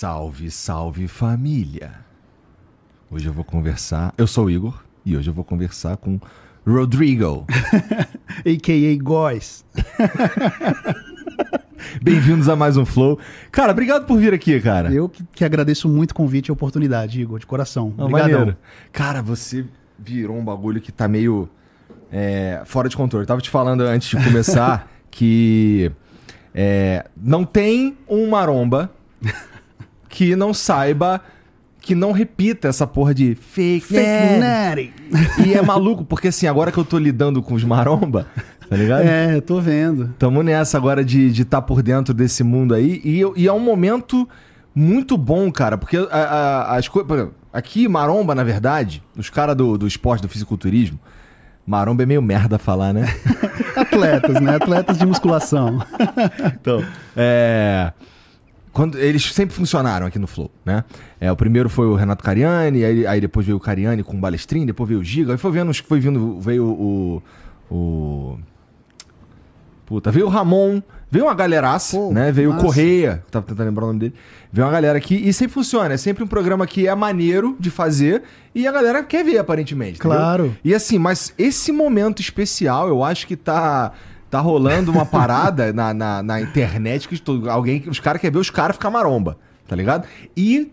Salve, salve família! Hoje eu vou conversar. Eu sou o Igor e hoje eu vou conversar com Rodrigo. A.K.A. Góis. Bem-vindos a mais um Flow. Cara, obrigado por vir aqui, cara. Eu que, que agradeço muito o convite e a oportunidade, Igor, de coração. Obrigadão. maneiro. Cara, você virou um bagulho que tá meio é, fora de controle. Eu tava te falando antes de começar que é, não tem um maromba que não saiba, que não repita essa porra de fake, Fake. E é maluco, porque assim, agora que eu tô lidando com os maromba, tá ligado? É, eu tô vendo. Tamo nessa agora de estar de tá por dentro desse mundo aí. E, e é um momento muito bom, cara, porque a- a- as coisas. Aqui, maromba, na verdade, os caras do, do esporte, do fisiculturismo, maromba é meio merda falar, né? Atletas, né? Atletas de musculação. Então, é. Quando, eles sempre funcionaram aqui no Flow, né? É, o primeiro foi o Renato Cariani, aí, aí depois veio o Cariani com o Balestrin, depois veio o Giga, aí foi vendo, foi vindo, veio o. o puta, veio o Ramon, veio uma galeraça, Pô, né? Veio massa. o Correia, tava tentando lembrar o nome dele. Veio uma galera aqui e sempre funciona, é sempre um programa que é maneiro de fazer e a galera quer ver, aparentemente. entendeu? Claro. E assim, mas esse momento especial, eu acho que tá. Tá rolando uma parada na, na, na internet que alguém, os caras querem ver os caras ficar maromba, tá ligado? E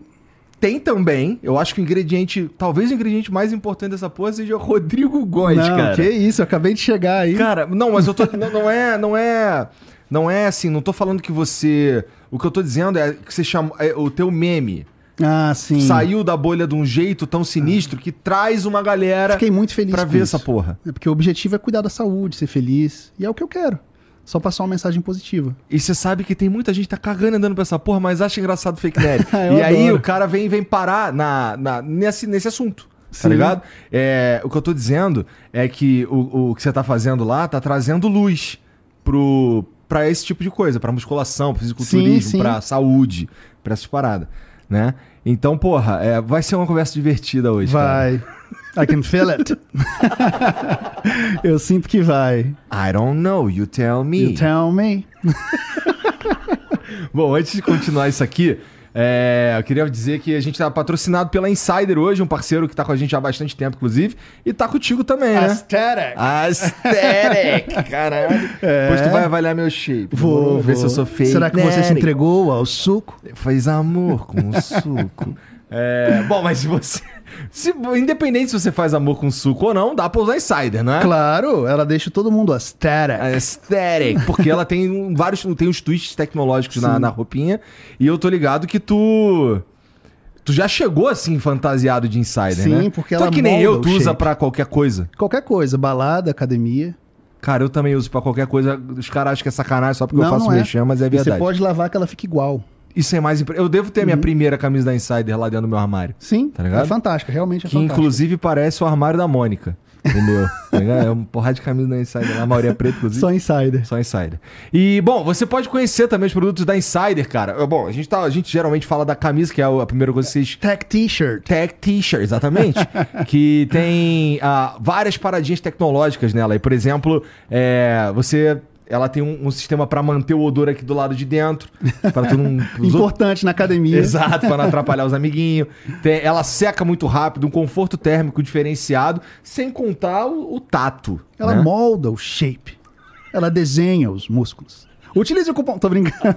tem também, eu acho que o ingrediente, talvez o ingrediente mais importante dessa porra seja o Rodrigo Góes, não, cara. que isso, eu acabei de chegar aí. Cara, não, mas eu tô. não, não é. Não é. Não é assim, não tô falando que você. O que eu tô dizendo é que você chama. é o teu meme ah, sim. saiu da bolha de um jeito tão sinistro que traz uma galera Fiquei muito feliz pra ver isso. essa porra. É porque o objetivo é cuidar da saúde, ser feliz. E é o que eu quero. Só passar uma mensagem positiva. E você sabe que tem muita gente que tá cagando andando pra essa porra, mas acha engraçado fake nerd. Eu e aí adoro. o cara vem, vem parar na, na- nesse, nesse assunto. Tá Sim. ligado? É, o que eu tô dizendo é que o, o que você tá fazendo lá tá trazendo luz pro, pra esse tipo de coisa, pra musculação, pro fisiculturismo, Sim, sim. pra saúde, pra essas paradas, né? Então, porra, é, vai ser uma conversa divertida hoje. cara. Vai. I can feel it. eu sinto que vai. I don't know, you tell me. You tell me. Bom, antes de continuar isso aqui, é, eu queria dizer que a gente tá patrocinado pela Insider hoje, um parceiro que tá com a gente há bastante tempo, inclusive, e tá contigo também, né? Aesthetic. Aesthetic, caralho. É. Depois tu vai avaliar meu shape. Vou, Vamos ver vou. se eu sou feio. Será que você se entregou ao suco? Faz amor com o suco. É, bom, mas se você. Se- independente se você faz amor com suco ou não, dá pra usar Insider, não é? Claro, ela deixa todo mundo aesthetic. Aesthetic, porque ela tem vários tem uns twists tecnológicos na, Sim. na roupinha e eu tô ligado que tu tu já chegou assim fantasiado de insider, Sim, né? porque tu é ela que nem eu, tu usa shape. pra qualquer coisa. Qualquer coisa, balada, academia. Cara, eu também uso pra qualquer coisa. Os caras acham que é sacanagem só porque eu Não, faço não é. mexer, mas é E verdade. você pode lavar que ela fica igual. Isso é mais. Eu devo ter a minha primeira camisa da Insider lá dentro do meu armário. Sim, Tá ligado? é fantástica, realmente é que fantástica. inclusive parece o armário da Mônica. Entendeu? Tá é uma porrada de camisa da Insider lá, a maioria é preta, inclusive. Só insider. Só Insider. E, bom, você pode conhecer também os produtos da Insider, cara. Bom, a gente, tá, a gente geralmente fala da camisa, que é a primeira coisa que vocês. Tech T-shirt. Tech T-shirt, exatamente. que tem ah, várias paradinhas tecnológicas nela. E, por exemplo, é, você. Ela tem um, um sistema pra manter o odor aqui do lado de dentro. Tu não. os outros- Importante na academia. Exato, pra não atrapalhar os amiguinhos. Tem- ela seca muito rápido, um conforto térmico diferenciado, sem contar o, o tato. Ela né? molda o shape. Ela desenha os músculos. Utilize o cupom. Tô brincando.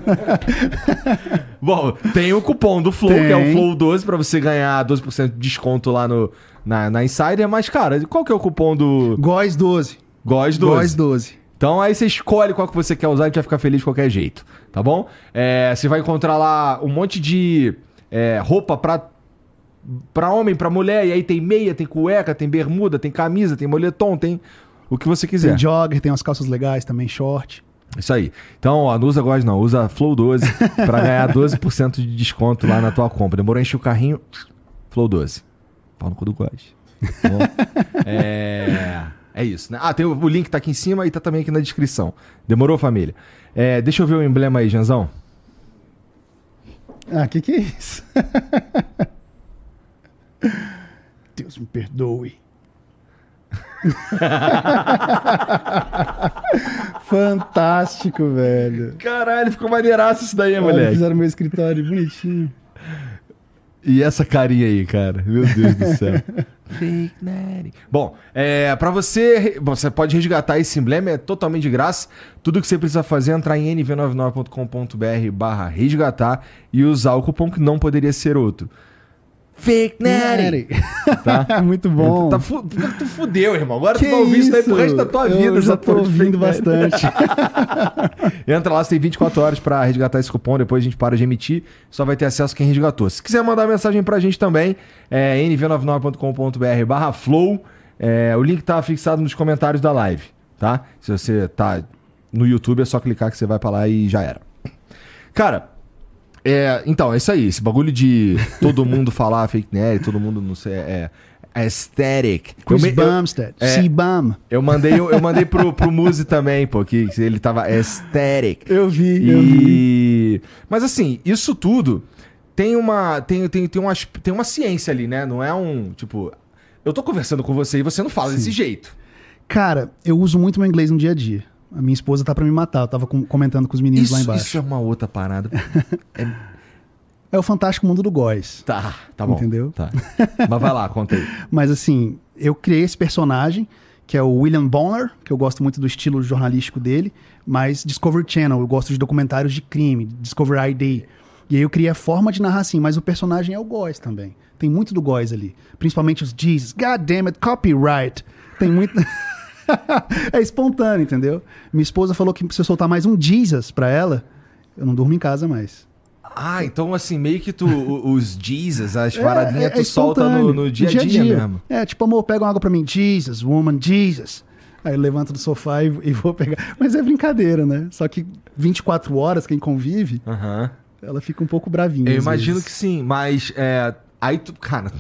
Bom, tem o cupom do Flow, Tem. que é o Flow12, pra você ganhar 12% de desconto lá no, na, na Insider. Mas, cara, qual que é o cupom do Góis 12. GOS12? 12. Então aí você escolhe qual que você quer usar e vai ficar feliz de qualquer jeito, tá bom? É, você vai encontrar lá um monte de é, roupa pra, pra homem, pra mulher, e aí tem meia, tem cueca, tem bermuda, tem camisa, tem moletom, tem o que você quiser. Tem jogger, tem umas calças legais também, short. Isso aí. Então, ó, não usa GOS não, usa Flow12 pra ganhar 12% de desconto lá na tua compra. Demorou a encher o carrinho, Flow12. Pau no cu do GOS. Tá bom? é... é isso, né? Ah, tem o, o link tá aqui em cima e tá também aqui na descrição. Demorou, família? É, deixa eu ver o emblema aí, Janzão. Ah, que que é isso? Deus me perdoe. Fantástico, velho. Caralho, ficou maneiraço isso daí, Olha, moleque. Fizeram meu escritório bonitinho. E essa carinha aí, cara? Meu Deus do céu. Fake Daddy. Bom, é, para você, você pode resgatar esse emblema, é totalmente de graça. Tudo que você precisa fazer é entrar em nv99.com.br barra resgatar e usar o cupom que não poderia ser outro. Fake Daddy. Tá? Muito bom. Tá fu tu fudeu, irmão. Agora Que tu vai ouvir isso daí pro resto da tua Eu vida. já essa tô ouvindo bastante. Entra lá, você tem 24 horas pra resgatar esse cupom, depois a gente para de emitir, só vai ter acesso quem resgatou. Se quiser mandar mensagem pra gente também, é nv99.com.br barra flow, é, o link tá fixado nos comentários da live, tá? Se você tá no YouTube, é só clicar que você vai pra lá e já era. Cara, é, então, é isso aí, esse bagulho de todo mundo falar fake nerd, todo mundo, não sei, é, é aesthetic. Eu Chris eu- Bumstead. é. C-Bum. eu mandei, eu mandei pro, pro Muzi também, pô, que ele tava aesthetic. Eu vi, eu vi. E... Mas assim, isso tudo tem uma, tem, tem, tem, uma, tem uma ciência ali, né? Não é um, tipo... Eu tô conversando com você e você não fala desse jeito. Cara, eu uso muito meu inglês no dia a dia. A minha esposa tá pra me matar. Eu tava com- comentando com os meninos lá Isso, embaixo. isso é uma outra parada. É o fantástico mundo do góis. Tá, tá bom. Entendeu? Tá. Mas vai lá, conta aí. Mas assim, eu criei esse personagem, que é o William Bonner, que eu gosto muito do estilo jornalístico dele, mas Discovery Channel, eu gosto de documentários de crime, Discovery ID. E aí eu criei a forma de narrar assim, mas o personagem é o Góis também. Tem muito do Góis ali. Principalmente os Jesus. God damn it, copyright. Tem muito. é espontâneo, entendeu? Minha esposa falou que se eu soltar mais um Jesus pra ela, eu não durmo em casa mais. Ah, então assim, meio que tu, os Jesus, as paradinhas, é- é tu solta no, no dia a dia, mesmo. É, tipo, amor, pega uma água pra mim. Jesus, woman, Jesus. Aí eu levanto do sofá e, e vou pegar. Mas é brincadeira, né? Só que 24 horas, quem convive, ela fica um pouco bravinha. Eu imagino vezes. que sim, mas é, aí tu, cara,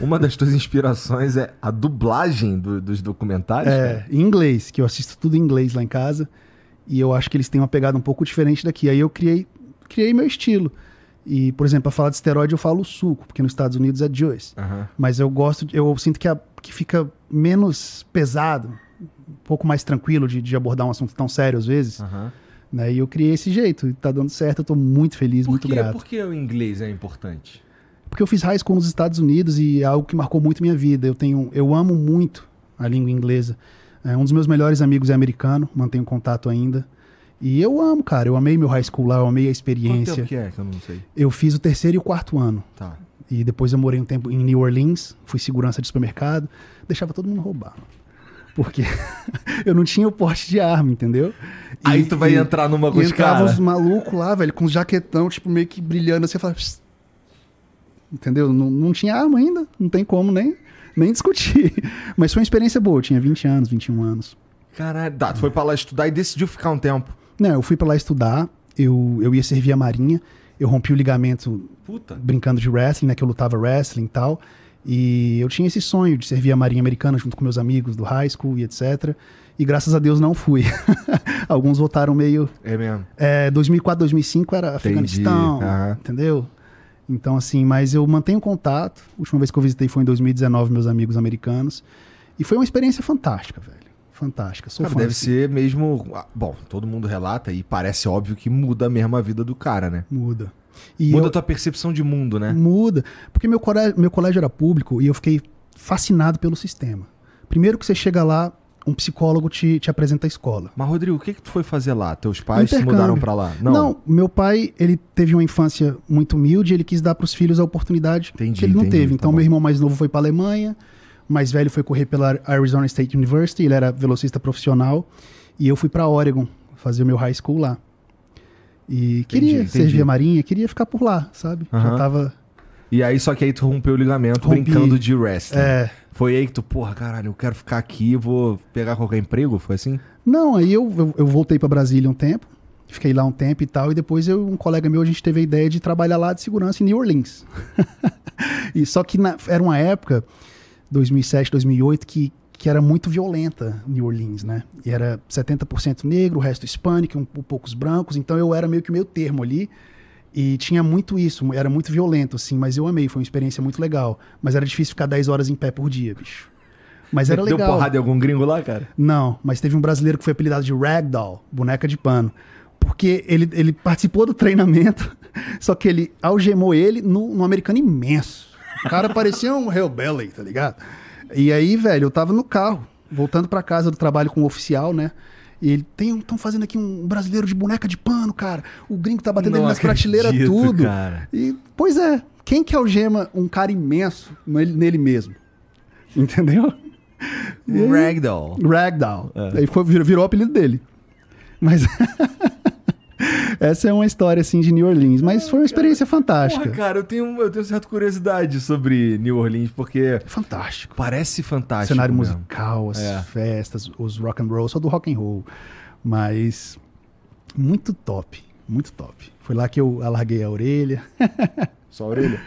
uma das tuas inspirações é a dublagem do- dos documentários. É, em inglês, que eu assisto tudo em inglês lá em casa. E eu acho que eles têm uma pegada um pouco diferente daqui. Aí eu criei, criei meu estilo. E, por exemplo, pra falar de esteroide eu falo suco, porque nos Estados Unidos é juice. Aham. Mas eu gosto, eu sinto que, a- que fica menos pesado, um pouco mais tranquilo de, de abordar um assunto tão sério às vezes. aham. Né? E eu criei esse jeito, e tá dando certo, eu tô muito feliz, Por, muito que, grato. por que o inglês é importante? Porque eu fiz high school nos Estados Unidos e é algo que marcou muito minha vida. Eu tenho, eu amo muito a língua inglesa. É, um dos meus melhores amigos é americano, mantenho contato ainda. E eu amo, cara. Eu amei meu high school lá, eu amei a Quanto experiência. tempo que é que eu não sei? Eu fiz o terceiro e o quarto ano. Tá. E depois eu morei um tempo em New Orleans, fui segurança de supermercado, deixava todo mundo roubar. Porque eu não tinha o porte de arma, entendeu? Aí E- tu vai e- entrar numa com E entrava caras. os malucos lá, velho, com os jaquetão, tipo, meio que brilhando assim, eu falava... Entendeu? Não, não tinha arma ainda, não tem como nem, nem discutir. Mas foi uma experiência boa, eu tinha 20 anos, 21 anos. Caralho, tá, tu foi pra lá estudar e decidiu ficar um tempo. Não, eu fui pra lá estudar, eu, eu ia servir a marinha, eu rompi o ligamento Puta. brincando de wrestling, né? Que eu lutava wrestling e tal. E eu tinha esse sonho de servir a Marinha Americana junto com meus amigos do high school e etc. E graças a Deus não fui. Alguns votaram meio. É mesmo. É, 2004, 2005 era Afeganistão, entendeu? Então, assim, mas eu mantenho contato. A última vez que eu visitei foi em 2019, meus amigos americanos. E foi uma experiência fantástica, velho. Fantástica. Sou Cara, fã, deve assim. ser mesmo. ah, Bom, todo mundo relata e parece óbvio que muda mesmo a vida do cara, né? Muda. E muda eu- a tua percepção de mundo, né? Muda. Porque meu colégio, meu colégio era público e eu fiquei fascinado pelo sistema. Primeiro que você chega lá, um psicólogo te, te apresenta a escola. Mas, Rodrigo, o que, que tu foi fazer lá? Teus pais se mudaram pra lá? Não. meu pai, ele teve uma infância muito humilde, ele quis dar para os filhos a oportunidade Entendi, que ele não entendi, teve. tá Então, bom. meu irmão mais novo foi para Alemanha, mais velho foi correr pela Arizona State University, ele era velocista profissional, e eu fui para Oregon fazer o meu high school lá. E queria entendi. servir a marinha, queria ficar por lá, sabe? Já tava E aí, só que aí tu rompeu o ligamento Rompi. brincando de wrestling. é, Foi aí que tu, porra, caralho, eu quero ficar aqui, vou pegar qualquer emprego? Foi assim? Não, aí eu, eu, eu voltei pra Brasília um tempo, fiquei lá um tempo e tal, e depois eu um colega meu, a gente teve a ideia de trabalhar lá de segurança em New Orleans. e só que na- era uma época, 2007, 2008, que, que era muito violenta New Orleans, né? E era 70% negro, o resto hispânico, um, um poucos brancos, então eu era meio que meio termo ali. E tinha muito isso, era muito violento, assim, mas eu amei, foi uma experiência muito legal. Mas era difícil ficar 10 horas em pé por dia, bicho. Mas era Deu legal. porrada em algum gringo lá, cara? Não, mas teve um brasileiro que foi apelidado de Ragdoll, boneca de pano. Porque ele, ele participou do treinamento, só que ele algemou ele no, no americano imenso. O cara parecia um hellbelly, tá ligado? E aí, velho, eu tava no carro, voltando pra casa do trabalho com o oficial, né? E ele tem estão fazendo aqui um brasileiro de boneca de pano, cara. O gringo tá batendo Não ele nas prateleiras tudo. cara. E pois é, quem que algema um cara imenso nele, nele mesmo? Entendeu? E Ragdoll. Ragdoll. É. Aí ficou- virou, virou o apelido dele. Mas essa é uma história assim de New Orleans, mas foi uma experiência fantástica. Porra, cara, eu tenho, eu tenho certa curiosidade sobre New Orleans, porque Fantástico. parece fantástico. cenário mesmo. musical, as É. festas, os rock and roll, só do rock and roll, mas muito top, muito top. Foi lá que eu alarguei a orelha, Só a orelha.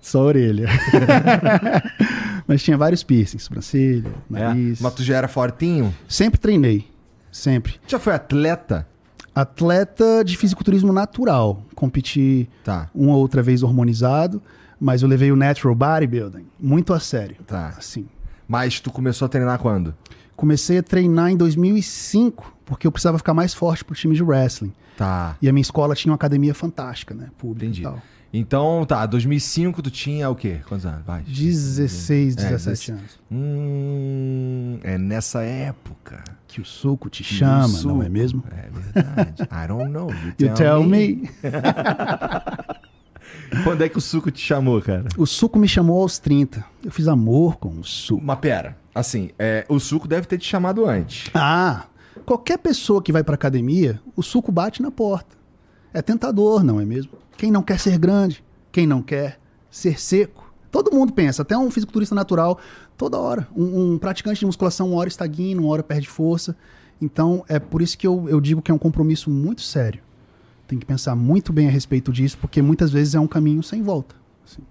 só a orelha. mas tinha vários piercings, sobrancelha, É. nariz. Mas tu já era fortinho? Sempre treinei, sempre. Já foi atleta? Atleta de fisiculturismo natural, competi Tá, uma ou outra vez hormonizado, mas eu levei o natural bodybuilding muito a sério. tá. Assim, Mas tu começou a treinar quando? Comecei a treinar em 2005, porque eu precisava ficar mais forte pro time de wrestling. Tá. E a minha escola tinha uma academia fantástica, né? Pública Entendi. e tal. Então, tá, 2005 tu tinha o quê? Quantos anos? Vai. 16, É, 17 desse- anos. Hum, é nessa época. Que o suco te que chama, o não é suco- mesmo? É verdade. I don't know. You tell, You tell me. me. Quando é que o suco te chamou, cara? O suco me chamou aos 30. Eu fiz amor com o suco. Mas pera, assim, é, o suco deve ter te chamado antes. Ah, qualquer pessoa que vai pra academia, o suco bate na porta. É tentador, não é mesmo? Quem não quer ser grande? Quem não quer ser seco? Todo mundo pensa, até um fisiculturista natural, toda hora. Um, um praticante de musculação, uma hora estagna, uma hora perde força. Então, é por isso que eu, eu digo que é um compromisso muito sério. Tem que pensar muito bem a respeito disso, porque muitas vezes é um caminho sem volta. assim.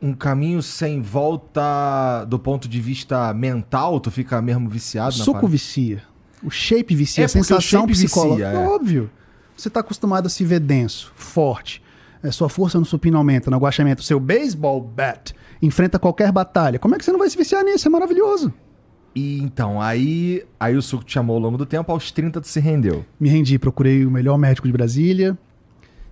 Um caminho sem volta do ponto de vista mental, tu fica mesmo O viciado na suco vicia. O shape vicia, É a o sensação psicológica. vicia, é. Óbvio. Você está acostumado a se ver denso, forte. É, sua força no supino aumenta, no agachamento. Seu baseball bat enfrenta qualquer batalha. Como é que você não vai se viciar nisso? É maravilhoso. E então, aí, aí o suco te chamou ao longo do tempo, aos 30 tu se rendeu. Me rendi, procurei o melhor médico de Brasília,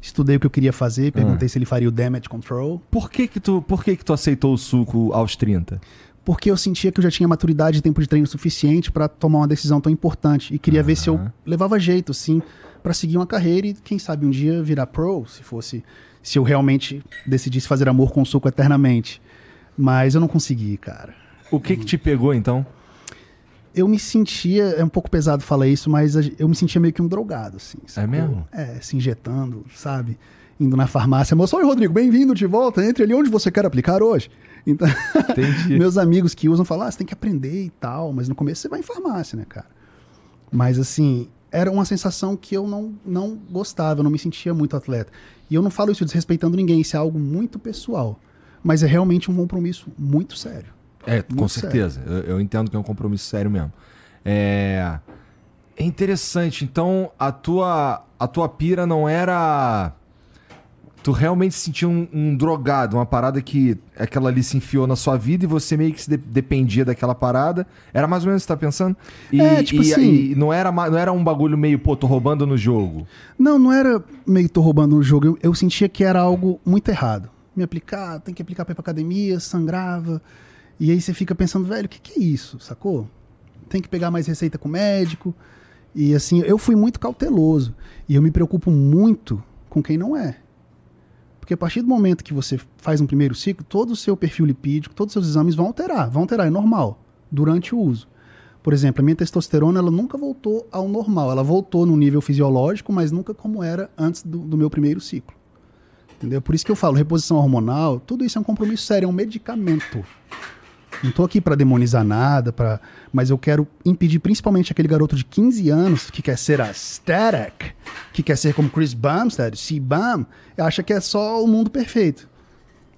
estudei o que eu queria fazer, perguntei se ele faria o damage control, Por que que tu, por que que tu aceitou o suco aos 30? porque eu sentia que eu já tinha maturidade e tempo de treino suficiente para tomar uma decisão tão importante e queria ver se eu levava jeito, sim, para seguir uma carreira e quem sabe um dia virar pro, se fosse se eu realmente decidisse fazer amor com o suco eternamente. Mas eu não consegui, cara. O que que te pegou então? Eu me sentia, é um pouco pesado falar isso, mas eu me sentia meio que um drogado, assim. sacou? mesmo? É, se injetando, sabe? Indo na farmácia. Moço, oi, Rodrigo, bem-vindo de volta. Entre ali onde você quer aplicar hoje. Então, meus amigos que usam falam, ah, você tem que aprender e tal. Mas no começo você vai em farmácia, né, cara? Mas assim, era uma sensação que eu não, não gostava, eu não me sentia muito atleta. E eu não falo isso desrespeitando ninguém, isso é algo muito pessoal. Mas é realmente um compromisso muito sério. É, com Muito certeza. Eu, eu entendo que é um compromisso sério mesmo. É, é interessante. Então, a tua, a tua pira não era. Tu realmente se sentia um, um drogado, uma parada que aquela ali se enfiou na sua vida e você meio que se de- dependia daquela parada. Era mais ou menos o que você tá pensando? E, É, tipo e- assim- e não, era, não era um bagulho meio, pô, tô roubando no jogo. Não, não era meio tô roubando o jogo. Eu, eu sentia que era algo muito errado. Me aplicar, tem que aplicar pra ir pra academia, sangrava. E aí você fica pensando, velho, o que, que é isso, sacou? Tem que pegar mais receita com o médico. E assim, eu fui muito cauteloso. E eu me preocupo muito com quem não é. Porque a partir do momento que você faz um primeiro ciclo, todo o seu perfil lipídico, todos os seus exames vão alterar. Vão alterar, é normal, durante o uso. Por exemplo, a minha testosterona ela nunca voltou ao normal. Ela voltou no nível fisiológico, mas nunca como era antes do, do meu primeiro ciclo. Entendeu? Por isso que eu falo, reposição hormonal, tudo isso é um compromisso sério, é um medicamento. Não tô aqui para demonizar nada, pra... mas eu quero impedir principalmente aquele garoto de 15 anos que quer ser a Static, que quer ser como Chris Bumstead, C-Bum, acha que é só o mundo perfeito.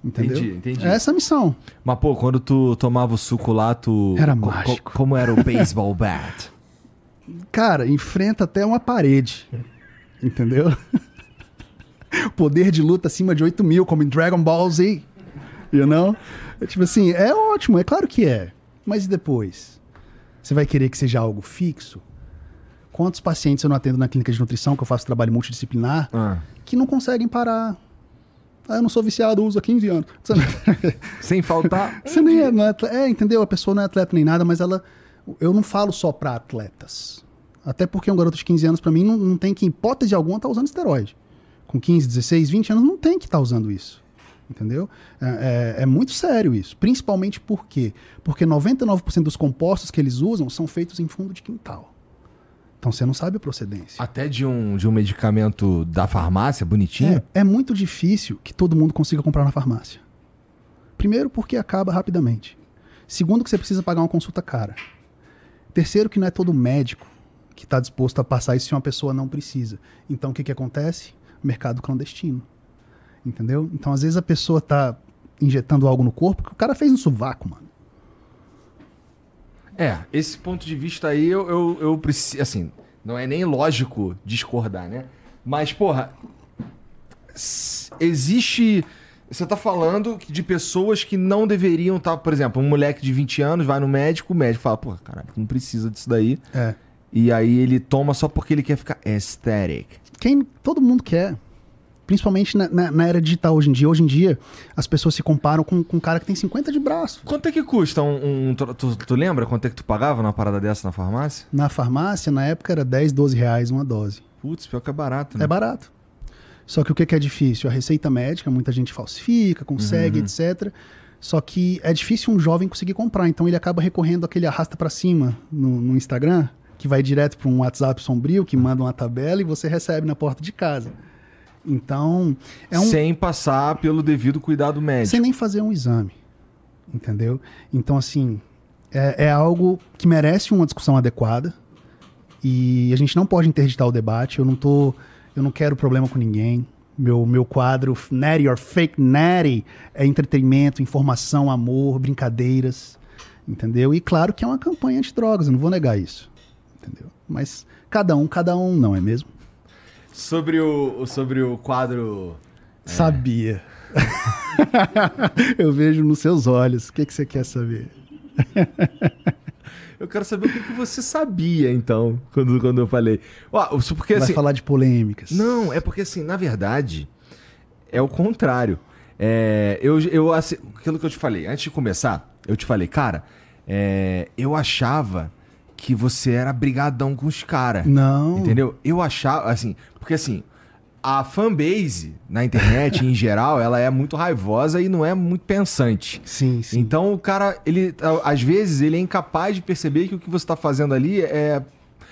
Entendeu? Entendi, entendi. É essa a missão. Mas, pô, quando tu tomava o suco lá, tu. Era co- co- mágico. como era o baseball bat? Cara, enfrenta até uma parede. Entendeu? Poder de luta acima de 8 mil, como em Dragon Ball Z. You know? É tipo assim, é ótimo, é claro que é. Mas e depois? Você vai querer que seja algo fixo? quantos pacientes eu não atendo na clínica de nutrição, que eu faço trabalho multidisciplinar, Ah. que não conseguem parar. Ah, eu não sou viciado, uso há 15 anos. Sem faltar. Você nem é, não é, atleta, é, entendeu? A pessoa não é atleta nem nada, mas ela. Eu não falo só pra atletas. Até porque um garoto de 15 anos, pra mim, não, não tem que, em hipótese alguma, estar usando esteroide. Com 15, 16, 20 anos, não tem que estar usando isso. Entendeu? É, é- é muito sério isso. Principalmente por quê? Porque 99% dos compostos que eles usam são feitos em fundo de quintal. Então você não sabe a procedência. Até de um, de um medicamento da farmácia, bonitinho. É, é muito difícil que todo mundo consiga comprar na farmácia. Primeiro, porque acaba rapidamente. Segundo, que você precisa pagar uma consulta cara. Terceiro, que não é todo médico que está disposto a passar isso se uma pessoa não precisa. Então, o que, que acontece? Mercado clandestino. Entendeu? Então, às vezes, a pessoa está injetando algo no corpo que o cara fez no sovaco, mano. É, esse ponto de vista aí eu, eu, eu preciso. Assim, não é nem lógico discordar, né? Mas, porra. Existe. Você tá falando de pessoas que não deveriam estar. por exemplo, um moleque de 20 anos vai no médico, o médico fala, porra, caralho, não precisa disso daí. É. E aí ele toma só porque ele quer ficar aesthetic. Quem todo mundo quer. Principalmente na, na- na era digital hoje em dia. Hoje em dia, as pessoas se comparam com, com um cara que tem 50 de braço. Quanto é que custa um. um- tu, tu- tu lembra quanto é que tu pagava numa parada dessa na farmácia? Na farmácia, na época, era 10, 12 reais uma dose. Putz, pior que é barato, né? É barato. Só que o que que é difícil? A receita médica, muita gente falsifica, consegue, etc. Só que é difícil um jovem conseguir comprar. Então ele acaba recorrendo àquele arrasta pra cima no, no Instagram, que vai direto para um WhatsApp sombrio, que manda uma tabela e você recebe na porta de casa. Então, é um, Sem passar pelo devido cuidado médico. sem nem fazer um exame. Entendeu? Então, assim, é, é algo que merece uma discussão adequada. E a gente não pode interditar o debate. Eu não tô. Eu não quero problema com ninguém. Meu, meu quadro Natty or Fake Natty é entretenimento, informação, amor, brincadeiras. Entendeu? E claro que é uma campanha antidrogas, eu não vou negar isso. Entendeu? Mas cada um, cada um, não é mesmo? Sobre o, sobre o quadro. Sabia. eu vejo nos seus olhos. O que, que você quer saber? Eu quero saber o que, que você sabia, então, quando, quando eu falei. Ó, porque Vai assim. falar de polêmicas. Não, é porque assim, na verdade, é o contrário. É, eu, eu, assim, aquilo que eu te falei, antes de começar, eu te falei, cara, é, eu achava que você era brigadão com os caras. Não. Entendeu? Eu achava, assim, porque assim, a fanbase na internet, em geral, ela é muito raivosa e não é muito pensante. Sim, sim. Então o cara, ele, às vezes, ele é incapaz de perceber que o que você tá fazendo ali é.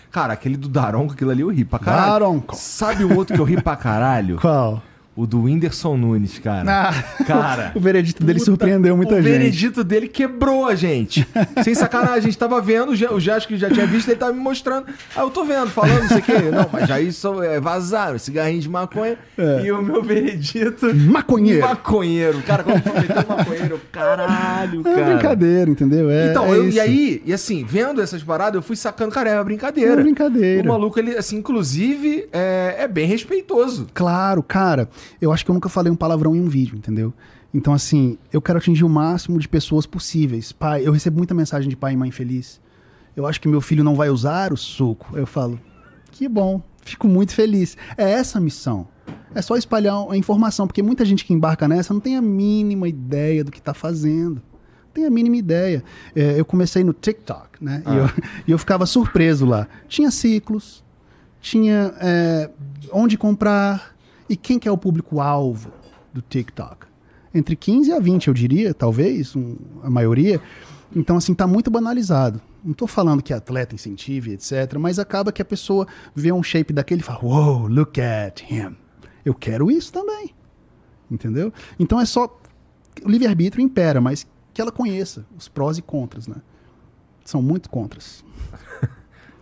Cara, aquele do Daronco, aquilo ali eu ri pra caralho. Daronco. Sabe o outro que eu ri pra caralho? Qual? O do Whindersson Nunes, cara. Ah, Cara. o veredito dele Puta, surpreendeu muita o gente. veredito dele quebrou a gente. Sem sacanagem, a gente tava vendo, o o Jéssico que já tinha visto, ele tava me mostrando. Ah, eu tô vendo, falando, não sei o quê. Não, mas já isso é vazaram, cigarrinho de maconha. É. E o meu veredito. Maconheiro. Maconheiro. Cara, quando eu meteu maconheiro, caralho, É cara. brincadeira, entendeu? É, Então, é eu- isso. e aí, e assim, vendo essas paradas, eu fui sacando, cara, é uma brincadeira. É uma brincadeira. O maluco, ele, assim, inclusive, é, é bem respeitoso. Claro, cara, eu acho que eu nunca falei um palavrão em um vídeo, entendeu? Então, assim, eu quero atingir o máximo de pessoas possíveis. Pai, eu recebo muita mensagem de pai e mãe feliz. Eu acho que meu filho não vai usar o suco. Eu falo, que bom, fico muito feliz. É essa a missão. É só espalhar a informação, porque muita gente que embarca nessa não tem a mínima ideia do que está fazendo. Não tem a mínima ideia. É, eu comecei no TikTok, né? E, eu, e eu ficava surpreso lá. Tinha ciclos, tinha é, onde comprar e quem que é o público-alvo do TikTok. Entre 15 a 20, eu diria, talvez, um- a maioria. Então, assim, tá muito banalizado. Não tô falando que atleta incentive, etc., mas acaba que a pessoa vê um shape daquele e fala, wow, look at him. Eu quero isso também. Entendeu? Então é só. O livre-arbítrio impera, mas que ela conheça os prós e contras, né? São muito contras.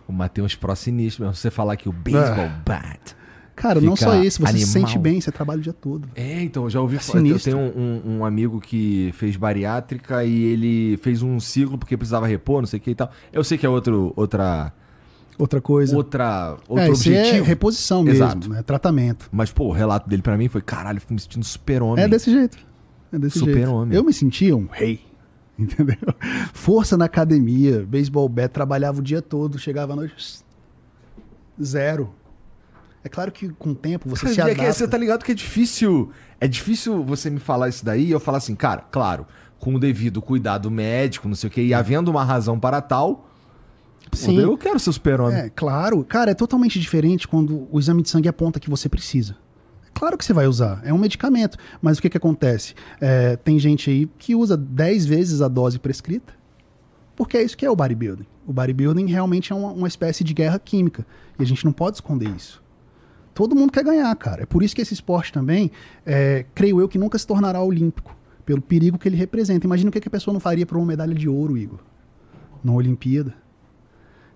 O Matheus Pro sinistro mesmo. Você falar que o baseball Ah. bat. Cara, não só isso, você se animal. sente bem, você trabalha o dia todo. É, então, eu já ouvi É falar. Eu tenho um, um- um amigo que fez bariátrica e ele fez um ciclo porque precisava repor, não sei o que e tal. Eu sei que é outro, outra, Outra coisa. outra, outro é, isso é objetivo. reposição mesmo, Exato. né? Tratamento. Mas, pô, o relato dele pra mim foi: caralho, eu fico me sentindo super-homem. É desse jeito. É desse jeito. Super-homem. Eu me sentia um rei. Entendeu? Força na academia, beisebol bat, trabalhava o dia todo, chegava à noite. Zero. É claro que com o tempo você Cara, se é que adapta. você tá ligado que é difícil. É difícil você me falar isso daí e eu falar assim, cara, claro, com o devido cuidado médico, não sei o quê, e havendo uma razão para tal, Sim. eu quero ser super-homem. É, claro. Cara, é totalmente diferente quando o exame de sangue aponta que você precisa. É claro que você vai usar, é um medicamento. Mas o que, que acontece? É, tem gente aí que usa 10 vezes a dose prescrita, porque é isso que é o bodybuilding. O bodybuilding realmente é uma, uma espécie de guerra química. E a gente não pode esconder isso. Todo mundo quer ganhar, cara. É por isso que esse esporte também, é, creio eu, que nunca se tornará olímpico. Pelo perigo que ele representa. Imagina o que, que a pessoa não faria por uma medalha de ouro, Igor. Na Olimpíada.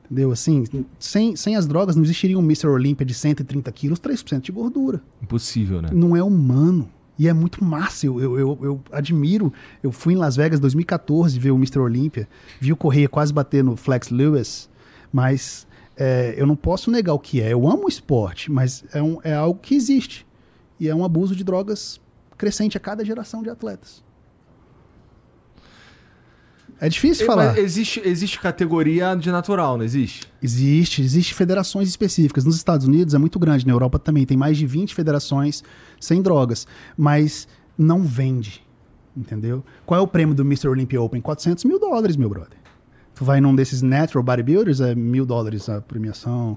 Entendeu? Assim, sem, sem as drogas não existiria um Mr. Olímpia de 130 quilos, 3% de gordura. Impossível, né? Não é humano. E é muito massa. Eu, eu, eu, eu admiro. Eu fui em Las Vegas em 2014 ver o Mr. Olímpia. Vi o Correia quase bater no Flex Lewis. Mas é, eu não posso negar o que é. Eu amo o esporte, mas é, um, é algo que existe. E é um abuso de drogas crescente a cada geração de atletas. É difícil É, falar. mas existe, existe categoria de natural, não existe? Existe, existe federações específicas. Nos Estados Unidos é muito grande, na Europa também. Tem mais de 20 federações sem drogas. Mas não vende, entendeu? Qual é o prêmio do Mr. Olympia Open? 400 mil dólares, meu brother. Tu vai num desses natural bodybuilders, é mil dólares a premiação.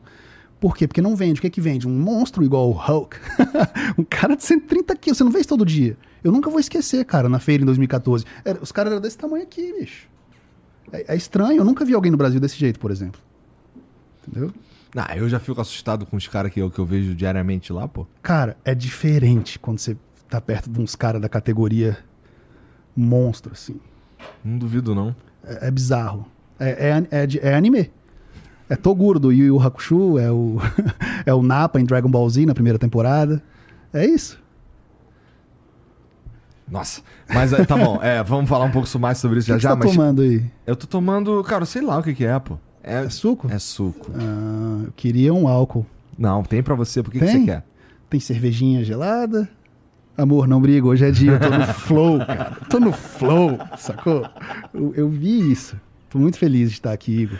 Por quê? Porque não vende. O que é que vende? Um monstro igual o Hulk. um cara de 130 quilos. Você não vê isso todo dia. Eu nunca vou esquecer, cara, na feira em 2014. Era- os caras eram desse tamanho aqui, bicho. É, é estranho. Eu nunca vi alguém no Brasil desse jeito, por exemplo. Entendeu? Ah, eu já fico assustado com os caras que eu, que eu vejo diariamente lá, pô. Cara, é diferente quando você tá perto de uns caras da categoria monstro, assim. Não duvido, não. É, é bizarro. É, é, é, de- é anime. É Toguro do Yu Yu Hakusho, é o, é o Nappa em Dragon Ball Z na primeira temporada. É isso. Nossa. Mas é, tá bom, é, vamos falar um pouco mais sobre isso O já que que já, você tá mas tomando aí? eu tô tomando, cara, sei lá o que que é, pô. É, É suco? é suco. Ah, eu queria um álcool. Não, tem pra você, por que, que você quer? Tem cervejinha gelada? Amor, não briga, hoje é dia, eu tô no flow, cara. Tô no flow, sacou? Eu, eu vi isso. Tô muito feliz de estar aqui, Igor.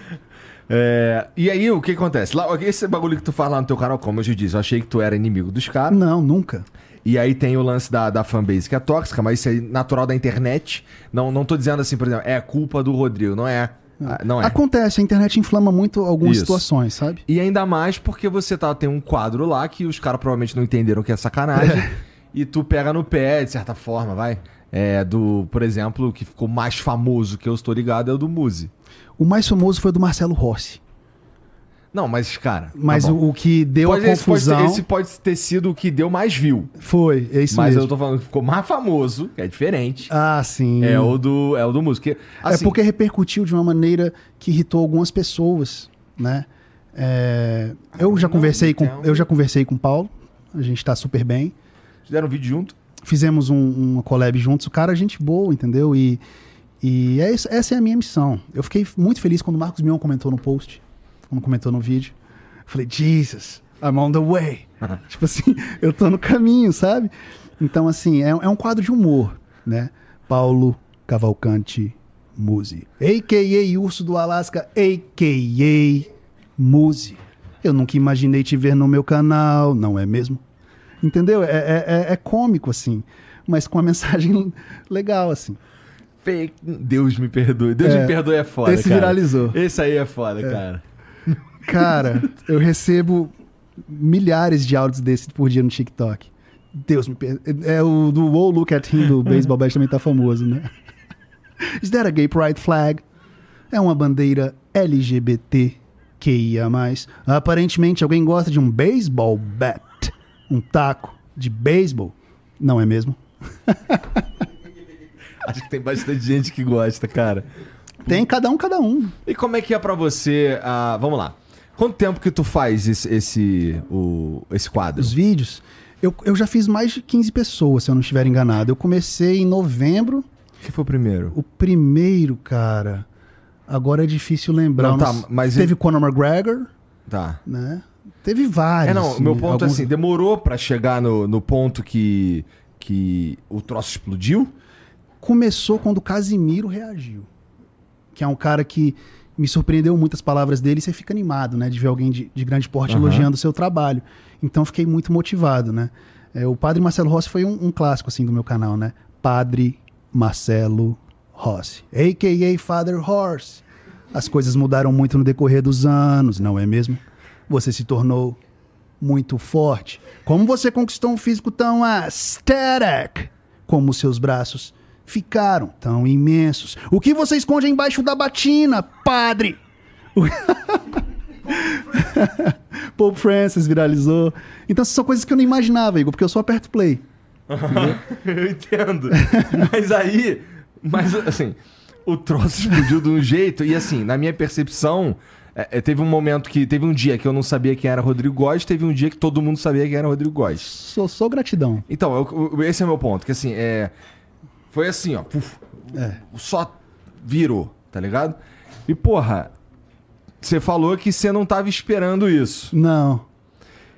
É, e aí, o que acontece? Lá, esse bagulho que tu fala lá no teu canal, como eu já disse, eu achei que tu era inimigo dos caras. Não, nunca. E aí tem o lance da, da fanbase que é tóxica, mas isso é natural da internet. Não, não tô dizendo assim, por exemplo, é culpa do Rodrigo, não é. Ah, Não é. Acontece, a internet inflama muito algumas Isso. situações, sabe? E ainda mais porque você tá, tem um quadro lá que os caras provavelmente não entenderam que é sacanagem. e tu pega no pé, de certa forma, vai. É, do, por exemplo, que ficou mais famoso que eu estou ligado é o do Muzi. O mais famoso foi o do Marcelo Rossi. Não, mas, cara. Mas tá o, o que deu Pode- a esse, pode confusão esse pode ter sido o que deu mais view. foi, é isso mas mesmo. eu tô falando que ficou mais famoso, que é diferente. Ah, sim. É o do, é o do. Que, É assim, porque repercutiu de uma maneira que irritou algumas pessoas, né? É, eu já não, conversei com eu já conversei com o Paulo. A gente tá super bem. Fizeram um vídeo junto. Fizemos um, uma collab juntos. O cara é gente boa, entendeu? E, e é isso- essa é a minha missão. Eu fiquei muito feliz quando o Marcos Mion comentou no post, quando comentou no vídeo. Eu falei, Jesus, I'm on the way. tipo assim, eu tô no caminho, sabe? Então, assim, é, é um quadro de humor, né? Paulo Cavalcante Muzi. A.K.A. Urso do Alasca, A.K.A. Muzi. Eu nunca imaginei te ver no meu canal, não é mesmo? Entendeu? É, é, é- é cômico, assim. Mas com uma mensagem legal, assim. Fake. Deus me perdoe. Deus É, me perdoe é foda, esse cara. viralizou. Esse aí é foda, cara. Cara, eu recebo milhares de áudios desses por dia no TikTok. Deus me perdoe. É o do Wow Look at Him do Baseball Bash também tá famoso, né? Is that a gay pride flag? É uma bandeira LGBT QIA+. Aparentemente alguém gosta de um baseball bat, um taco de beisebol. Não é mesmo? Acho que tem bastante gente que gosta, cara. Tem cada um, cada um. E como é que é pra você? ah, vamos lá. Quanto tempo que tu faz esse, esse, o, esse quadro? Os vídeos. Eu, eu já fiz mais de 15 pessoas, se eu não estiver enganado. Eu comecei em novembro. que foi o primeiro? O primeiro, cara. Agora é difícil lembrar. Não, tá, mas Teve ele- o Conor McGregor, Tá. né? Teve vários. É, não, o meu ponto é alguns- assim, demorou pra chegar no, no ponto que, que o troço explodiu? Começou quando o Casimiro reagiu. Que é um cara que, me surpreendeu muitas palavras dele e você fica animado, né? De ver alguém de, de grande porte Aham. elogiando o seu trabalho. Então fiquei muito motivado, né? É, o Padre Marcelo Rossi foi um, um clássico, assim, do meu canal, né? Padre Marcelo Rossi, a.k.a. Father Horse. As coisas mudaram muito no decorrer dos anos, não é mesmo? Você se tornou muito forte. Como você conquistou um físico tão aesthetic? Como seus braços ficaram tão imensos? O que você esconde embaixo da batina, padre? Pope Francis viralizou. Então, são coisas que eu não imaginava, Igor, porque eu só aperto play. Eu entendo. Mas aí, mas assim, o troço explodiu de um jeito e assim, na minha percepção, é, é, teve um momento que teve um dia que eu não sabia quem era Rodrigo Góes, teve um dia que todo mundo sabia quem era Rodrigo Góes. Sou, sou gratidão. Então, eu- eu- esse é o meu ponto, que assim, é foi assim, ó, puf, É. só virou, tá ligado? E porra, você falou que você não tava esperando isso. Não.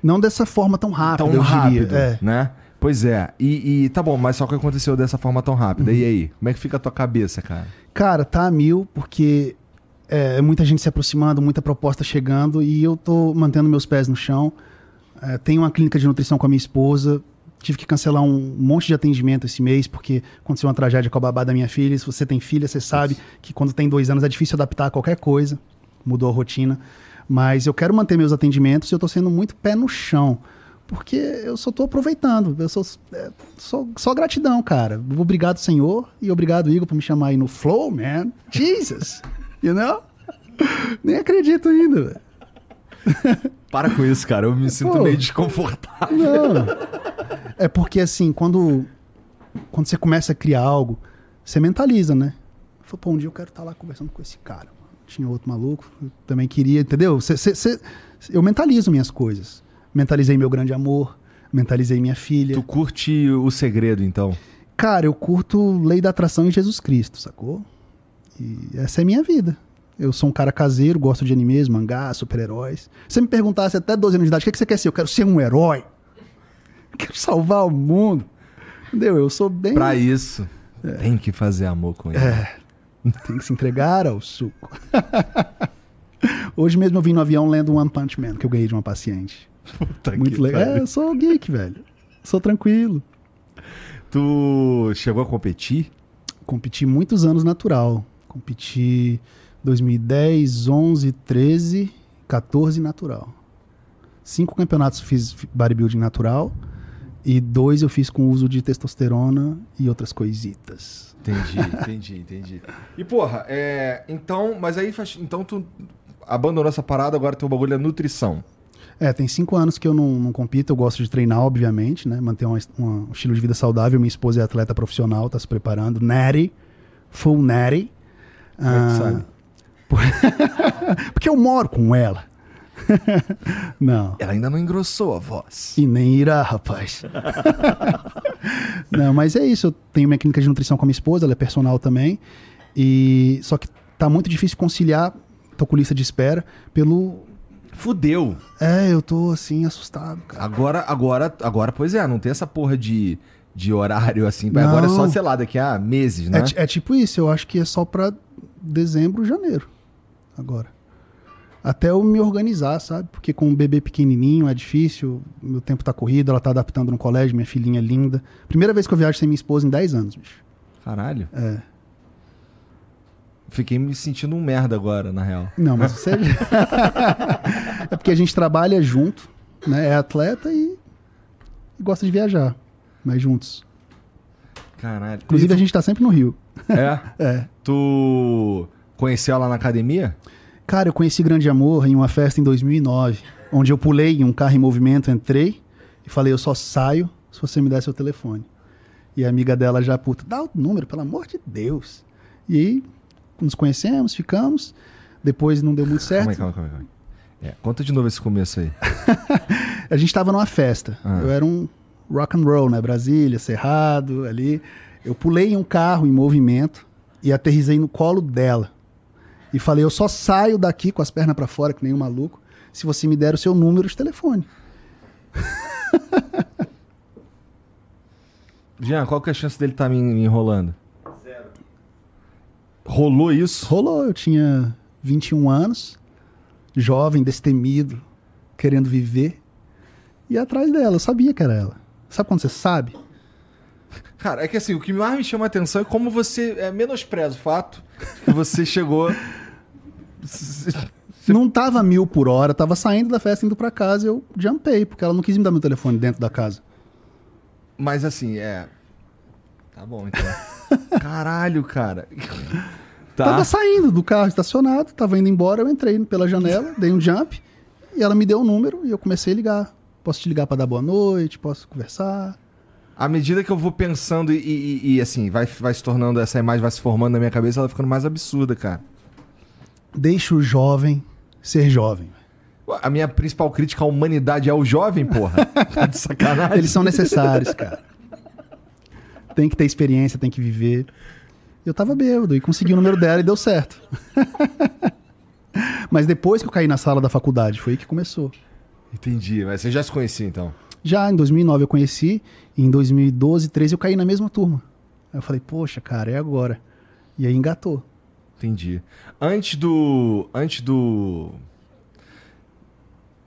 Não dessa forma tão rápida, tão rápido, diria. É. né? Pois é. E, e tá bom, mas só que aconteceu dessa forma tão rápida. E aí? Como é que fica a tua cabeça, cara? Cara, tá a mil, porque é muita gente se aproximando, muita proposta chegando e eu tô mantendo meus pés no chão. É, tenho uma clínica de nutrição com a minha esposa. Tive que cancelar um monte de atendimento esse mês, porque aconteceu uma tragédia com a babá da minha filha. Se você tem filha, você sabe que quando tem dois anos é difícil adaptar a qualquer coisa. Mudou a rotina. Mas eu quero manter meus atendimentos e eu tô sendo muito pé no chão. Porque eu só tô aproveitando. Eu sou, é, só, só gratidão, cara. Obrigado, Senhor. E obrigado, Igor, por me chamar aí no Flow, man. Jesus. You know? Nem acredito ainda. velho. Para com isso, cara. Eu me sinto Pô. meio desconfortável. Não. É porque, assim, quando, quando você começa a criar algo, você mentaliza, né? Falei, pô, um dia eu quero estar lá conversando com esse cara. Tinha outro maluco, eu também queria, entendeu? Cê- cê- cê- eu mentalizo minhas coisas. Mentalizei meu grande amor, mentalizei minha filha. Tu curte o segredo, então? Cara, eu curto lei da atração em Jesus Cristo, sacou? E essa é minha vida. Eu sou um cara caseiro, gosto de animes, mangá, super-heróis. Se você me perguntasse até 12 anos de idade, o que que você quer ser? Eu quero ser um herói. Eu quero salvar o mundo. Entendeu? Eu sou bem. Pra isso, tem que fazer amor com ele. É. Tem que se entregar ao suco. Hoje mesmo eu vim no avião lendo One Punch Man, que eu ganhei de uma paciente. Puta Muito legal. É, eu sou geek, velho. Sou tranquilo. Tu chegou a competir? Competi muitos anos natural. Competi 2010, 11, 13, 14 natural. Cinco campeonatos fiz bodybuilding natural e dois eu fiz com uso de testosterona e outras coisitas. Entendi, entendi, entendi. E porra, é. Então, mas aí faz. Então tu abandonou essa parada, agora teu bagulho é nutrição. É, tem cinco anos que eu não, não compito, eu gosto de treinar, obviamente, né? Manter uma- uma- um estilo de vida saudável. Minha esposa é atleta profissional, tá se preparando. Natty, full natty. É Ah? Porque eu moro com ela. não. Ela ainda não engrossou a voz. E nem irá, rapaz. não, mas é isso. Eu tenho minha clínica de nutrição com a minha esposa, ela é personal também. E só que tá muito difícil conciliar, tô com lista de espera, pelo. Fudeu. É, eu tô assim, assustado, cara. Agora, agora, agora, pois é, não tem essa porra de, de horário assim. Agora é só, Não. sei lá, daqui a meses, né? É, é tipo isso, eu acho que é só pra dezembro, janeiro. Agora. Até eu me organizar, sabe? Porque com um bebê pequenininho é difícil, meu tempo tá corrido, ela tá adaptando no colégio, minha filhinha é linda. Primeira vez que eu viajo sem minha esposa em 10 anos, bicho. Caralho. É. Fiquei me sentindo um merda agora, na real. Não, mas você. é porque a gente trabalha junto, né? É atleta e, e gosta de viajar, mas juntos. Caralho. Inclusive, a E gente tá sempre no Rio. tu, É? É. Tu conheceu ela na academia? Cara, eu conheci Grande Amor em uma festa em 2009, onde eu pulei em um carro em movimento, entrei e falei: eu só saio se você me der seu telefone. E a amiga dela já, puta, dá o número, pelo amor de Deus. E aí, nos conhecemos, ficamos. Depois não deu muito certo. Calma aí, calma, calma, calma. É, conta de novo esse começo aí. A gente tava numa festa. Ah. Eu era um rock and roll, né? Brasília, Cerrado, ali. Eu pulei em um carro em movimento e aterrisei no colo dela. E falei, eu só saio daqui com as pernas pra fora, que nem um maluco, se você me der o seu número de telefone. Jean, qual que é a chance dele estar me me enrolando? Zero. Rolou isso? Rolou, eu tinha 21 anos, jovem, destemido, querendo viver. E atrás dela, eu sabia que era ela. Sabe quando você sabe? Cara, é que assim, o que mais me chama a atenção é como você é, menospreza o fato que você chegou. Não tava mil por hora, tava saindo da festa, indo pra casa, eu jumpei, porque ela não quis me dar meu telefone dentro da casa. Mas assim, é. Tá bom, então. Caralho, cara. Tá. Tava saindo do carro estacionado, tava indo embora, eu entrei pela janela, dei um jump, e ela me deu o um número e eu comecei a ligar. Posso te ligar para dar boa noite, posso conversar. À medida que eu vou pensando e, e, e, assim, vai, vai se tornando, essa imagem vai se formando na minha cabeça, ela vai ficando mais absurda, cara. Deixa o jovem ser jovem. A minha principal crítica à humanidade é o jovem, porra. tá de sacanagem. Eles são necessários, cara. Tem que ter experiência, tem que viver. Eu tava bêbado e consegui o número dela e deu certo. mas depois que eu caí na sala da faculdade, foi aí que começou. Entendi, mas você já se conhecia então? Já, em 2009 eu conheci, em 2012, 13 eu caí na mesma turma. Aí eu falei, poxa, cara, é agora. E aí engatou. Entendi. Antes do. Antes do.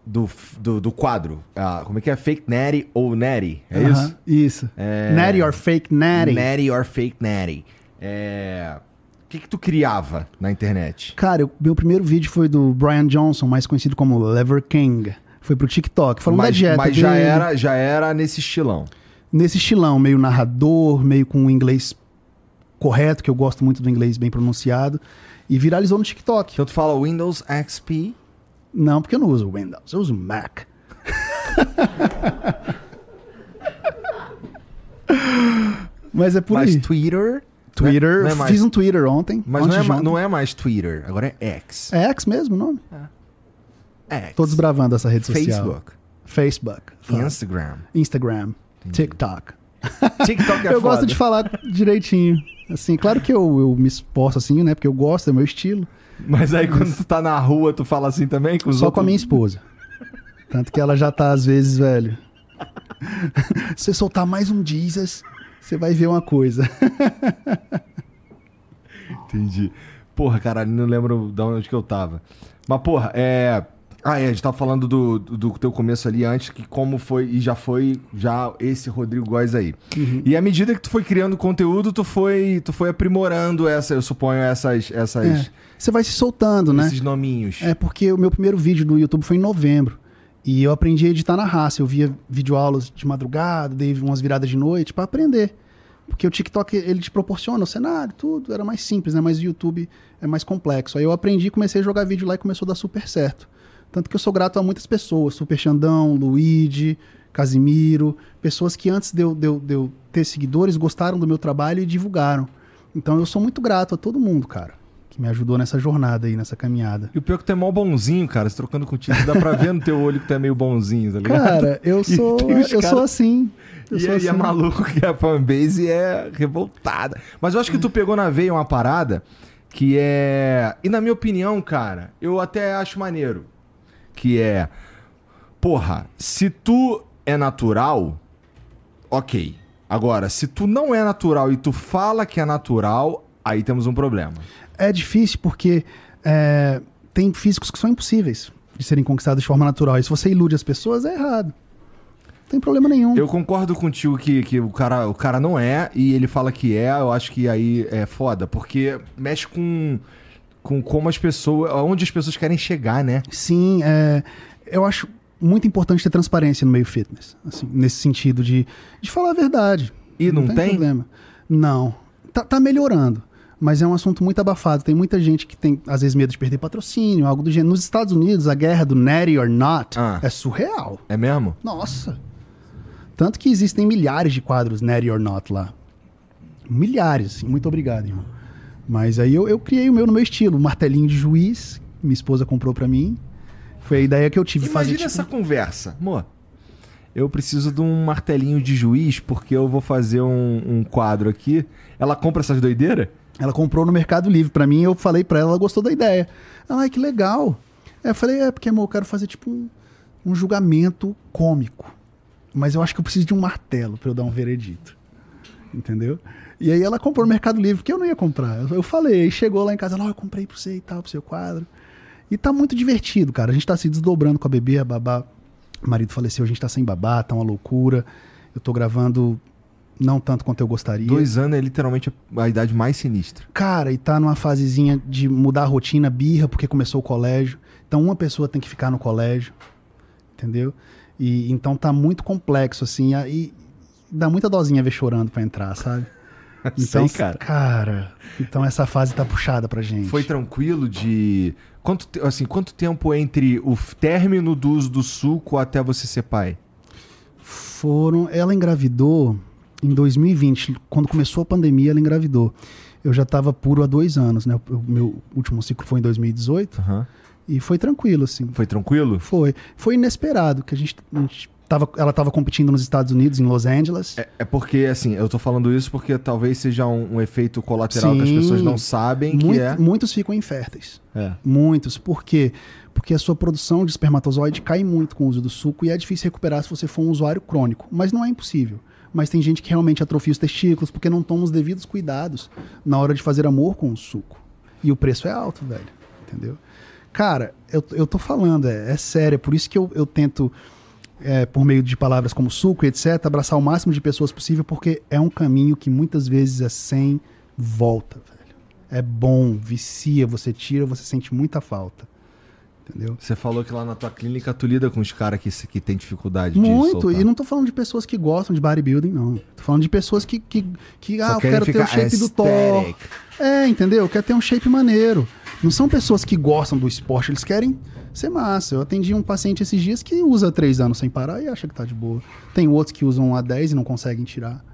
Do, do, do quadro. Ah, como é que é? Fake Natty ou Natty? É uh -huh, isso? Isso. É... Natty or fake Natty. Natty or fake Natty. É. O que, que tu criava na internet? Cara, o meu primeiro vídeo foi do Brian Johnson, mais conhecido como Lever King. Foi pro TikTok, falando mas, da dieta Mas dele. já era, já era nesse estilão. Nesse estilão, meio narrador, meio com o inglês correto, que eu gosto muito do inglês bem pronunciado. E viralizou no TikTok. Então tu fala Windows XP? Não, porque eu não uso Windows, eu uso Mac. Mas é por Mas aí. Twitter? Twitter, não é mais- fiz um Twitter ontem. Mas antes não é, ontem. não é mais Twitter, agora é X. É X mesmo o nome? X. Tô desbravando essa rede social. Facebook, Facebook. Instagram. Instagram. TikTok. TikTok é eu foda. gosto de falar direitinho. Assim, claro que eu, eu me esforço assim, né? Porque eu gosto, é meu estilo. Mas aí quando tu tá na rua, tu fala assim também com os Só outros? com a minha esposa. Tanto que ela já tá, às vezes, velho. Se você soltar mais um Jesus, você vai ver uma coisa. Entendi. Porra, caralho, não lembro de onde que eu tava. Mas, porra, é. Ah, é, a gente tava falando do, do, do teu começo ali antes, que como foi, e já foi já esse Rodrigo Góes aí. Uhum. E à medida que tu foi criando conteúdo, tu foi, tu foi aprimorando essa, eu suponho, essas, essas, É, você vai se soltando, né? esses nominhos. É porque o meu primeiro vídeo no YouTube foi em novembro. E eu aprendi a editar na raça. Eu via videoaulas de madrugada, dei umas viradas de noite pra aprender. Porque o TikTok, ele te proporciona o cenário, tudo. Era mais simples, né? Mas o YouTube é mais complexo. Aí eu aprendi, comecei a jogar vídeo lá e começou a dar super certo. Tanto que eu sou grato a muitas pessoas. Super Xandão, Luigi, Casimiro. Pessoas que antes de eu, de eu- de eu ter seguidores, gostaram do meu trabalho e divulgaram. Então eu sou muito grato a todo mundo, cara. Que me ajudou nessa jornada aí, nessa caminhada. E o pior é que tu é mó bonzinho, cara. Se trocando contigo, dá pra ver no teu olho que tu é meio bonzinho, tá ligado? Cara, eu sou, eu cara- sou assim. Eu E sou é, assim. é maluco que a fanbase é revoltada. Mas eu acho que tu pegou na veia uma parada que é. E na minha opinião, cara, eu até acho maneiro. Que é. Porra, se tu é natural, ok. Agora, se tu não é natural e tu fala que é natural, aí temos um problema. É difícil porque é, tem físicos que são impossíveis de serem conquistados de forma natural. E se você ilude as pessoas, é errado. Não tem problema nenhum. Eu concordo contigo que, que o, cara, o cara não é e ele fala que é, eu acho que aí é foda, porque mexe com, com como as pessoas. onde as pessoas querem chegar, né? Sim, é, eu acho muito importante ter transparência no meio fitness. assim, nesse sentido de, de falar a verdade. E não tem? problema. Não. Tá, tá melhorando. Mas é um assunto muito abafado. Tem muita gente que tem, às vezes, medo de perder patrocínio, algo do gênero. Nos Estados Unidos, a guerra do natty or not Ah. é surreal. É mesmo? Nossa. Tanto que existem milhares de quadros Natty or Not lá. Milhares, assim. Muito obrigado, irmão. Mas aí eu, eu criei o meu no meu estilo. Um martelinho de juiz, minha esposa comprou pra mim. Foi a ideia que eu tive de fazer. Imagina tipo, essa conversa. Amor, eu preciso de um martelinho de juiz porque eu vou fazer um, um quadro aqui. Ela compra essas doideiras? Ela comprou no Mercado Livre pra mim, eu falei pra ela, ela gostou da ideia. Ela, ai, que legal. Eu falei, é, porque, amor, eu quero fazer tipo um, um julgamento cômico. Mas eu acho que eu preciso de um martelo pra eu dar um veredito. Entendeu? E aí ela comprou no Mercado Livre, porque eu não ia comprar. Eu, falei, aí chegou lá em casa, ela, "Ó, eu comprei pra você e tal, pro seu quadro. E tá muito divertido, cara. A gente tá se desdobrando com a bebê, a babá. O marido faleceu, a gente tá sem babá, tá uma loucura. Eu tô gravando não tanto quanto eu gostaria. Dois anos é literalmente a idade mais sinistra. Cara, e tá numa fasezinha de mudar a rotina, birra, porque começou o colégio. Então uma pessoa tem que ficar no colégio, entendeu? E então tá muito complexo, assim, e dá muita dosinha ver chorando pra entrar, sabe? Então, Sei, cara. cara, então essa fase tá puxada pra gente. Foi tranquilo de. Quanto, assim, quanto tempo entre o término do uso do suco até você ser pai? Foram. Ela engravidou em 2020, quando começou a pandemia, ela engravidou. Eu já estava puro há dois anos, né? O meu último ciclo foi em 2018 Aham. e foi tranquilo, assim. Foi tranquilo? Foi. Foi inesperado, que a gente, a gente tava, ela estava competindo nos Estados Unidos, em Los Angeles. É, é porque, assim, eu tô falando isso porque talvez seja um, um efeito colateral que as Sim. pessoas não sabem que Muito- é. Muitos ficam inférteis. É. Muitos. Por quê? Porque a sua produção de espermatozoide cai muito com o uso do suco e é difícil recuperar se você for um usuário crônico. Mas não é impossível. Mas tem gente que realmente atrofia os testículos porque não toma os devidos cuidados na hora de fazer amor com o suco. E o preço é alto, velho. Entendeu? Cara, eu, eu tô falando, é, é sério. É por isso que eu, eu tento, é, por meio de palavras como suco e etc., abraçar o máximo de pessoas possível, porque é um caminho que muitas vezes é sem volta, velho. É bom, vicia, você tira, você sente muita falta. Entendeu? Você falou que lá na tua clínica tu lida com os caras que, que tem dificuldade de Muito, e não tô falando de pessoas que gostam de bodybuilding, não. Tô falando de pessoas que, que, que ah, eu quero ter o shape do Thor. aesthetic. É, entendeu? Eu quero ter um shape maneiro. Não são pessoas que gostam do esporte, eles querem ser massa. Eu atendi um paciente esses dias que usa três anos sem parar e acha que tá de boa. Tem outros que usam há 10 e não conseguem tirar.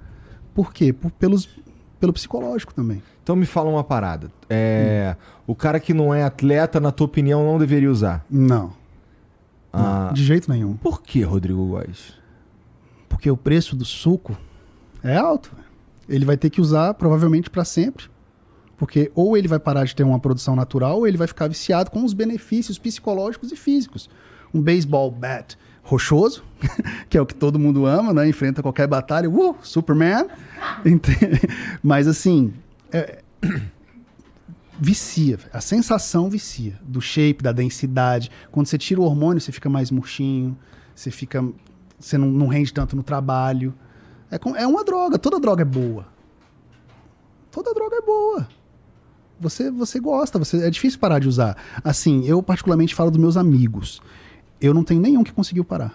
Por quê? Por, pelos, pelo psicológico também. Então me fala uma parada. É, O cara que não é atleta, na tua opinião, não deveria usar. Não. Ah, De jeito nenhum. Por que, Rodrigo Góes? Porque o preço do suco é alto. Ele vai ter que usar provavelmente para sempre. Porque ou ele vai parar de ter uma produção natural, ou ele vai ficar viciado com os benefícios psicológicos e físicos. Um baseball bat rochoso, que é o que todo mundo ama, né? Enfrenta qualquer batalha, uh, Superman. Mas assim, é- vicia, a sensação vicia do shape, da densidade. Quando você tira o hormônio, você fica mais murchinho, você fica, você não, não rende tanto no trabalho. É, com- é uma droga, toda droga é boa. Toda droga é boa. Você, você gosta, você, é difícil parar de usar. Assim, eu particularmente falo dos meus amigos. Eu não tenho nenhum que conseguiu parar.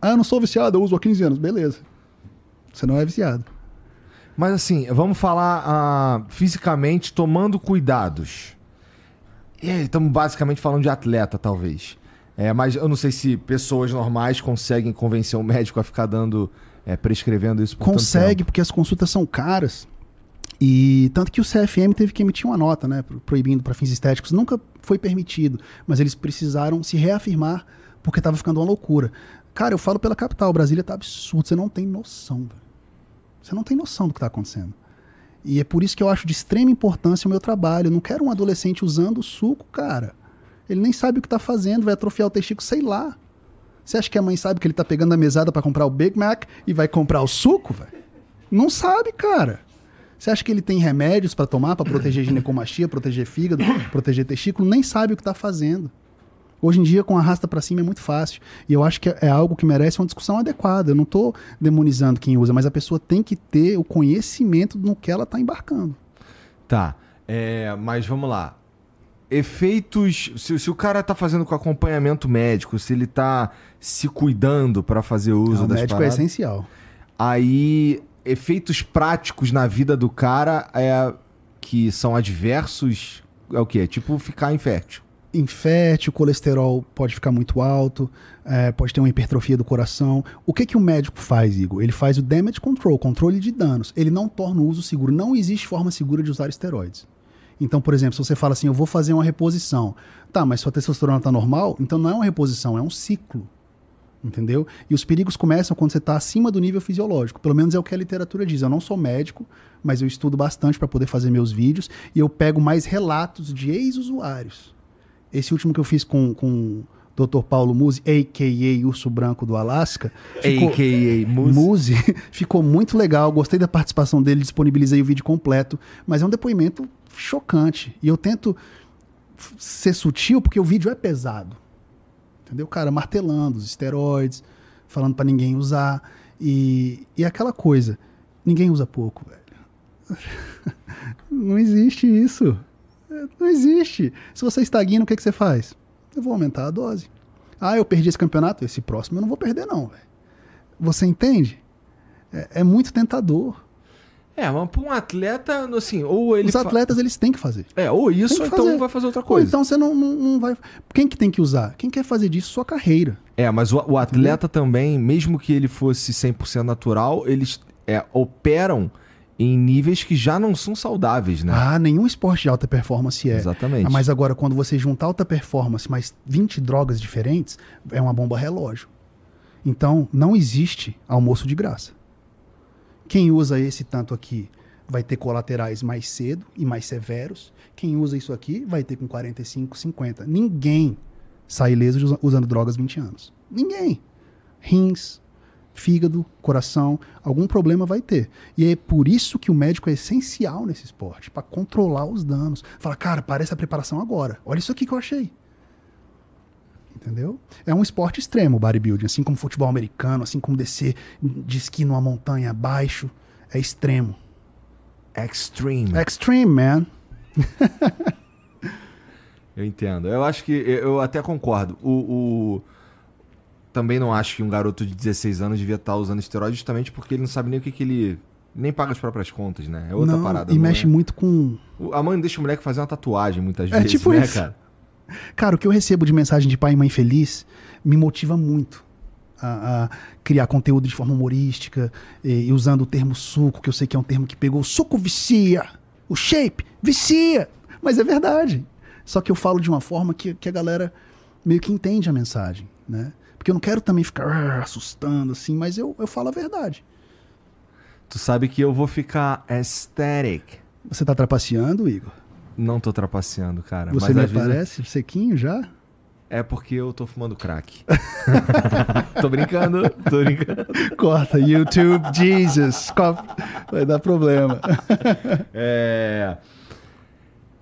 Ah, eu não sou viciado, eu uso há 15 anos. Beleza. Você não é viciado. Mas assim, vamos falar ah, fisicamente, tomando cuidados. E aí, estamos basicamente falando de atleta, talvez. É, mas eu não sei se pessoas normais conseguem convencer um médico a ficar dando, é, prescrevendo isso por Consegue, porque as consultas são caras. E tanto que o CFM teve que emitir uma nota, né, pro- proibindo para fins estéticos. Nunca foi permitido, mas eles precisaram se reafirmar porque estava ficando uma loucura. Cara, eu falo pela capital, Brasília tá absurdo, você não tem noção. Você não tem noção do que tá acontecendo. E é por isso que eu acho de extrema importância o meu trabalho. Eu não quero um adolescente usando suco, cara. Ele nem sabe o que tá fazendo, vai atrofiar o testículo, sei lá. Você acha que a mãe sabe que ele tá pegando a mesada para comprar o Big Mac e vai comprar o suco, velho? Não sabe, cara. Você acha que ele tem remédios para tomar para proteger ginecomastia, proteger fígado, proteger testículo? Nem sabe o que tá fazendo. Hoje em dia, com arrasta para cima é muito fácil. E eu acho que é algo que merece uma discussão adequada. Eu não tô demonizando quem usa, mas a pessoa tem que ter o conhecimento no que ela tá embarcando. Tá. É, mas vamos lá. Efeitos. Se, se o cara tá fazendo com acompanhamento médico, se ele tá se cuidando para fazer uso o das médico é paradas, essencial. aí efeitos práticos na vida do cara é que são adversos. É o quê? Tipo ficar infértil. infértil, colesterol pode ficar muito alto, é, pode ter uma hipertrofia do coração. O que, que o médico faz, Igor? Ele faz o damage control, controle de danos. Ele não torna o uso seguro. Não existe forma segura de usar esteroides. Então, por exemplo, se você fala assim, eu vou fazer uma reposição. Tá, mas sua testosterona está normal, então não é uma reposição, é um ciclo. Entendeu? E os perigos começam quando você está acima do nível fisiológico. Pelo menos é o que a literatura diz. Eu não sou médico, mas eu estudo bastante para poder fazer meus vídeos e eu pego mais relatos de ex-usuários. Esse último que eu fiz com, com Dr. Paulo Musi, a.k.a. Urso Branco do Alasca. A.K.A. Muzi, ficou muito legal, gostei da participação dele, disponibilizei o vídeo completo, mas é um depoimento chocante. E eu tento ser sutil porque o vídeo é pesado. Entendeu? Cara, martelando os esteroides, falando pra ninguém usar. E, e aquela coisa, ninguém usa pouco, velho. Não existe isso. É, Não existe. Se você estagna, o que, que você faz? Eu vou aumentar a dose. Ah, eu perdi esse campeonato? Esse próximo eu não vou perder, não, velho. Você entende? É, é muito tentador. É, mas pra um atleta, assim, ou ele. Os fa- atletas, eles têm que fazer. É, ou isso, ou então fazer. vai fazer outra Ou coisa. então você não, não, não vai. Quem que tem que usar? Quem quer fazer disso sua carreira. É, mas o, o atleta também, mesmo que ele fosse 100% natural, eles é, operam em níveis que já não são saudáveis, né? Ah, nenhum esporte de alta performance é. Exatamente. Mas agora, quando você junta alta performance mais 20 drogas diferentes, é uma bomba relógio. Então, não existe almoço de graça. Quem usa esse tanto aqui vai ter colaterais mais cedo e mais severos. Quem usa isso aqui vai ter com 45, 50. Ninguém sai ileso usa- usando drogas 20 anos. Ninguém. Rins, fígado, coração, algum problema vai ter. E é por isso que o médico é essencial nesse esporte, para controlar os danos. Fala, cara, parece a preparação agora. Olha isso aqui que eu achei. Entendeu? É um esporte extremo o bodybuilding, assim como futebol americano, assim como descer de esqui numa montanha abaixo. É extremo. Extreme. Extreme, man. Eu entendo. Eu acho que. Eu até concordo. O, o- Também não acho que um garoto de 16 anos devia estar usando esteroide justamente porque ele não sabe nem o que, que ele. Nem paga as próprias contas, né? É outra Não, parada. E mexe é- muito com. A mãe deixa o moleque fazer uma tatuagem muitas É vezes, tipo né, isso. cara? Cara, o que eu recebo de mensagem de pai e mãe feliz me motiva muito a, a criar conteúdo de forma humorística e, e usando o termo suco, que eu sei que é um termo que pegou. Suco vicia, o shape vicia. Mas é verdade. Só que eu falo de uma forma que, que a galera meio que entende a mensagem, né? Porque eu não quero também ficar "Ah", assustando assim, mas eu, eu falo a verdade. Tu sabe que eu vou ficar aesthetic. Você tá trapaceando, Igor? Não tô trapaceando, cara. Você mas me vezes aparece sequinho já? é porque eu tô fumando crack. tô brincando, tô brincando. Corta, YouTube, Jesus. Vai dar problema. É.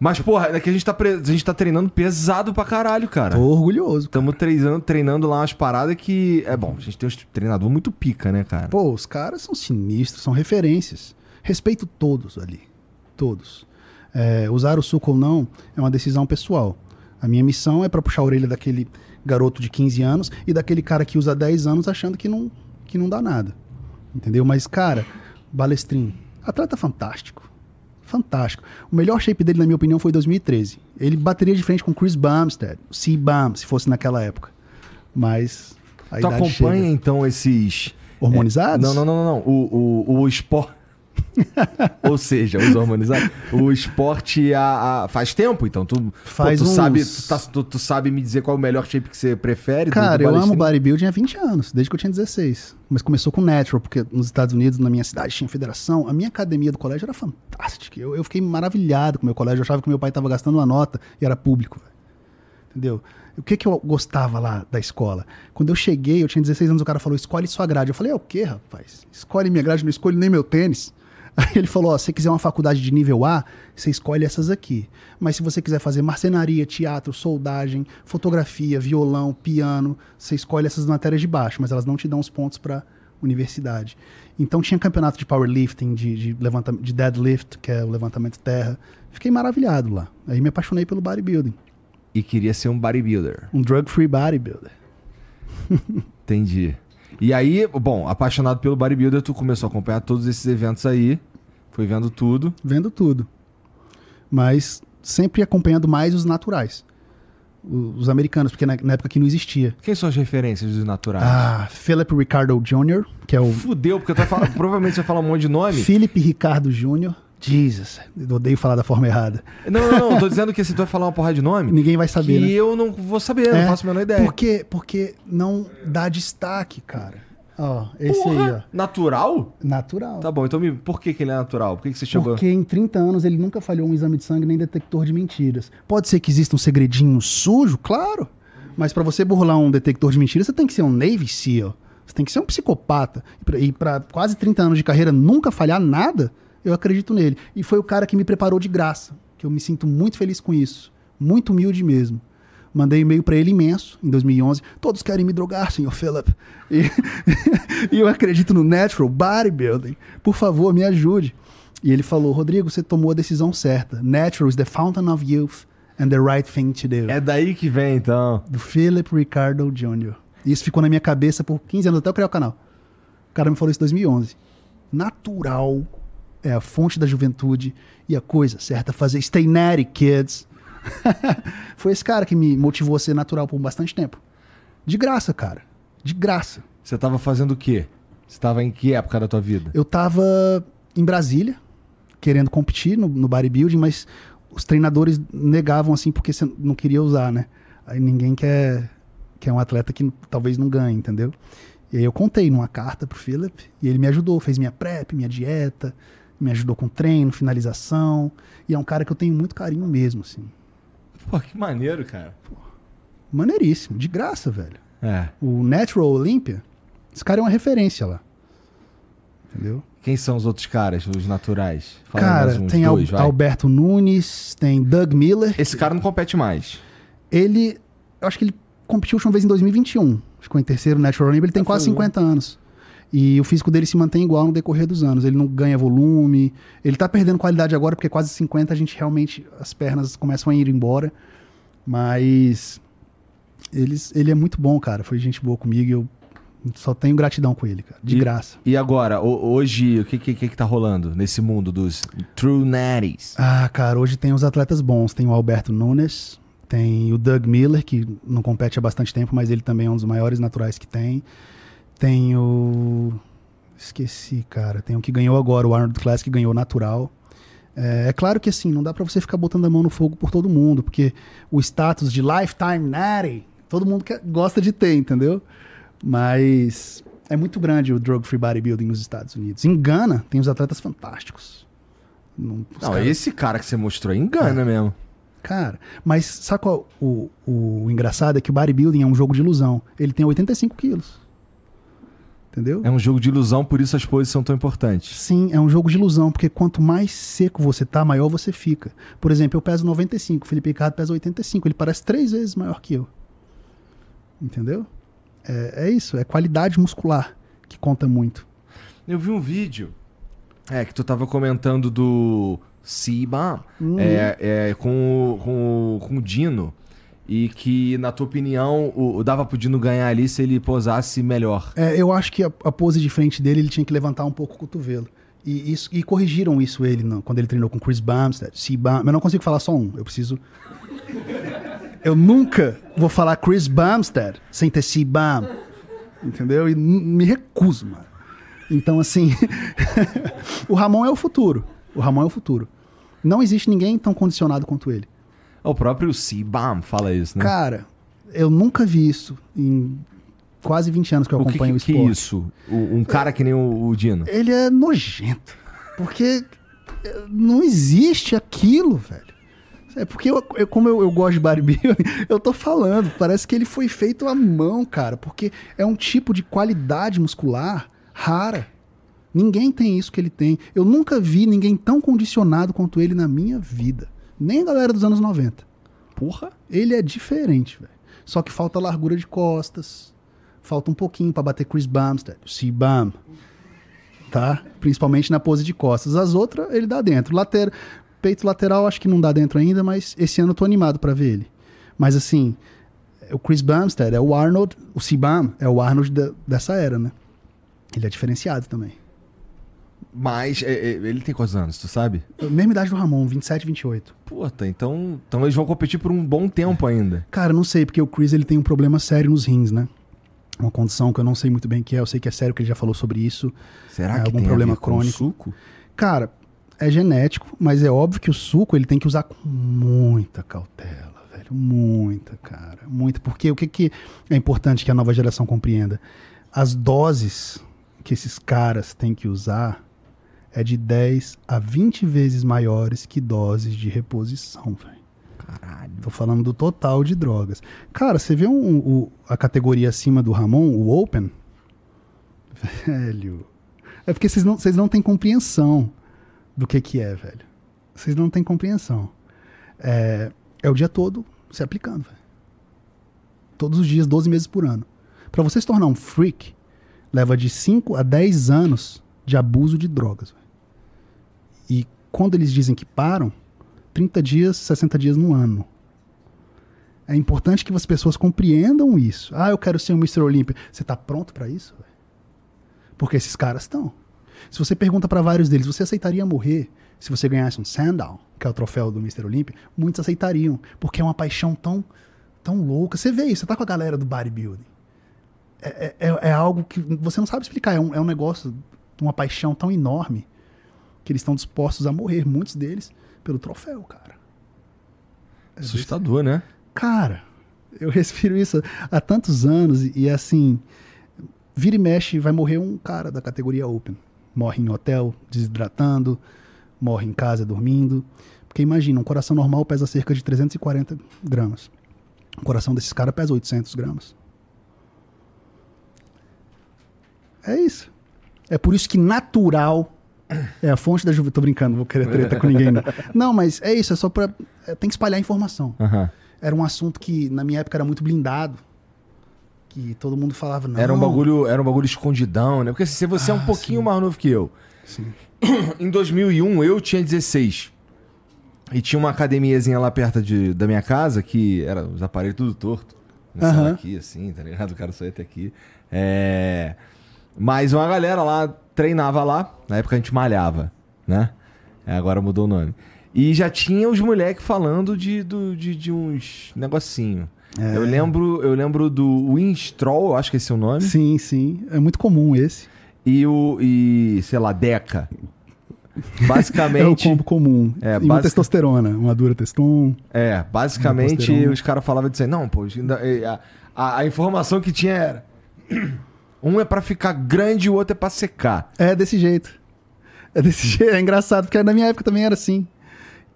Mas, porra, é que a gente tá, pre- a gente tá treinando pesado pra caralho, cara. Tô orgulhoso. Estamos treinando, treinando lá umas paradas que. É bom, a gente tem um treinador muito pica, né, cara? Pô, os caras são sinistros, são referências. Respeito todos ali. Todos. É, usar o suco ou não é uma decisão pessoal. A minha missão é pra puxar a orelha daquele garoto de 15 anos e daquele cara que usa 10 anos achando que não, que não dá nada. Entendeu? Mas, cara, Balestrin, atleta fantástico. Fantástico. O melhor shape dele, na minha opinião, foi em 2013. Ele bateria de frente com Chris Bumstead, o C. Bum, se fosse naquela época. Mas. A tu acompanha, chega. então, esses. Hormonizados? Não, não, não, não, não. O, o, o esporte. Ou seja, os hormonizados. O esporte há, há- faz tempo, então. Tu, pô, Faz tu uns- sabe, tu, tá- tu- tu sabe me dizer qual é o melhor shape que você prefere? Cara, eu amo bodybuilding há 20 anos, desde que eu tinha 16. Mas começou com natural, porque nos Estados Unidos, na minha cidade, tinha federação. A minha academia do colégio era fantástica. Eu, eu fiquei maravilhado com o meu colégio. Eu achava que meu pai estava gastando uma nota e era público. Entendeu? O que, que eu gostava lá da escola? Quando eu cheguei, eu tinha 16 anos, o cara falou: escolhe sua grade. Eu falei: é o quê, rapaz? Escolhe minha grade, não escolho nem meu tênis. Aí ele falou: ó, se você quiser uma faculdade de nível A, você escolhe essas aqui. Mas se você quiser fazer marcenaria, teatro, soldagem, fotografia, violão, piano, você escolhe essas matérias de baixo, mas elas não te dão os pontos para universidade. Então tinha campeonato de powerlifting, de, de, de deadlift, que é o levantamento terra. Fiquei maravilhado lá. Aí me apaixonei pelo bodybuilding. E queria ser um bodybuilder. Um drug-free bodybuilder. Entendi. E aí, bom, apaixonado pelo bodybuilder, tu começou a acompanhar todos esses eventos aí. Foi vendo tudo. Vendo tudo. Mas sempre acompanhando mais os naturais. Os americanos, porque na, na época que não existia. Quem são as referências dos naturais? Ah, Philip Ricardo Jr., que é o Fudeu, porque tu vai falar- provavelmente você vai falar um monte de nome. Philip Ricardo Jr. Jesus, eu odeio falar da forma errada. Não, não, não. Tô dizendo que assim, tu vai falar uma porrada de nome. Ninguém vai saber, que né? eu não vou saber, não É, faço a menor ideia. Por quê? Porque não dá destaque, cara. Ó, esse Porra, aí, ó. Natural? Natural. Tá bom, então me... por que, que ele é natural? Por que, que você chegou? Porque em 30 anos ele nunca falhou um exame de sangue nem detector de mentiras. Pode ser que exista um segredinho sujo? Claro. Mas pra você burlar um detector de mentira, você tem que ser um Navy SEAL. Você tem que ser um psicopata. E E pra quase 30 anos de carreira nunca falhar nada, eu acredito nele. E foi o cara que me preparou de graça. Que eu me sinto muito feliz com isso. Muito humilde mesmo. Mandei e-mail pra ele imenso em 2011. Todos querem me drogar, senhor Philip. E, e eu acredito no natural bodybuilding. Por favor, me ajude. E ele falou: Rodrigo, você tomou a decisão certa. Natural is the fountain of youth and the right thing to do. É daí que vem, então. Do Philip Ricardo Jr. Isso ficou na minha cabeça por 15 anos até eu criar o canal. O cara me falou isso em 2011. Natural é a fonte da juventude e a coisa certa fazer. Stay natty, kids. Foi esse cara que me motivou a ser natural por bastante tempo. De graça, cara. De graça. Você tava fazendo o quê? Você tava em que época da tua vida? Eu tava em Brasília, querendo competir no, no bodybuilding, mas os treinadores negavam assim porque você não queria usar, né? Aí ninguém quer, quer um atleta que talvez não ganhe, entendeu? E aí eu contei numa carta pro Philip e ele me ajudou, fez minha prep, minha dieta, me ajudou com treino, finalização. E é um cara que eu tenho muito carinho mesmo, assim. Pô, que maneiro, cara. Maneiríssimo, de graça, velho. É. O Natural Olympia, esse cara é uma referência lá. Entendeu? Quem são os outros caras, os naturais? Fala Cara, uns tem Al- dois, vai. Alberto Nunes, tem Doug Miller. Esse cara não compete mais. Ele, eu acho que ele competiu a última vez em 2021. Ficou em terceiro no Natural Olympia, ele tem Ah, quase foi 50 anos. E o físico dele se mantém igual no decorrer dos anos. Ele não ganha volume. Ele tá perdendo qualidade agora, porque quase 50 a gente realmente. As pernas começam a ir embora. Mas. Eles, ele é muito bom, cara. Foi gente boa comigo e eu só tenho gratidão com ele, cara. De E- graça. E agora, ho- hoje, o que, que, que, que tá rolando nesse mundo dos True Natties? Ah, cara, hoje tem os atletas bons. Tem o Alberto Nunes, tem o Doug Miller, que não compete há bastante tempo, mas ele também é um dos maiores naturais que tem. Tem o. Esqueci, cara. Tem o que ganhou agora, o Arnold Classic, que ganhou natural. É, é claro que assim, não dá pra você ficar botando a mão no fogo por todo mundo, porque o status de Lifetime Natty, todo mundo quer- gosta de ter, entendeu? Mas é muito grande o drug free bodybuilding nos Estados Unidos. Em Gana, tem os atletas fantásticos. Não, Não, caras- esse cara que você mostrou engana mesmo. Cara, mas sabe qual o, o engraçado? É que o bodybuilding é um jogo de ilusão. Ele tem 85 quilos. Entendeu? É um jogo de ilusão, por isso as poses são tão importantes. Sim, é um jogo de ilusão, porque quanto mais seco você tá, maior você fica. Por exemplo, eu peso 95, o Felipe Ricardo pesa 85. Ele parece três vezes maior que eu. Entendeu? É, é isso, é qualidade muscular que conta muito. Eu vi um vídeo é, que tu tava comentando do Siba Uhum. é, é, com, com, com o Dino. E que, na tua opinião, o, o dava pro Dino ganhar ali se ele posasse melhor. É, eu acho que a, a pose de frente dele ele tinha que levantar um pouco o cotovelo. E, isso, e corrigiram isso ele não, quando ele treinou com Chris Bumstead, C. Mas eu não consigo falar só um. Eu preciso. Eu nunca vou falar Chris Bumstead sem ter C. Bum. Entendeu? E me recuso, mano. Então, assim. o Ramon é o futuro. O Ramon é o futuro. Não existe ninguém tão condicionado quanto ele. O próprio Sibam fala isso, né? Cara, eu nunca vi isso em quase 20 anos que eu o acompanho que, o que é esporte. isso? O- um cara que nem o, o Dino. ele é nojento. Porque eh, não existe aquilo, velho. É porque, eu, eu- como eu, eu gosto de bodybuilding, eu tô falando, parece que ele foi feito à mão, cara. Porque é um tipo de qualidade muscular rara. Ninguém tem isso que ele tem. Eu nunca vi ninguém tão condicionado quanto ele na minha vida. Nem a galera dos anos 90. Porra. Ele é diferente, velho. Só que falta largura de costas. Falta um pouquinho pra bater Chris Bumstead, C-Bum. Tá? Principalmente na pose de costas. As outras, ele dá dentro. Later... Peito lateral, acho que não dá dentro ainda, mas esse ano eu tô animado pra ver ele. Mas assim, o Chris Bumstead é o Arnold, o C-Bum é o Arnold da- dessa era, né? Ele é diferenciado também. Mas é, é, ele tem quantos anos, tu sabe? Mesma idade do Ramon, 27, 28. Puta, então, então eles vão competir por um bom tempo ainda. Cara, não sei, porque o Chris ele tem um problema sério nos rins, né? Uma condição que eu não sei muito bem o que é, eu sei que é sério, que ele já falou sobre isso. Será É, que algum tem problema crônico. suco? Cara, é genético, mas é óbvio que o suco ele tem que usar com muita cautela, velho. Muita, cara. Muita. Porque o que, que é importante que a nova geração compreenda? As doses que esses caras têm que usar é de 10 a 20 vezes maiores que doses de reposição, velho. Caralho. Tô falando do total de drogas. Cara, você vê um- o- a categoria acima do Ramon, o Open? Velho. É porque vocês não, vocês não têm compreensão do que que é, velho. Vocês não têm compreensão. É, é o dia todo se aplicando, velho. Todos os dias, 12 meses por ano. Pra você se tornar um freak, leva de 5 a 10 anos de abuso de drogas. velho. Quando eles dizem que param, 30 dias, 60 dias no ano. É importante que as pessoas compreendam isso. Ah, eu quero ser um Mr. Olympia. Você tá pronto pra isso? Porque esses caras estão. Se você pergunta pra vários deles, você aceitaria morrer se você ganhasse um Sandow, que é o troféu do Mr. Olympia? Muitos aceitariam, porque é uma paixão tão, tão louca. Você vê isso, você tá com a galera do bodybuilding. É, é, é algo que você não sabe explicar. É um, é um negócio, uma paixão tão enorme que eles estão dispostos a morrer, muitos deles, pelo troféu, cara. Assustador, né? Cara, eu respiro isso há tantos anos e, e, assim, vira e mexe, vai morrer um cara da categoria Open. Morre em hotel, desidratando, morre em casa, dormindo. Porque imagina, um coração normal pesa cerca de 340 gramas. O coração desses caras pesa 800 gramas. É isso. É por isso que natural é a fonte da juventude. Tô brincando, vou querer treta com ninguém. Não. não, mas é isso, é só pra. é, tem que espalhar informação Aham. era um assunto que na minha época era muito blindado. Que todo mundo falava, não. Era um bagulho, era um bagulho escondidão, né? Porque assim, se você é um Ah, pouquinho sim. mais novo que eu. Sim. Em 2001 eu tinha 16. E tinha uma academiazinha lá perto de, da minha casa que era os aparelhos tudo torto. Aham. aqui, assim, tá ligado? O cara só ia até aqui. É... Mas uma galera lá treinava lá. Na época a gente malhava, né? É, agora mudou o nome. E já tinha os moleques falando de, do- de, de uns negocinho. É. Eu lembro eu lembro do Winstrol, eu acho que esse é o nome. Sim, sim. É muito comum esse. E o, e, sei lá, Deca. É o Basicamente, combo comum. É, e uma basic- testosterona, uma dura teston. é, basicamente os caras falavam disso aí. Não, pô, é, a, a, a informação que tinha era: um é pra ficar grande e o outro é pra secar. É desse jeito. É desse jeito. É engraçado, porque na minha época também era assim.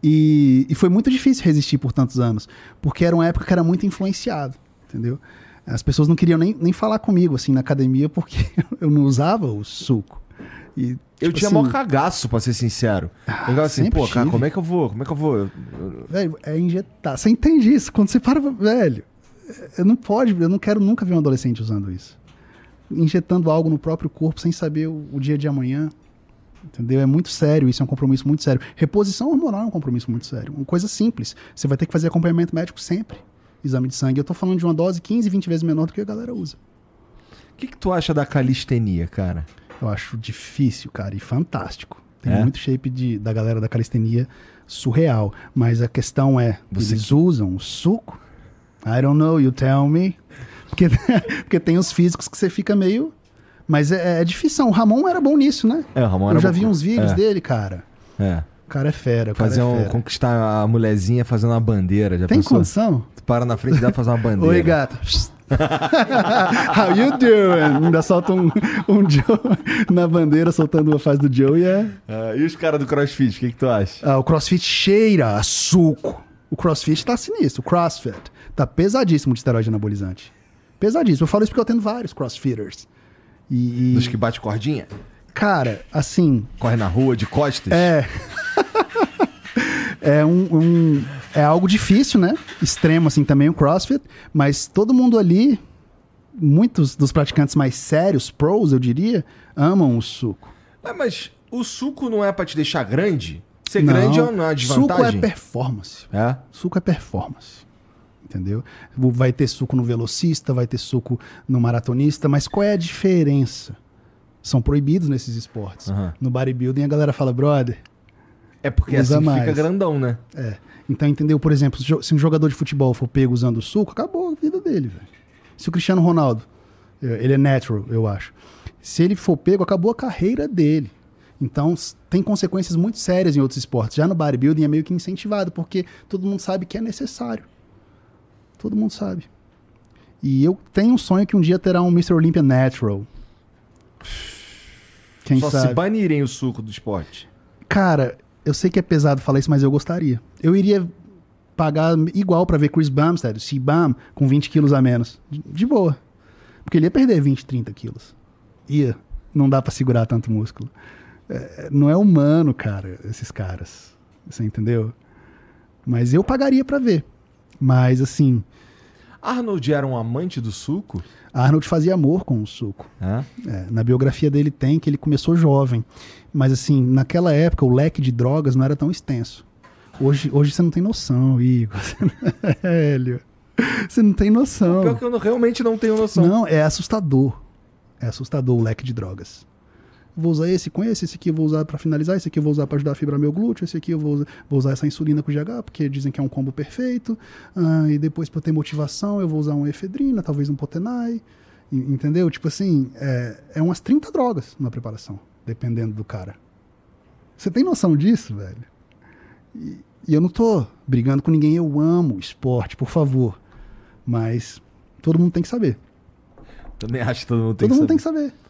E, e foi muito difícil resistir por tantos anos. Porque era uma época que era muito influenciado, entendeu? As pessoas não queriam nem, nem falar comigo, assim, na academia, porque eu não usava o suco. E, Eu tipo tinha assim, maior cagaço, pra ser sincero. eu ficava assim, pô, cara, tive. como é que eu vou? Como é que eu vou? Eu- eu- Velho, é injetar. Você entende isso? Quando você para. Velho, eu não pode, eu não quero nunca ver um adolescente usando isso. Injetando algo no próprio corpo sem saber o, o dia de amanhã. Entendeu? É muito sério, isso é um compromisso muito sério. Reposição hormonal é um compromisso muito sério. Uma coisa simples. Você vai ter que fazer acompanhamento médico sempre. Exame de sangue. Eu tô falando de uma dose 15, 20 vezes menor do que a galera usa. O que, que tu acha da calistenia, cara? Eu acho difícil, cara, e fantástico. Tem É? muito shape de, da galera da calistenia surreal. Mas a questão é, Você- eles usam o suco? I don't know, you tell me. Porque, porque tem os físicos que você fica meio... Mas é, é difícil. O Ramon era bom nisso, né? É, o Ramon era Eu já bom- vi uns vídeos é. dele, cara. É. O cara é fera, cara Fazer é um, fera. conquistar a mulherzinha fazendo uma bandeira. Já Tem pensou? condição? Tu para na frente e dá pra fazer uma bandeira. Oi, gata. How you doing? Ainda solta um, um Joe na bandeira, soltando uma fase do Joe e é... Ah, e os caras do crossfit, o que, que tu acha? Ah, o CrossFit cheira a suco. O CrossFit tá sinistro. O CrossFit tá pesadíssimo de esteroide anabolizante. Pesadíssimo. Eu falo isso porque eu tenho vários CrossFitters. E, Dos que bate cordinha? cara, assim, Corre na rua de costas? é. é um, um- É algo difícil, né? Extremo, assim, também o CrossFit. Mas todo mundo ali, muitos dos praticantes mais sérios, pros, eu diria, amam o suco. Ah, mas o suco não é pra te deixar grande? Ser Não, grande é uma Suco é desvantagem? performance. É? Suco é performance. Entendeu? Vai ter suco no velocista, vai ter suco no maratonista, mas qual é a diferença? São proibidos nesses esportes. Aham. No bodybuilding a galera fala, brother. É porque Usa assim que fica mais. grandão, né? É. Então, entendeu? Por exemplo, se um jogador de futebol for pego usando suco, acabou a vida dele, velho. Se o Cristiano Ronaldo, eh, ele é natural, eu acho. Se ele for pego, acabou a carreira dele. Então, tem consequências muito sérias em outros esportes. Já no bodybuilding é meio que incentivado, porque todo mundo sabe que é necessário. Todo mundo sabe. E eu tenho um sonho que um dia terá um Mr. Olympia Natural. Quem Só sabe? se banirem o suco do esporte. Cara, eu sei que é pesado falar isso, mas eu gostaria. Eu iria pagar igual pra ver Chris Bumstead, o Bum com 20 quilos a menos. De, boa. Porque ele ia perder 20, 30 quilos. Ia. Não dá pra segurar tanto músculo. É, não é humano, cara, esses caras. Você entendeu? Mas eu pagaria pra ver. Mas assim, Arnold era um amante do suco? Arnold fazia amor com o suco. É? É, na biografia dele tem que ele começou jovem. Mas assim, naquela época o leque de drogas não era tão extenso. Hoje, hoje você não tem noção, Igor. Velho. Você não tem noção. Pior que eu não- realmente não tenho noção. Não, é assustador. É assustador o leque de drogas. Vou usar esse com esse, esse aqui eu vou usar pra finalizar, esse aqui eu vou usar pra ajudar a fibrar meu glúteo, esse aqui eu vou, usar- vou usar essa insulina com GH, porque dizem que é um combo perfeito. Ah, e depois pra ter motivação eu vou usar uma efedrina, talvez um potenai. Entendeu? Tipo assim, é, é umas 30 drogas na preparação, dependendo do cara. Você tem noção disso, velho? E, e eu não tô brigando com ninguém, eu amo esporte, por favor. Mas todo mundo tem que saber. Também acho que todo mundo tem Todo que mundo tem saber. que saber.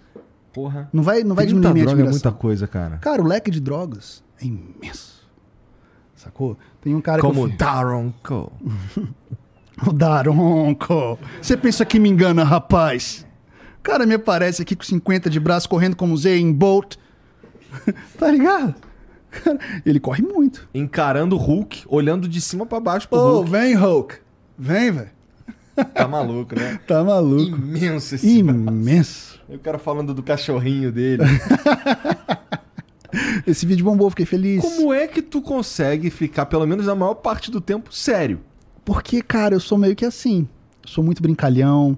Porra. Não vai, não vai 30 diminuir minha droga é admiração. muita coisa, cara. Cara, o leque de drogas é imenso. Sacou? Tem um cara Como que eu... Daron Cole. O Daronco. Você pensa que me engana, rapaz? O cara me aparece aqui com 50 de braço correndo como o Zayn Bolt. tá ligado? Cara, ele corre muito. Encarando o Hulk, olhando de cima pra baixo pro Ô, Hulk. vem, Hulk. Vem, velho. Tá maluco, né? Tá maluco. Imenso esse braço. Imenso. E o cara falando do cachorrinho dele. Esse vídeo bombou, fiquei feliz. Como é que tu consegue ficar, pelo menos na maior parte do tempo, sério? Porque, cara, eu sou meio que assim. Eu sou muito brincalhão.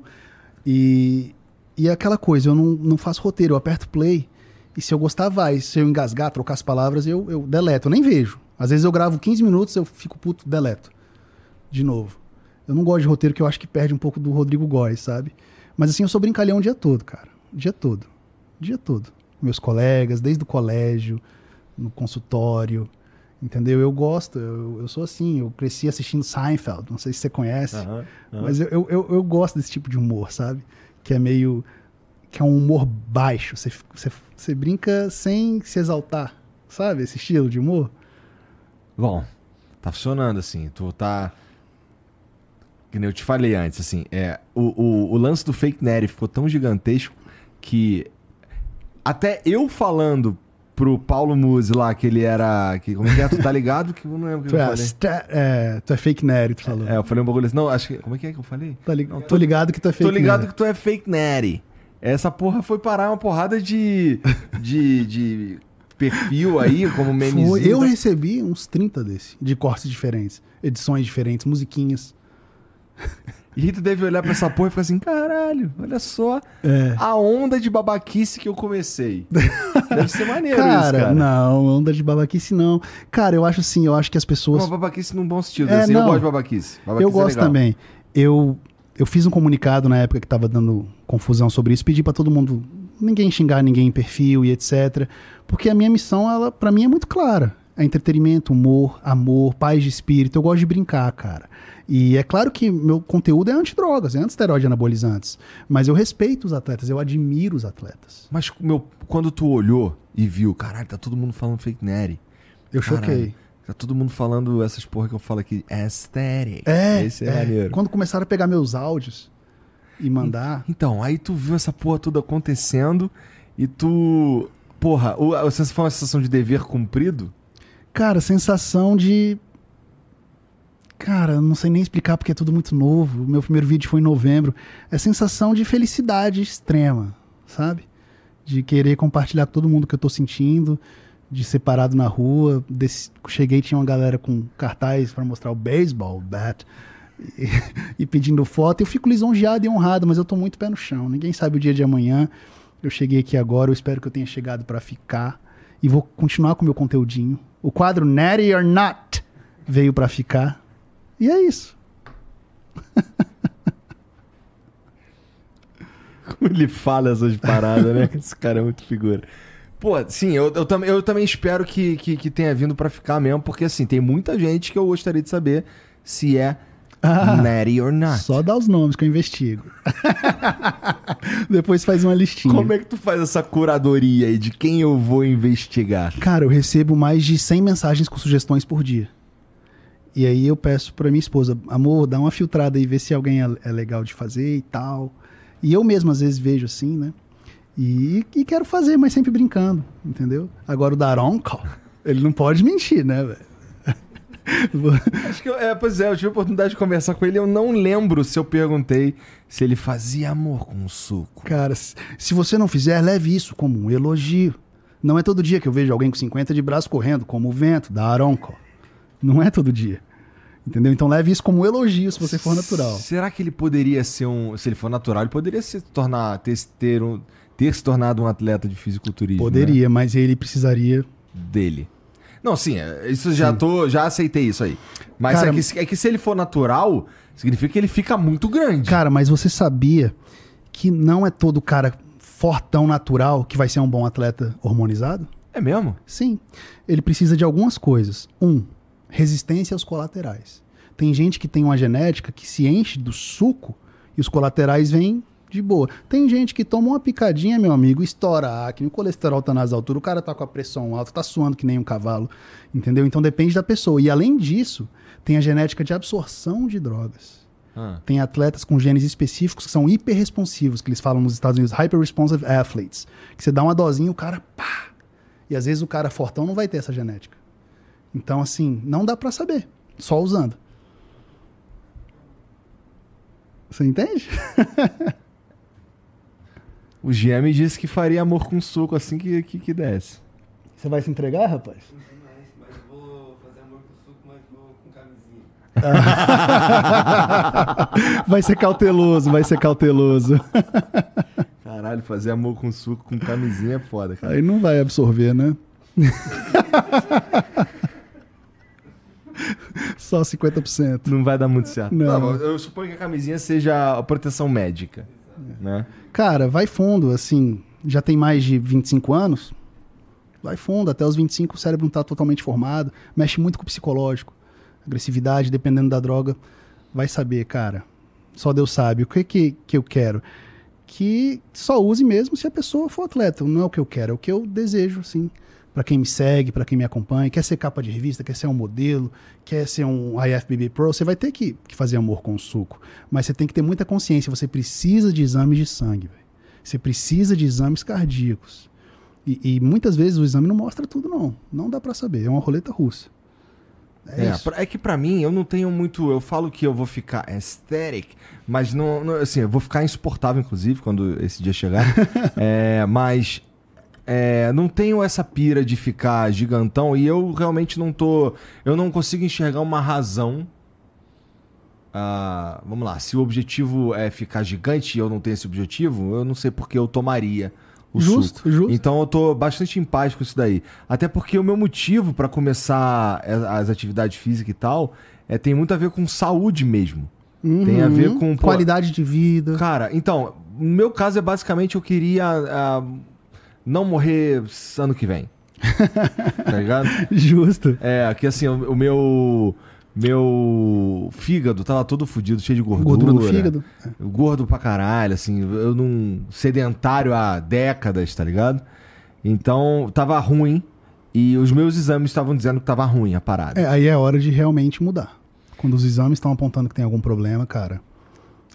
E, e é aquela coisa, eu não, não faço roteiro, eu aperto play. E se eu gostar, vai. Se eu engasgar, trocar as palavras, eu, eu deleto. Eu nem vejo. Às vezes eu gravo 15 minutos, eu fico puto, deleto. De novo. Eu não gosto de roteiro que eu acho que perde um pouco do Rodrigo Góes, sabe? Mas assim, eu sou brincalhão o dia todo, cara. Dia todo. Dia todo. Meus colegas, desde o colégio, no consultório. Entendeu? Eu gosto, eu, eu sou assim. Eu cresci assistindo Seinfeld, não sei se você conhece. Mas eu, eu, eu, gosto desse tipo de humor, sabe? Que é meio. que é um humor baixo. Você, você, você brinca sem se exaltar, sabe? Esse estilo de humor. Bom, tá funcionando assim. Tu tá. Que nem eu te falei antes, assim. É, o, o, o lance do fake nerd ficou tão gigantesco que. Até eu falando pro Paulo Musi lá que ele era. Que, como é que é? Tu tá ligado? Que eu não lembro o que Tu eu é, falei. é, tu é fake nerd, tu falou. É, eu falei um bagulho assim. Não, acho que. Como é que é que eu falei? Tá Não, tô ligado que tu é fake Tô ligado nerd. que tu é fake nerd. Essa porra foi parar uma porrada de. de, de perfil aí, como memezinho. Foi. Eu recebi uns 30 desse, de cortes diferentes, edições diferentes, musiquinhas. E tu deve olhar pra essa porra e ficar assim, caralho, olha só É. a onda de babaquice que eu comecei. Deve ser maneiro Cara, isso, cara. não, onda de babaquice não. Cara, eu acho assim, eu acho que as pessoas. Uma babaquice num bom sentido. É, assim, eu não. gosto de babaquice. Babaquice eu é gosto também. Eu, eu fiz um comunicado na época que tava dando confusão sobre isso, pedi pra todo mundo ninguém xingar ninguém em perfil e etc. Porque a minha missão, ela para mim é muito clara. É entretenimento, humor, amor, paz de espírito. Eu gosto de brincar, cara. E é claro que meu conteúdo é antidrogas, é anti-esteroide anabolizantes. Mas eu respeito os atletas, eu admiro os atletas. Mas, meu, quando tu olhou e viu, caralho, tá todo mundo falando fake nerd. Eu Caralho. choquei. Tá todo mundo falando essas porra que eu falo aqui. Aesthetic. É, Esse é, é. maneiro. Quando começaram a pegar meus áudios e mandar. Então, aí tu viu essa porra toda acontecendo e tu. Porra, o- a foi uma sensação de dever cumprido? Cara, sensação de. Cara, não sei nem explicar porque é tudo muito novo. O meu primeiro vídeo foi em novembro. É sensação de felicidade extrema, sabe? De querer compartilhar com todo mundo o que eu tô sentindo, de ser parado na rua. Desse... Cheguei tinha uma galera com cartaz para mostrar o baseball bat e, e pedindo foto. Eu fico lisonjeado e honrado, mas eu tô muito pé no chão. Ninguém sabe o dia de amanhã. Eu cheguei aqui agora, eu espero que eu tenha chegado para ficar e vou continuar com o meu conteúdinho. O quadro Natty or Not veio para ficar. E é isso. Como ele fala essas paradas, né? Esse cara é muito figura. Pô, sim, eu, eu, também, eu também espero que, que, que tenha vindo pra ficar mesmo, porque assim, tem muita gente que eu gostaria de saber se é Ah, natty or not. Só dá os nomes que eu investigo. Depois faz uma listinha. Como é que tu faz essa curadoria aí de quem eu vou investigar? Cara, eu recebo mais de 100 mensagens com sugestões por dia. E aí eu peço pra minha esposa, amor, dá uma filtrada aí, vê se alguém é, é legal de fazer e tal. E eu mesmo às vezes vejo assim, né? E, e quero fazer, mas sempre brincando, entendeu? Agora o Daronco, ele não pode mentir, né, velho? Acho que eu, é, pois é, eu tive a oportunidade de conversar com ele. Eu não lembro se eu perguntei se ele fazia amor com o suco. Cara, se se você não fizer, leve isso como um elogio. Não é todo dia que eu vejo alguém com 50 de braço correndo, como o vento, da Aronco. Não é todo dia. Entendeu? Então leve isso como um elogio se você for natural. Será que ele poderia ser um. Se ele for natural, ele poderia se tornar. ter, ter, um, ter se tornado um atleta de fisiculturismo? né? Poderia, mas ele precisaria. Dele. Não, sim, é, isso já tô. Já aceitei isso aí. Mas Cara, é, que, é que se ele for natural, significa que ele fica muito grande. Cara, mas você sabia que não é todo cara fortão natural que vai ser um bom atleta hormonizado? É mesmo? Sim. Ele precisa de algumas coisas. Um, resistência aos colaterais. Tem gente que tem uma genética que se enche do suco e os colaterais vêm de boa. Tem gente que toma uma picadinha, meu amigo, estoura a acne, o colesterol tá nas alturas, o cara tá com a pressão alta, tá suando que nem um cavalo, entendeu? Então depende da pessoa. E além disso, tem a genética de absorção de drogas. Ah. Tem atletas com genes específicos que são hiperresponsivos, que eles falam nos Estados Unidos, hyper-responsive athletes. Que você dá uma dosinha, o cara pá! E às vezes o cara fortão não vai ter essa genética. Então, assim, não dá pra saber, só usando. Você entende? O Jean me disse que faria amor com suco assim que, que, que desse. Você vai se entregar, rapaz? Mas vou fazer amor com suco, mas vou com camisinha. Vai ser cauteloso, vai ser cauteloso. Caralho, fazer amor com suco com camisinha é foda, cara. Aí não vai absorver, né? Só 50%. Não vai dar muito certo. Não. Tá eu suponho que a camisinha seja a proteção médica. Né? Cara, vai fundo, assim, já tem mais de 25 anos, vai fundo, até os 25 o cérebro não tá totalmente formado, mexe muito com o psicológico, agressividade, dependendo da droga, vai saber, cara, só Deus sabe, o que que, que eu quero? Que só use mesmo se a pessoa for atleta, não é o que eu quero, é o que eu desejo, assim, Pra quem me segue, pra quem me acompanha, quer ser capa de revista, quer ser um modelo, quer ser um IFBB Pro, você vai ter que, que fazer amor com o suco. Mas você tem que ter muita consciência, você precisa de exames de sangue, velho. Você precisa de exames cardíacos. E, e muitas vezes o exame não mostra tudo, não. Não dá pra saber, é uma roleta russa. É, É, é que pra mim, eu não tenho muito. Eu falo que eu vou ficar aesthetic, mas não. não- assim, eu vou ficar insuportável, inclusive, quando esse dia chegar. É, mas. É, não tenho essa pira de ficar gigantão e eu realmente não tô. Eu não consigo enxergar uma razão. ah, vamos lá, se o objetivo é ficar gigante e eu não tenho esse objetivo, eu não sei porque eu tomaria o Justo, suco. justo. Então eu tô bastante em paz com isso daí. Até porque o meu motivo pra começar a- as atividades físicas e tal é, tem muito a ver com saúde mesmo. Tem a ver Uhum. com, pô, qualidade de vida. Cara, então, no meu caso é basicamente eu queria ah, não morrer ano que vem. tá ligado? Justo. É, que assim, o, o meu. Meu fígado tava todo fudido, cheio de gordura. Gordura no fígado. Gordo pra caralho, assim, eu num sedentário há décadas, tá ligado? Então, tava ruim. E os meus exames estavam dizendo que tava ruim a parada. É, aí é hora de realmente mudar. Quando os exames estão apontando que tem algum problema, cara,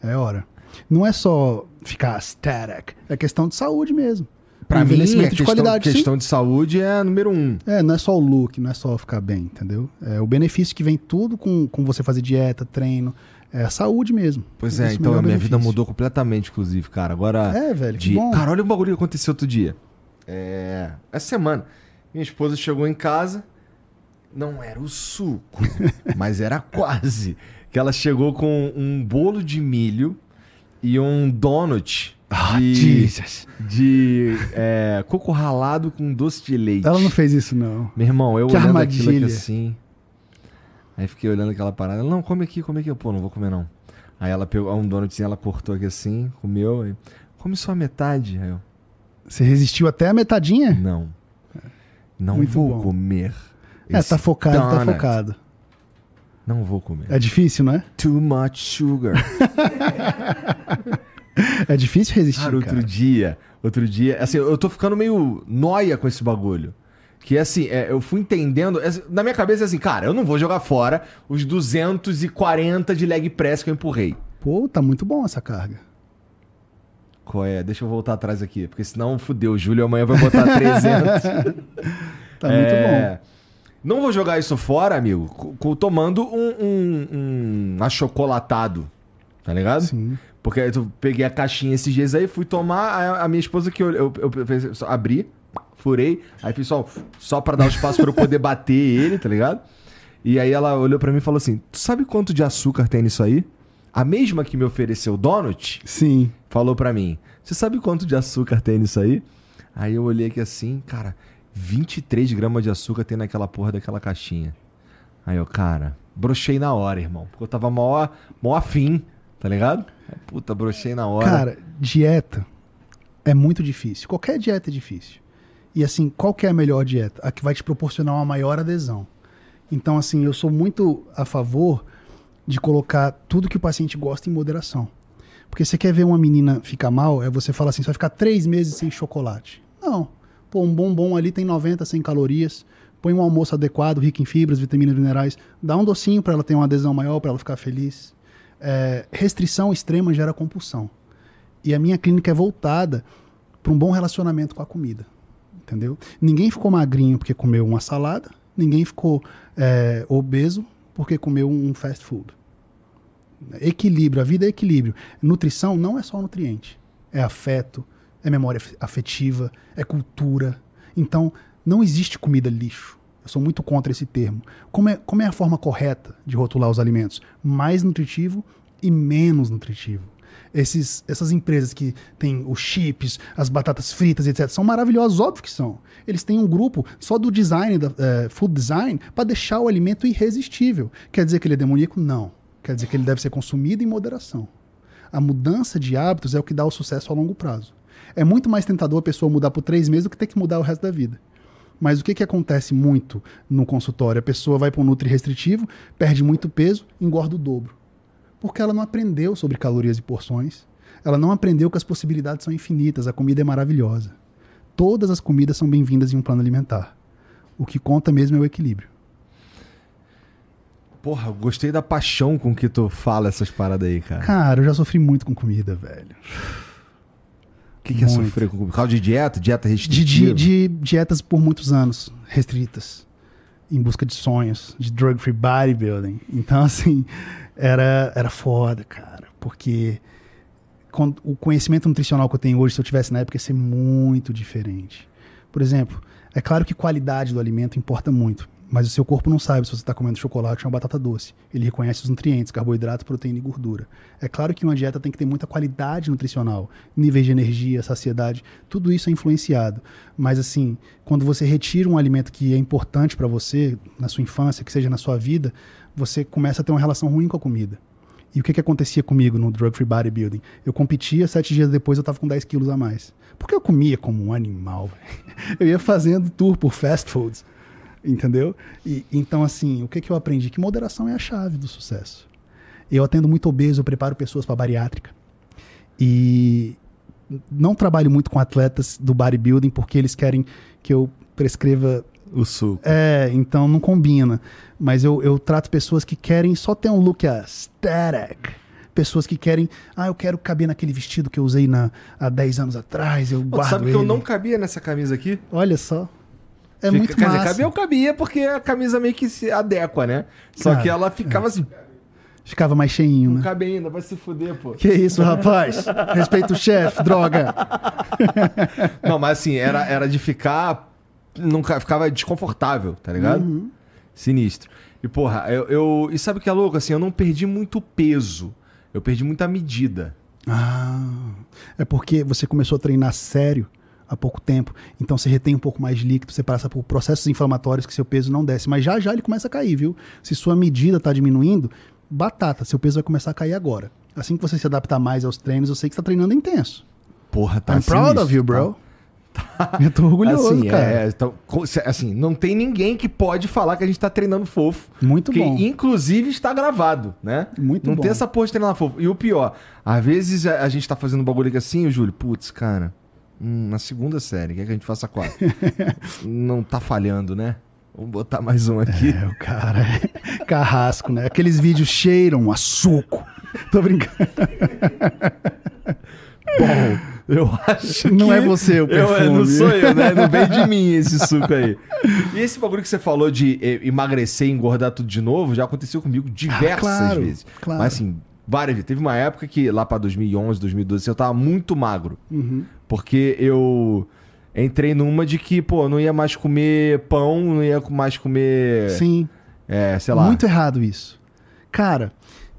é hora. Não é só ficar static, é questão de saúde mesmo. Pra mim, a de questão, qualidade, sim. questão de saúde é número um. É, não é só o look, não é só ficar bem, entendeu? É o benefício que vem tudo com, com você fazer dieta, treino, é a saúde mesmo. Pois é, então a minha vida benefício. mudou completamente, inclusive, cara. Agora. É, velho, de... Cara, olha o bagulho que aconteceu outro dia. É. Essa semana. Minha esposa chegou em casa. Não era o suco, mas era quase. Que ela chegou com um bolo de milho e um donut Ah, de, Jesus. de é, coco ralado com doce de leite. Ela não fez isso, não. Meu irmão, eu Que olhando aquilo aqui armadilha. assim. Aí fiquei olhando aquela parada. Ela, não, come aqui, come aqui. Eu, Pô, não vou comer não. Aí ela pegou um donutzinho, ela cortou aqui assim, comeu. Aí, come só a metade. Aí eu, Você resistiu até a metadinha? não. Não Muito vou bom. comer. É, tá focado, tá donut. focado. Não vou comer. É difícil, não é? Too much sugar. É difícil resistir, Cara, cara. outro dia, outro dia, assim, eu tô ficando meio noia com esse bagulho. Que assim, é, eu fui entendendo. é, Na minha cabeça é assim, cara, eu não vou jogar fora os 240 de leg press que eu empurrei. Pô, tá muito bom essa carga. Qual é? Deixa eu voltar atrás aqui, porque senão fudeu. O Júlio amanhã vai botar 300. Tá muito bom. Não vou jogar isso fora, amigo, tomando um, um, um achocolatado. Tá ligado? Sim. Porque eu peguei a caixinha esses dias aí, fui tomar, a, minha esposa que eu, eu, eu, eu abri, furei, aí fiz só, só pra dar o espaço pra eu poder bater ele, tá ligado? E aí ela olhou pra mim e falou assim: Tu sabe quanto de açúcar tem nisso aí? A mesma que me ofereceu o donut Sim. falou pra mim: Você sabe quanto de açúcar tem nisso aí? Aí eu olhei aqui assim, cara, 23 gramas de açúcar tem naquela porra daquela caixinha. Aí eu, cara, brochei na hora, irmão. Porque eu tava mó, mó afim, tá ligado? Puta, brochei na hora. Cara, dieta é muito difícil. Qualquer dieta é difícil. E assim, qual que é a melhor dieta? A que vai te proporcionar uma maior adesão. Então, assim, eu sou muito a favor de colocar tudo que o paciente gosta em moderação. Porque você quer ver uma menina ficar mal, é você falar assim, você vai ficar três meses sem chocolate. Não. Pô, um bombom ali tem 90, 100 calorias. Põe um almoço adequado, rico em fibras, vitaminas, minerais. Dá um docinho para ela ter uma adesão maior, para ela ficar feliz. É, restrição extrema gera compulsão. E a minha clínica é voltada para um bom relacionamento com a comida. Entendeu? Ninguém ficou magrinho porque comeu uma salada, ninguém ficou é, obeso porque comeu um fast food. Equilíbrio, a vida é equilíbrio. Nutrição não é só nutriente, é afeto, é memória af- afetiva, é cultura. Então, não existe comida lixo. Eu sou muito contra esse termo. Como é, como é a forma correta de rotular os alimentos? Mais nutritivo e menos nutritivo. Esses, essas empresas que têm os chips, as batatas fritas, etc., são maravilhosos, óbvio que são. Eles têm um grupo só do design, da, eh, food design, para deixar o alimento irresistível. Quer dizer que ele é demoníaco? Não. Quer dizer que ele deve ser consumido em moderação. A mudança de hábitos é o que dá o sucesso a longo prazo. É muito mais tentador a pessoa mudar por três meses do que ter que mudar o resto da vida. Mas o que, que acontece muito no consultório? A pessoa vai para um nutri restritivo, perde muito peso, engorda o dobro. Porque ela não aprendeu sobre calorias e porções. Ela não aprendeu que as possibilidades são infinitas, a comida é maravilhosa. Todas as comidas são bem-vindas em um plano alimentar. O que conta mesmo é o equilíbrio. Porra, gostei da paixão com que tu fala essas paradas aí, cara. Cara, eu já sofri muito com comida, velho. O que, que é sofrer com por causa de dieta? Dieta De, restritiva? de, de dietas por muitos anos, restritas. Em busca de sonhos, de drug-free bodybuilding. Então, assim, era, era foda, cara. Porque com- o conhecimento nutricional que eu tenho hoje, se eu tivesse na época, ia ser muito diferente. Por exemplo, é claro que qualidade do alimento importa muito. Mas o seu corpo não sabe se você está comendo chocolate ou uma batata doce. Ele reconhece os nutrientes, carboidrato, proteína e gordura. É claro que uma dieta tem que ter muita qualidade nutricional, níveis de energia, saciedade, tudo isso é influenciado. Mas assim, quando você retira um alimento que é importante para você, na sua infância, que seja na sua vida, você começa a ter uma relação ruim com a comida. E o que, que acontecia comigo no Drug Free Bodybuilding? Eu competia, sete dias depois eu estava com 10 quilos a mais. Porque eu comia como um animal. velho. Eu ia fazendo tour por fast foods. Entendeu? E, então, assim, o que, que eu aprendi? Que moderação é a chave do sucesso. Eu atendo muito obeso, eu preparo pessoas para bariátrica. E não trabalho muito com atletas do bodybuilding porque eles querem que eu prescreva O suco. é, então não combina. Mas eu, eu trato pessoas que querem só ter um look aesthetic. Pessoas que querem, ah, eu quero caber naquele vestido que eu usei na, há 10 anos atrás, eu Pô, guardo sabe que ele. eu não cabia nessa camisa aqui? Olha só. É Fica- muito Quer massa. dizer, cabia eu cabia porque a camisa meio que se adequa, né? Só Cara, que ela ficava assim, Ficava mais cheinho, não né? cabe ainda, vai se fuder, pô. Que isso, rapaz? Respeita o chefe, droga. Não, mas assim, era, era de ficar. Nunca ficava desconfortável, tá ligado? Uhum. Sinistro. E, porra, eu, eu- E sabe o que é louco? Assim, eu não perdi muito peso. Eu perdi muita medida. Ah, é porque você começou a treinar sério há pouco tempo, então você retém um pouco mais de líquido, você passa por processos inflamatórios que seu peso não desce, mas já já ele começa a cair, viu? Se sua medida está diminuindo, batata, seu peso vai começar a cair agora. Assim que você se adaptar mais aos treinos, eu sei que você está treinando intenso. Porra, tá I'm proud sinistro, of you, bro. Eu tô orgulhoso, assim, cara. é, então, assim, não tem ninguém que pode falar que a gente tá treinando fofo. Muito que bom. inclusive está gravado, né? Muito não bom. tem essa porra de treinar fofo. E o pior, às vezes a, a gente tá fazendo um bagulho aqui assim, o Júlio, putz, cara, Hum, na segunda série, quer que a gente faça quatro? Não tá falhando, né? Vamos botar mais um aqui. É, o cara é carrasco, né? Aqueles vídeos cheiram a suco. Tô brincando. Bom, eu acho Não que é você o eu, é, perfume. não sou eu, né? Não vem de mim esse suco aí. E esse bagulho que você falou de eh, emagrecer e engordar tudo de novo, já aconteceu comigo diversas Ah, claro, vezes. claro. Mas assim, várias vezes. Teve uma época que lá pra 2011, 2012, eu tava muito magro. Uhum. Porque eu entrei numa de que, pô, não ia mais comer pão, não ia mais comer, Sim. é, sei lá. Muito errado isso. Cara,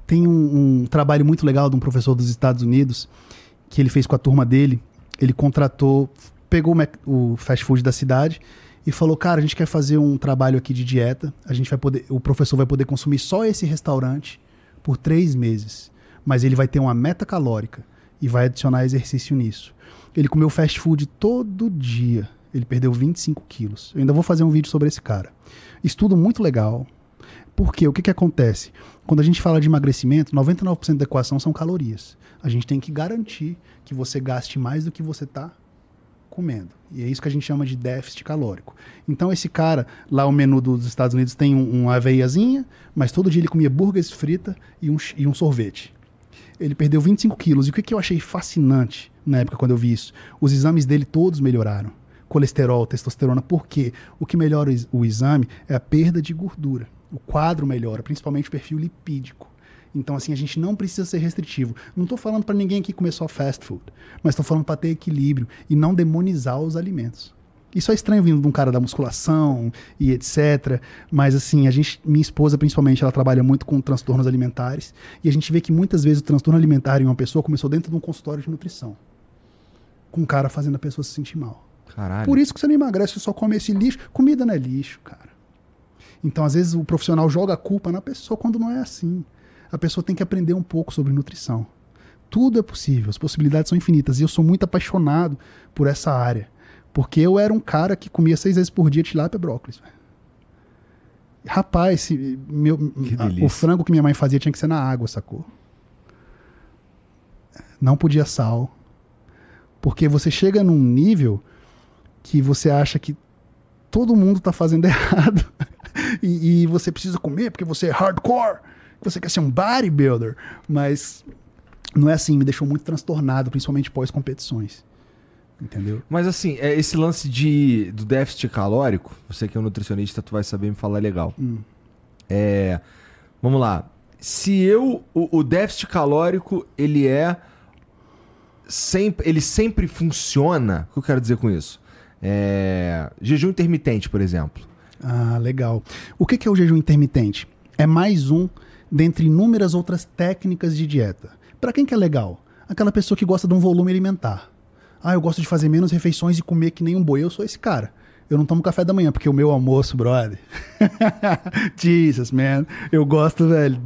tem um, um trabalho muito legal de um professor dos Estados Unidos que ele fez com a turma dele. Ele contratou, pegou o, fast food da cidade e falou: Cara, a gente quer fazer um trabalho aqui de dieta. A gente vai poder, o professor vai poder consumir só esse restaurante por três meses, mas ele vai ter uma meta calórica e vai adicionar exercício nisso. Ele comeu fast food todo dia. Ele perdeu 25 quilos. Eu ainda vou fazer um vídeo sobre esse cara. Estudo muito legal. Por quê? O que, que acontece? Quando a gente fala de emagrecimento, 99% da equação são calorias. A gente tem que garantir que você gaste mais do que você está comendo. E é isso que a gente chama de déficit calórico. Então, esse cara, lá o menu dos Estados Unidos tem um, uma aveiazinha, mas todo dia ele comia burgers frita e um, e um sorvete. Ele perdeu 25 quilos. E o que, que eu achei fascinante na época quando eu vi isso? Os exames dele todos melhoraram. Colesterol, testosterona. Por quê? O que melhora o ex- o exame é a perda de gordura. O quadro melhora, principalmente o perfil lipídico. Então, assim, a gente não precisa ser restritivo. Não estou falando para ninguém aqui comer só fast food, mas estou falando para ter equilíbrio e não demonizar os alimentos. Isso é estranho vindo de um cara da musculação e etc. Mas assim, a gente, minha esposa principalmente, ela trabalha muito com transtornos alimentares e a gente vê que muitas vezes o transtorno alimentar em uma pessoa começou dentro de um consultório de nutrição, com um cara fazendo a pessoa se sentir mal. Caralho. Por isso que você não emagrece, você só come esse lixo. Comida não é lixo, cara. Então, às vezes, o profissional joga a culpa na pessoa quando não é assim. A pessoa tem que aprender um pouco sobre nutrição. Tudo é possível, as possibilidades são infinitas. E eu sou muito apaixonado por essa área. Porque eu era um cara que comia seis vezes por dia tilápia e brócolis. Rapaz, se meu, a- o frango que minha mãe fazia tinha que ser na água, sacou? Não podia sal. Porque você chega num nível que você acha que todo mundo tá fazendo errado. e, e você precisa comer porque você é hardcore. Você quer ser um bodybuilder. Mas não é assim, me deixou muito transtornado, principalmente pós-competições. Entendeu? Mas assim, é esse lance de, do déficit calórico, você que é um nutricionista, tu vai saber me falar legal. Hum. É, vamos lá. Se eu. O, o déficit calórico, ele é. Sempre, ele sempre funciona. O que eu quero dizer com isso? É, jejum intermitente, por exemplo. Ah, legal. O que é o jejum intermitente? É mais um dentre inúmeras outras técnicas de dieta. Para quem que é legal? Aquela pessoa que gosta de um volume alimentar. Ah, eu gosto de fazer menos refeições e comer que nem um boi. Eu sou esse cara. Eu não tomo café da manhã, porque o meu almoço, brother. Jesus, man. Eu gosto, velho,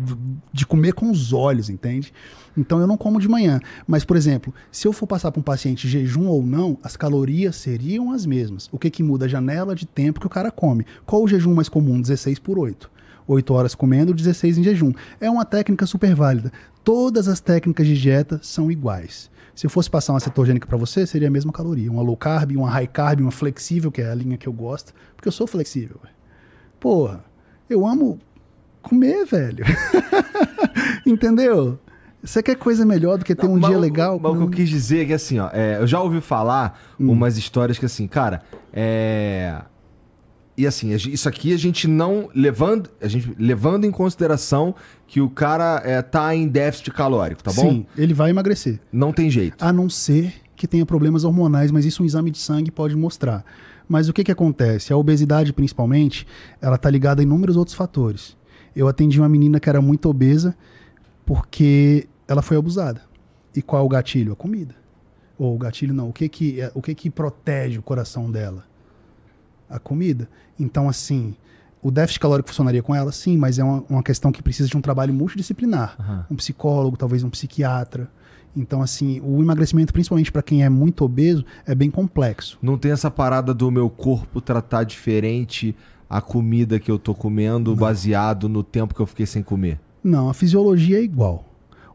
de comer com os olhos, entende? Então eu não como de manhã. Mas, por exemplo, se eu for passar para um paciente jejum ou não, as calorias seriam as mesmas. O que, que muda? A janela de tempo que o cara come. Qual o jejum mais comum? 16 por 8. 8 horas comendo, 16 em jejum. É uma técnica super válida. Todas as técnicas de dieta são iguais. Se eu fosse passar uma cetogênica para você, seria a mesma caloria. Uma low carb, uma high carb, uma flexível, que é a linha que eu gosto, porque eu sou flexível. Porra, eu amo comer, velho. Entendeu? Você quer coisa melhor do que ter um Mas dia legal? Mas o que eu Não- quis dizer é que assim, ó, é, eu já ouvi falar Hum. umas histórias que assim, cara, é. E assim, isso aqui a gente não levando, a gente levando em consideração que o cara é, tá em déficit calórico, tá bom? Sim, ele vai emagrecer. Não tem jeito. A não ser que tenha problemas hormonais, mas isso um exame de sangue pode mostrar. Mas o que, que acontece? A obesidade, principalmente, ela está ligada a inúmeros outros fatores. Eu atendi uma menina que era muito obesa porque ela foi abusada. E qual é o gatilho? A comida. Ou o gatilho não. O que que, é- o que que protege o coração dela? A comida. Então, assim, o déficit calórico funcionaria com ela? Sim, mas é uma, uma questão que precisa de um trabalho multidisciplinar. Aham. Um psicólogo, talvez um psiquiatra. Então, assim, o emagrecimento, principalmente para quem é muito obeso, é bem complexo. Não tem essa parada do meu corpo tratar diferente a comida que eu tô comendo baseado no tempo que eu fiquei sem comer. Não, a fisiologia é igual.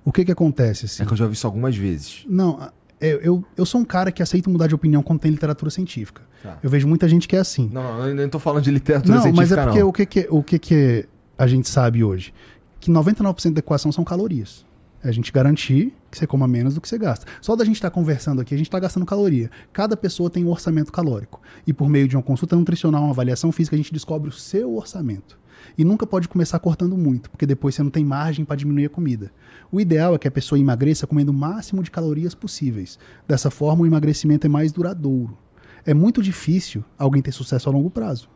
O que que acontece? Assim? É que eu já vi isso algumas vezes. Não, é, eu, eu sou um cara que aceita mudar de opinião quando tem literatura científica. Tá. Eu vejo muita gente que é assim. Não, não, eu nem tô falando de literatura Não, científica, mas é porque não. o, que, que, o que, que a gente sabe hoje? Que 99% da equação são calorias. É a gente garantir que você coma menos do que você gasta. Só da gente estar conversando aqui, a gente está gastando caloria. Cada pessoa tem um orçamento calórico. E por meio de uma consulta nutricional, uma avaliação física, a gente descobre o seu orçamento. E nunca pode começar cortando muito, porque depois você não tem margem para diminuir a comida. O ideal é que a pessoa emagreça comendo o máximo de calorias possíveis. Dessa forma, o emagrecimento é mais duradouro. É muito difícil alguém ter sucesso a longo prazo.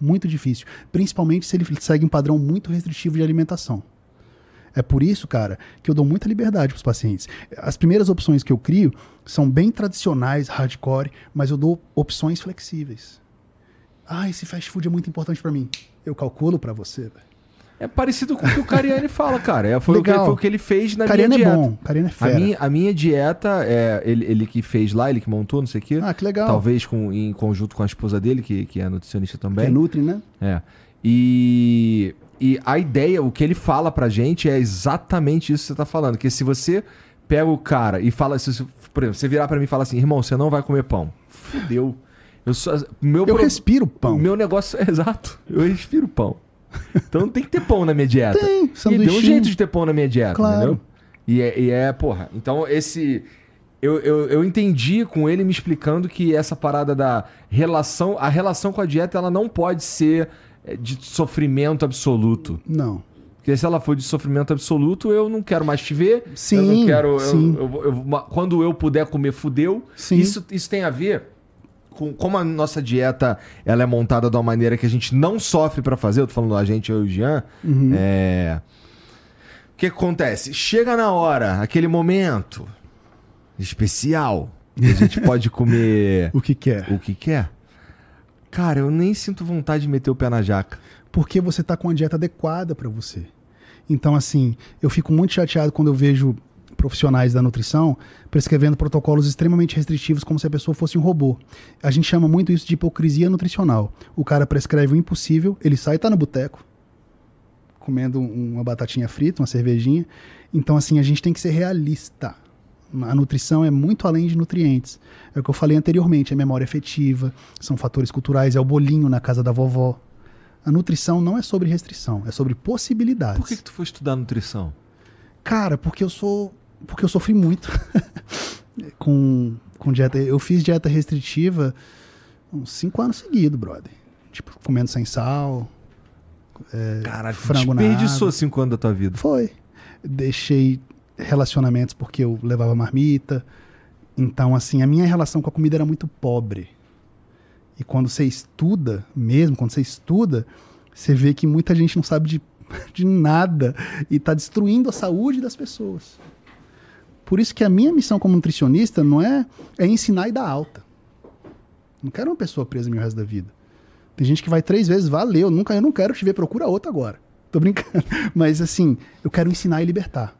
Muito difícil. Principalmente se ele segue um padrão muito restritivo de alimentação. É por isso, cara, que eu dou muita liberdade para os pacientes. As primeiras opções que eu crio são bem tradicionais, hardcore, mas eu dou opções flexíveis. Ah, esse fast food é muito importante para mim. Eu calculo para você. velho. É parecido com o que o Cariani fala, cara. É, foi, o que, foi o que ele fez na Cariano minha é dieta. bom, Cariano é A fera. minha, a minha dieta, é, ele, ele que fez lá, ele que montou, não sei o quê. Ah, que legal. Talvez com, em conjunto com a esposa dele, que, que é nutricionista Que é também. Nutri, né? É. E, e a ideia, o que ele fala pra gente é exatamente isso que você tá falando. Que se você pega o cara e fala, se, por exemplo, você virar pra mim e falar assim, irmão, você não vai comer pão. Fudeu. Eu só, meu Eu pro- respiro pão. O meu negócio é exato. Eu respiro pão. Então tem que ter pão na minha dieta. Tem, E deu um jeito de ter pão na minha dieta, Claro. entendeu? E é, e é, porra. Então esse. Eu, eu, eu entendi com ele me explicando que essa parada da relação. A relação com a dieta ela não pode ser é, de sofrimento absoluto. Não. Porque se ela for de sofrimento absoluto, eu não quero mais te ver. eu Sim, não quero. eu- sim. eu- eu- quando eu puder comer, fudeu. Sim. Isso, isso tem a ver com como a nossa dieta ela é montada de uma maneira que a gente não sofre pra fazer. Eu tô falando a gente, eu e o Jean. Uhum. É... O que acontece? Chega na hora, aquele momento especial, que a gente pode comer O que quer? o que quer. Cara, eu nem sinto vontade de meter o pé na jaca. porque você está com a dieta adequada para você. Então, assim, eu fico muito chateado quando eu vejo profissionais da nutrição prescrevendo protocolos extremamente restritivos como se a pessoa fosse um robô. A gente chama muito isso de hipocrisia nutricional. O cara prescreve o impossível, ele sai e tá no boteco comendo um- uma batatinha frita, uma cervejinha. Então, assim, a gente tem que ser realista. A nutrição é muito além de nutrientes. É o que eu falei anteriormente, é memória efetiva, são fatores culturais, é o bolinho na casa da vovó. A nutrição não é sobre restrição, é sobre possibilidades. Por que, que tu foi estudar nutrição? Cara, porque eu sou. Porque eu sofri muito com, com dieta. Eu fiz dieta restritiva uns cinco anos seguidos, brother. Tipo, comendo sem sal. Caralho, frango na desperdiçou água. cinco anos da tua vida. Foi. Deixei relacionamentos porque eu levava marmita. Então, assim, a minha relação com a comida era muito pobre. E quando você estuda, mesmo quando você estuda, você vê que muita gente não sabe de, de nada e está destruindo a saúde das pessoas. Por isso que a minha missão como nutricionista não é, é ensinar e dar alta. Não quero uma pessoa presa meu resto da vida. Tem gente que vai três vezes, valeu, nunca, eu não quero te ver, procura outra agora. Tô brincando. Mas assim, eu quero ensinar e libertar.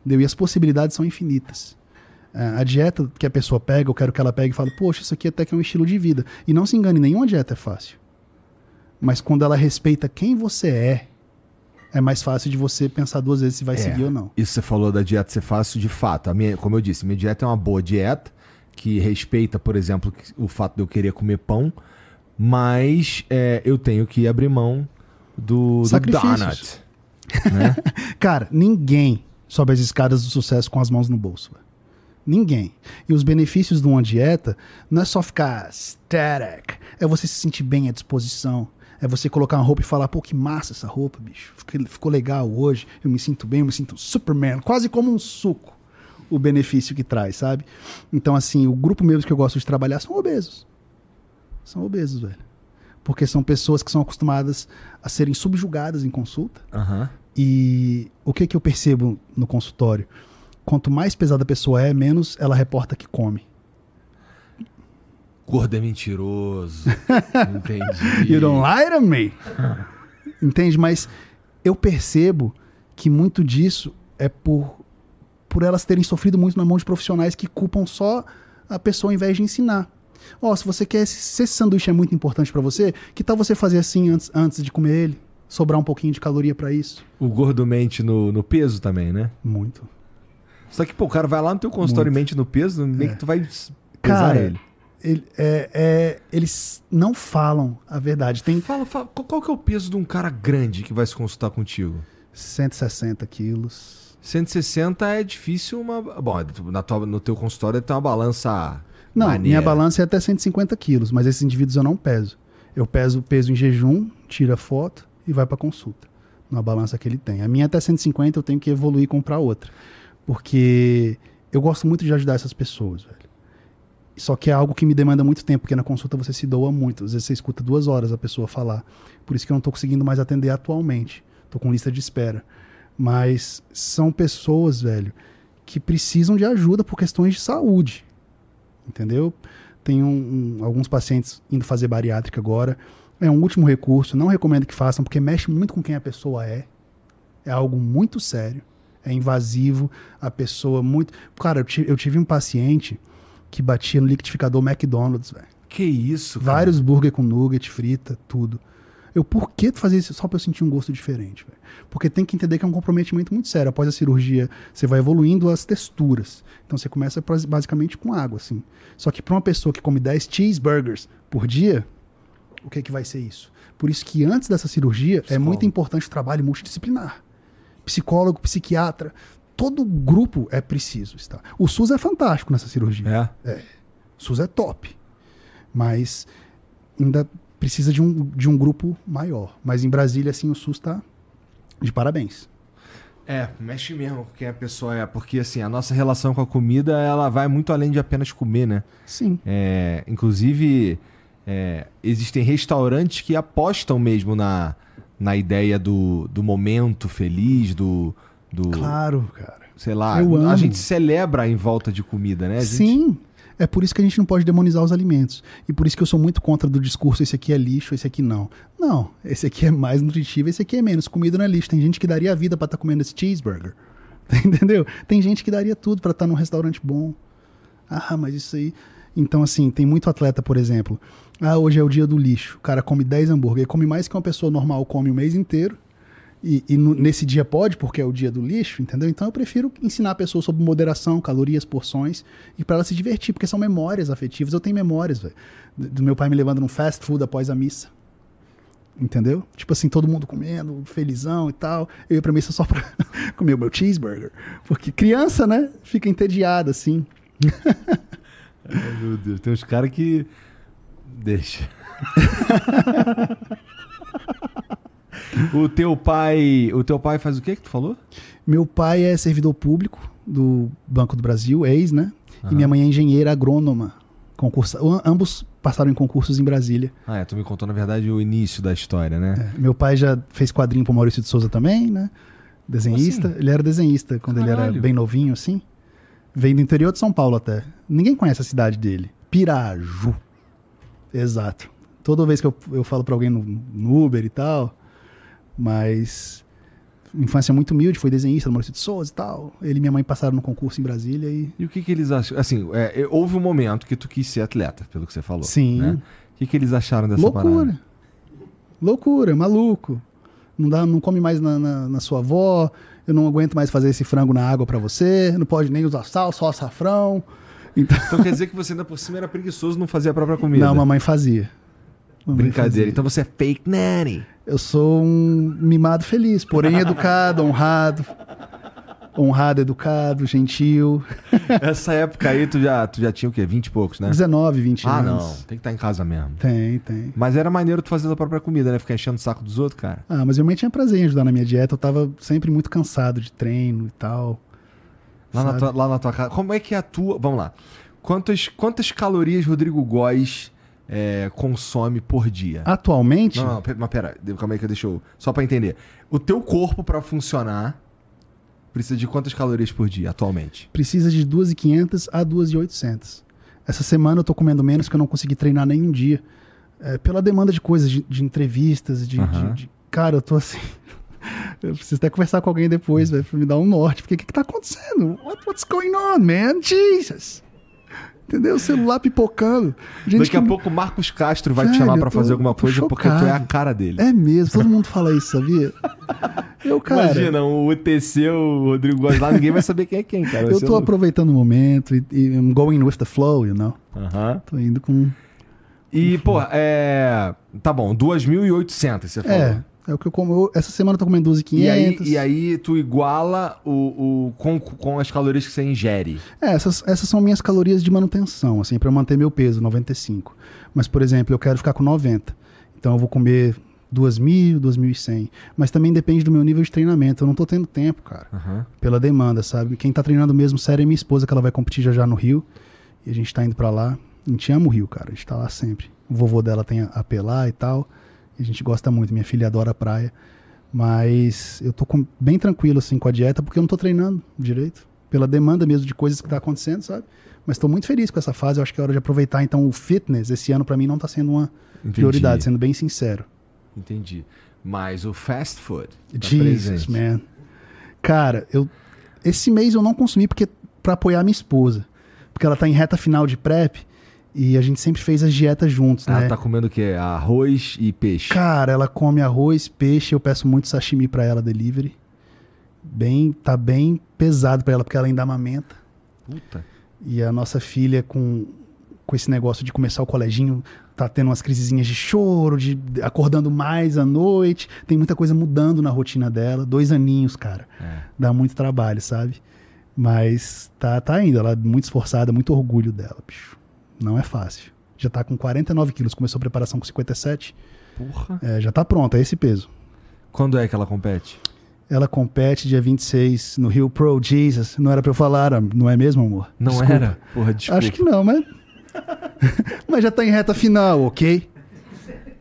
Entendeu? E as possibilidades são infinitas. Ah, A dieta que a pessoa pega, eu quero que ela pegue e fale, poxa, isso aqui até que é um estilo de vida. E não se engane, nenhuma dieta é fácil. Mas quando ela respeita quem você é, é mais fácil de você pensar duas vezes se vai É. seguir ou não. Isso você falou da dieta ser fácil, de fato. A minha, como eu disse, minha dieta é uma boa dieta que respeita, por exemplo, o fato de eu querer comer pão, mas é, eu tenho que abrir mão do, do donut. Né? Cara, ninguém sobe as escadas do sucesso com as mãos no bolso. Ninguém. E os benefícios de uma dieta não é só ficar static. É você se sentir bem à disposição. É você colocar uma roupa e falar, pô, que massa essa roupa, bicho. Ficou- legal hoje. Eu me sinto bem, eu me sinto Superman. Quase como um suco o benefício que traz, sabe? Então, assim, o grupo mesmo que eu gosto de trabalhar são obesos. São obesos, velho. Porque são pessoas que são acostumadas a serem subjugadas em consulta. Aham. E o que, que eu percebo no consultório? Quanto mais pesada a pessoa é, menos ela reporta que come. Gordo é mentiroso. Entendi. You don't lie to me. Entende? Mas eu percebo que muito disso é por, por elas terem sofrido muito na mão de profissionais que culpam só a pessoa ao invés de ensinar. Ó, se você quer, se esse sanduíche é muito importante pra você, que tal você fazer assim antes, antes de comer ele? Sobrar um pouquinho de caloria pra isso? O gordo mente no, no peso também, né? Muito. Só que, pô, o cara vai lá no teu consultório e mente no peso, nem É. que tu vai pesar Cara, ele. Ele- é- é- eles não falam a verdade. Tem Fala, fala, qual, que é o peso de um cara grande que vai se consultar contigo? 160 quilos. 160 é difícil uma. Bom, na tua, no teu consultório tem uma balança. Não, maneira. minha balança é até 150 quilos, mas esses indivíduos eu não peso. Eu peso o peso em jejum, tira foto e vai para consulta. Na balança que ele tem. A minha é até 150, eu tenho que evoluir e comprar outra. Porque eu gosto muito de ajudar essas pessoas, velho. Só que é algo que me demanda muito tempo, porque na consulta você se doa muito. Às vezes você escuta duas horas a pessoa falar. Por isso que eu não tô conseguindo mais atender atualmente. Tô com lista de espera. Mas são pessoas, velho, que precisam de ajuda por questões de saúde. Entendeu? Tem um- um- alguns pacientes indo fazer bariátrica agora. É um último recurso. Não recomendo que façam, porque mexe muito com quem a pessoa é. É algo muito sério. É invasivo. A pessoa muito. Cara, eu ti- eu tive um paciente que batia no liquidificador McDonald's, velho. Que isso, cara? Vários burger com nugget, frita, tudo. Eu, por que tu fazer isso só pra eu sentir um gosto diferente, velho? Porque tem que entender que é um comprometimento muito sério. Após a cirurgia, você vai evoluindo as texturas. Então você começa basicamente com água, assim. Só que pra uma pessoa que come 10 cheeseburgers por dia, o que é que vai ser isso? Por isso que antes dessa cirurgia é Psicólogo. muito importante o trabalho multidisciplinar. Psicólogo, psiquiatra, todo grupo é preciso estar. O SUS é fantástico nessa cirurgia. É. O SUS é top. Mas ainda precisa de um, de um grupo maior. Mas em Brasília, assim, o SUS tá de parabéns. É, mexe mesmo com quem a pessoa é. Porque, assim, a nossa relação com a comida, ela vai muito além de apenas comer, né? Sim. É, inclusive, é, existem restaurantes que apostam mesmo na, na ideia do, do momento feliz, do. Do Claro, cara. Sei lá, Eu a amo. gente celebra em volta de comida, né? A gente- Sim. É por isso que a gente não pode demonizar os alimentos. E por isso que eu sou muito contra do discurso esse aqui é lixo, esse aqui não. Não, esse aqui é mais nutritivo, esse aqui é menos. Comida não é lixo. Tem gente que daria a vida pra estar comendo esse cheeseburger. Entendeu? Tem gente que daria tudo pra estar num restaurante bom. Ah, mas isso aí. Então, assim, tem muito atleta, por exemplo. Ah, hoje é o dia do lixo. O cara come 10 hambúrguer. Ele come mais que uma pessoa normal come o mês inteiro. E, e no- nesse dia pode, porque é o dia do lixo, entendeu? Então eu prefiro ensinar a pessoa sobre moderação, calorias, porções, e para ela se divertir, porque são memórias afetivas. Eu tenho memórias, velho, do do meu pai me levando num fast food após a missa. Entendeu? Tipo assim, todo mundo comendo, felizão e tal. Eu ia pra missa só pra comer o meu cheeseburger. Porque criança, né? Fica entediada, assim. Ai, meu Deus, tem uns caras que. Deixa. o teu pai. O teu pai faz o que que tu falou? Meu pai é servidor público do Banco do Brasil, ex, né? Aham. E minha mãe é engenheira agrônoma. Concursa... am- Ambos passaram em concursos em Brasília. Ah, é, tu me contou, na verdade, o início da história, né? É, Meu pai já fez quadrinho pro Maurício de Souza também, né? Desenhista. assim? Ele era desenhista quando ele era Caralho. bem novinho, assim. Veio do interior de São Paulo até. Ninguém conhece a cidade dele. Piraju. Exato. Toda vez que eu, eu falo pra alguém no, no Uber e tal, mas infância muito humilde, foi desenhista do Maurício de Souza e tal. Ele e minha mãe passaram no concurso em Brasília e E o que que eles acham? Assim, é, houve um momento que tu quis ser atleta, pelo que você falou. Sim. né? O que que eles acharam dessa loucura. parada? Loucura, maluco. Não dá, não come mais na, na, na sua avó. Eu não aguento mais fazer esse frango na água pra você. Não pode nem usar sal, só açafrão. Então, Então quer dizer que você ainda por cima era preguiçoso, não fazia a própria comida. não, mamãe fazia. Mamãe Brincadeira. fazia. Então você é fake nanny. Eu sou um mimado feliz, porém educado, honrado. Honrado, educado, gentil. Essa época aí tu já, tu já tinha o quê? 20 e poucos, né? 19, 20 Ah, anos. não. Tem que estar em casa mesmo. Tem, tem. Mas era maneiro tu fazer a própria comida, né? Ficar enchendo o saco dos outros, cara. Ah, mas minha mãe tinha prazer em ajudar na minha dieta. Eu tava sempre muito cansado de treino e tal. Lá na, tua, lá na tua casa. Como é que é a tua. Vamos lá. Quantas, quantas calorias Rodrigo Góes é, consome por dia? Atualmente, Não, não, mas pera, calma aí que eu deixo. Só pra entender. O teu corpo, pra funcionar, precisa de quantas calorias por dia atualmente? precisa de 2.500 a 2.800. Essa semana eu tô comendo menos porque eu não consegui treinar nenhum dia. É, pela demanda de coisas, de, de entrevistas, de, Aham. de- de- Cara, eu tô assim. Eu preciso até conversar com alguém depois, velho, pra me dar um norte. Porque o que, que tá acontecendo? What- what's going on, man? Jesus! Entendeu? O celular pipocando. Gente Daqui a que- pouco o Marcos Castro vai te Velho, chamar eu pra tô- fazer alguma coisa porque tu é a chocado. cara dele. É mesmo, todo mundo fala isso, sabia? Eu, cara, Imagina, o UTC, o Rodrigo Góes lá, ninguém vai saber quem é quem, cara. Vai eu tô louco. aproveitando o momento e, e I'm going with the flow, you know? Aham. Tô indo com. E, pô, é. Tá bom, 2.800, você falou. É, é o que eu como. essa semana eu tô comendo 12,500. E aí, e aí tu iguala o, o, com, com as calorias que você ingere. É, essas, essas são minhas calorias de manutenção, assim, pra eu manter meu peso, 95. Mas, por exemplo, eu quero ficar com 90. Então eu vou comer 2.000, 2.100. Mas também depende do meu nível de treinamento. Eu não tô tendo tempo, cara. Aham. Pela demanda, sabe? Quem tá treinando mesmo sério é minha esposa, que ela vai competir já já no Rio. E a gente tá indo pra lá. A gente ama o Rio, cara. A gente tá lá sempre. O vovô dela tem a AP lá e tal. A gente gosta muito. Minha filha adora a praia. Mas eu tô com- bem tranquilo, assim, com a dieta, porque eu não tô treinando direito. Pela demanda mesmo de coisas que tá acontecendo, sabe? Mas tô muito feliz com essa fase. Eu acho que é hora de aproveitar. Então, o fitness, esse ano, pra mim, não tá sendo uma Entendi. prioridade, sendo bem sincero. Entendi. Mas o fast food. Tá Jesus, presente. man. Cara, eu esse mês eu não consumi porque para apoiar minha esposa, porque ela tá em reta final de prep e a gente sempre fez as dietas juntos, Ela né? tá comendo o quê? Arroz e peixe. Cara, ela come arroz, peixe, eu peço muito sashimi pra ela delivery. Bem, tá bem pesado pra ela porque ela ainda amamenta. Puta. E a nossa filha, com, com esse negócio de começar o coleginho, tá tendo umas crisezinhas de choro, de de acordando mais à noite. Tem muita coisa mudando na rotina dela. Dois aninhos, cara. É. Dá muito trabalho, sabe? Mas tá, tá indo. Ela é muito esforçada, muito orgulho dela, bicho. Não é fácil. Já tá com 49 quilos. Começou a preparação com 57. Porra. É, já tá pronta, é esse peso. Quando é que ela compete? Ela compete dia 26 no Rio Pro Jesus. Não era pra eu falar, não é mesmo, amor? Não Desculpa. era? Porra, desculpa. Acho que não, mas. mas já tá em reta final, ok?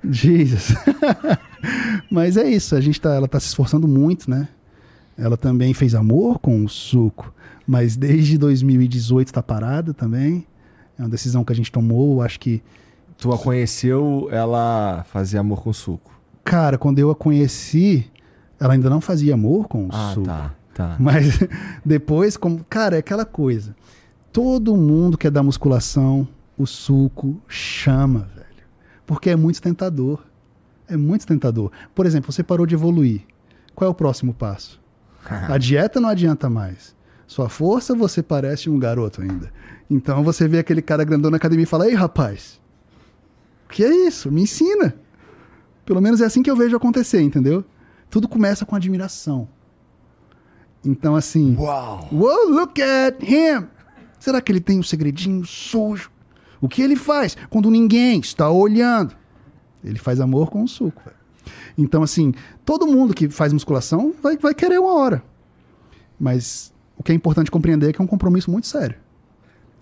Jesus. mas é isso, a gente tá, ela tá se esforçando muito, né? Ela também fez amor com o suco, mas desde 2018 tá parada também. É uma decisão que a gente tomou, acho que. Tu a conheceu, ela fazia amor com suco. Cara, quando eu a conheci, ela ainda não fazia amor com o Ah, suco. tá. Tá. Mas depois, como. Cara, é aquela coisa. Todo mundo que é da musculação, o suco chama, velho. Porque é muito tentador. É muito tentador. Por exemplo, você parou de evoluir. Qual é o próximo passo? A dieta não adianta mais. Sua força, você parece um garoto ainda. Então você vê aquele cara grandão na academia e fala: Ei, rapaz, o que é isso? Me ensina. Pelo menos é assim que eu vejo acontecer, entendeu? Tudo começa com admiração. Então, assim. Uau! Whoa, look at him! Será que ele tem um segredinho sujo? O que ele faz quando ninguém está olhando? Ele faz amor com o suco. velho. Então, assim, todo mundo que faz musculação vai, vai querer uma hora. Mas o que é importante compreender é que é um compromisso muito sério.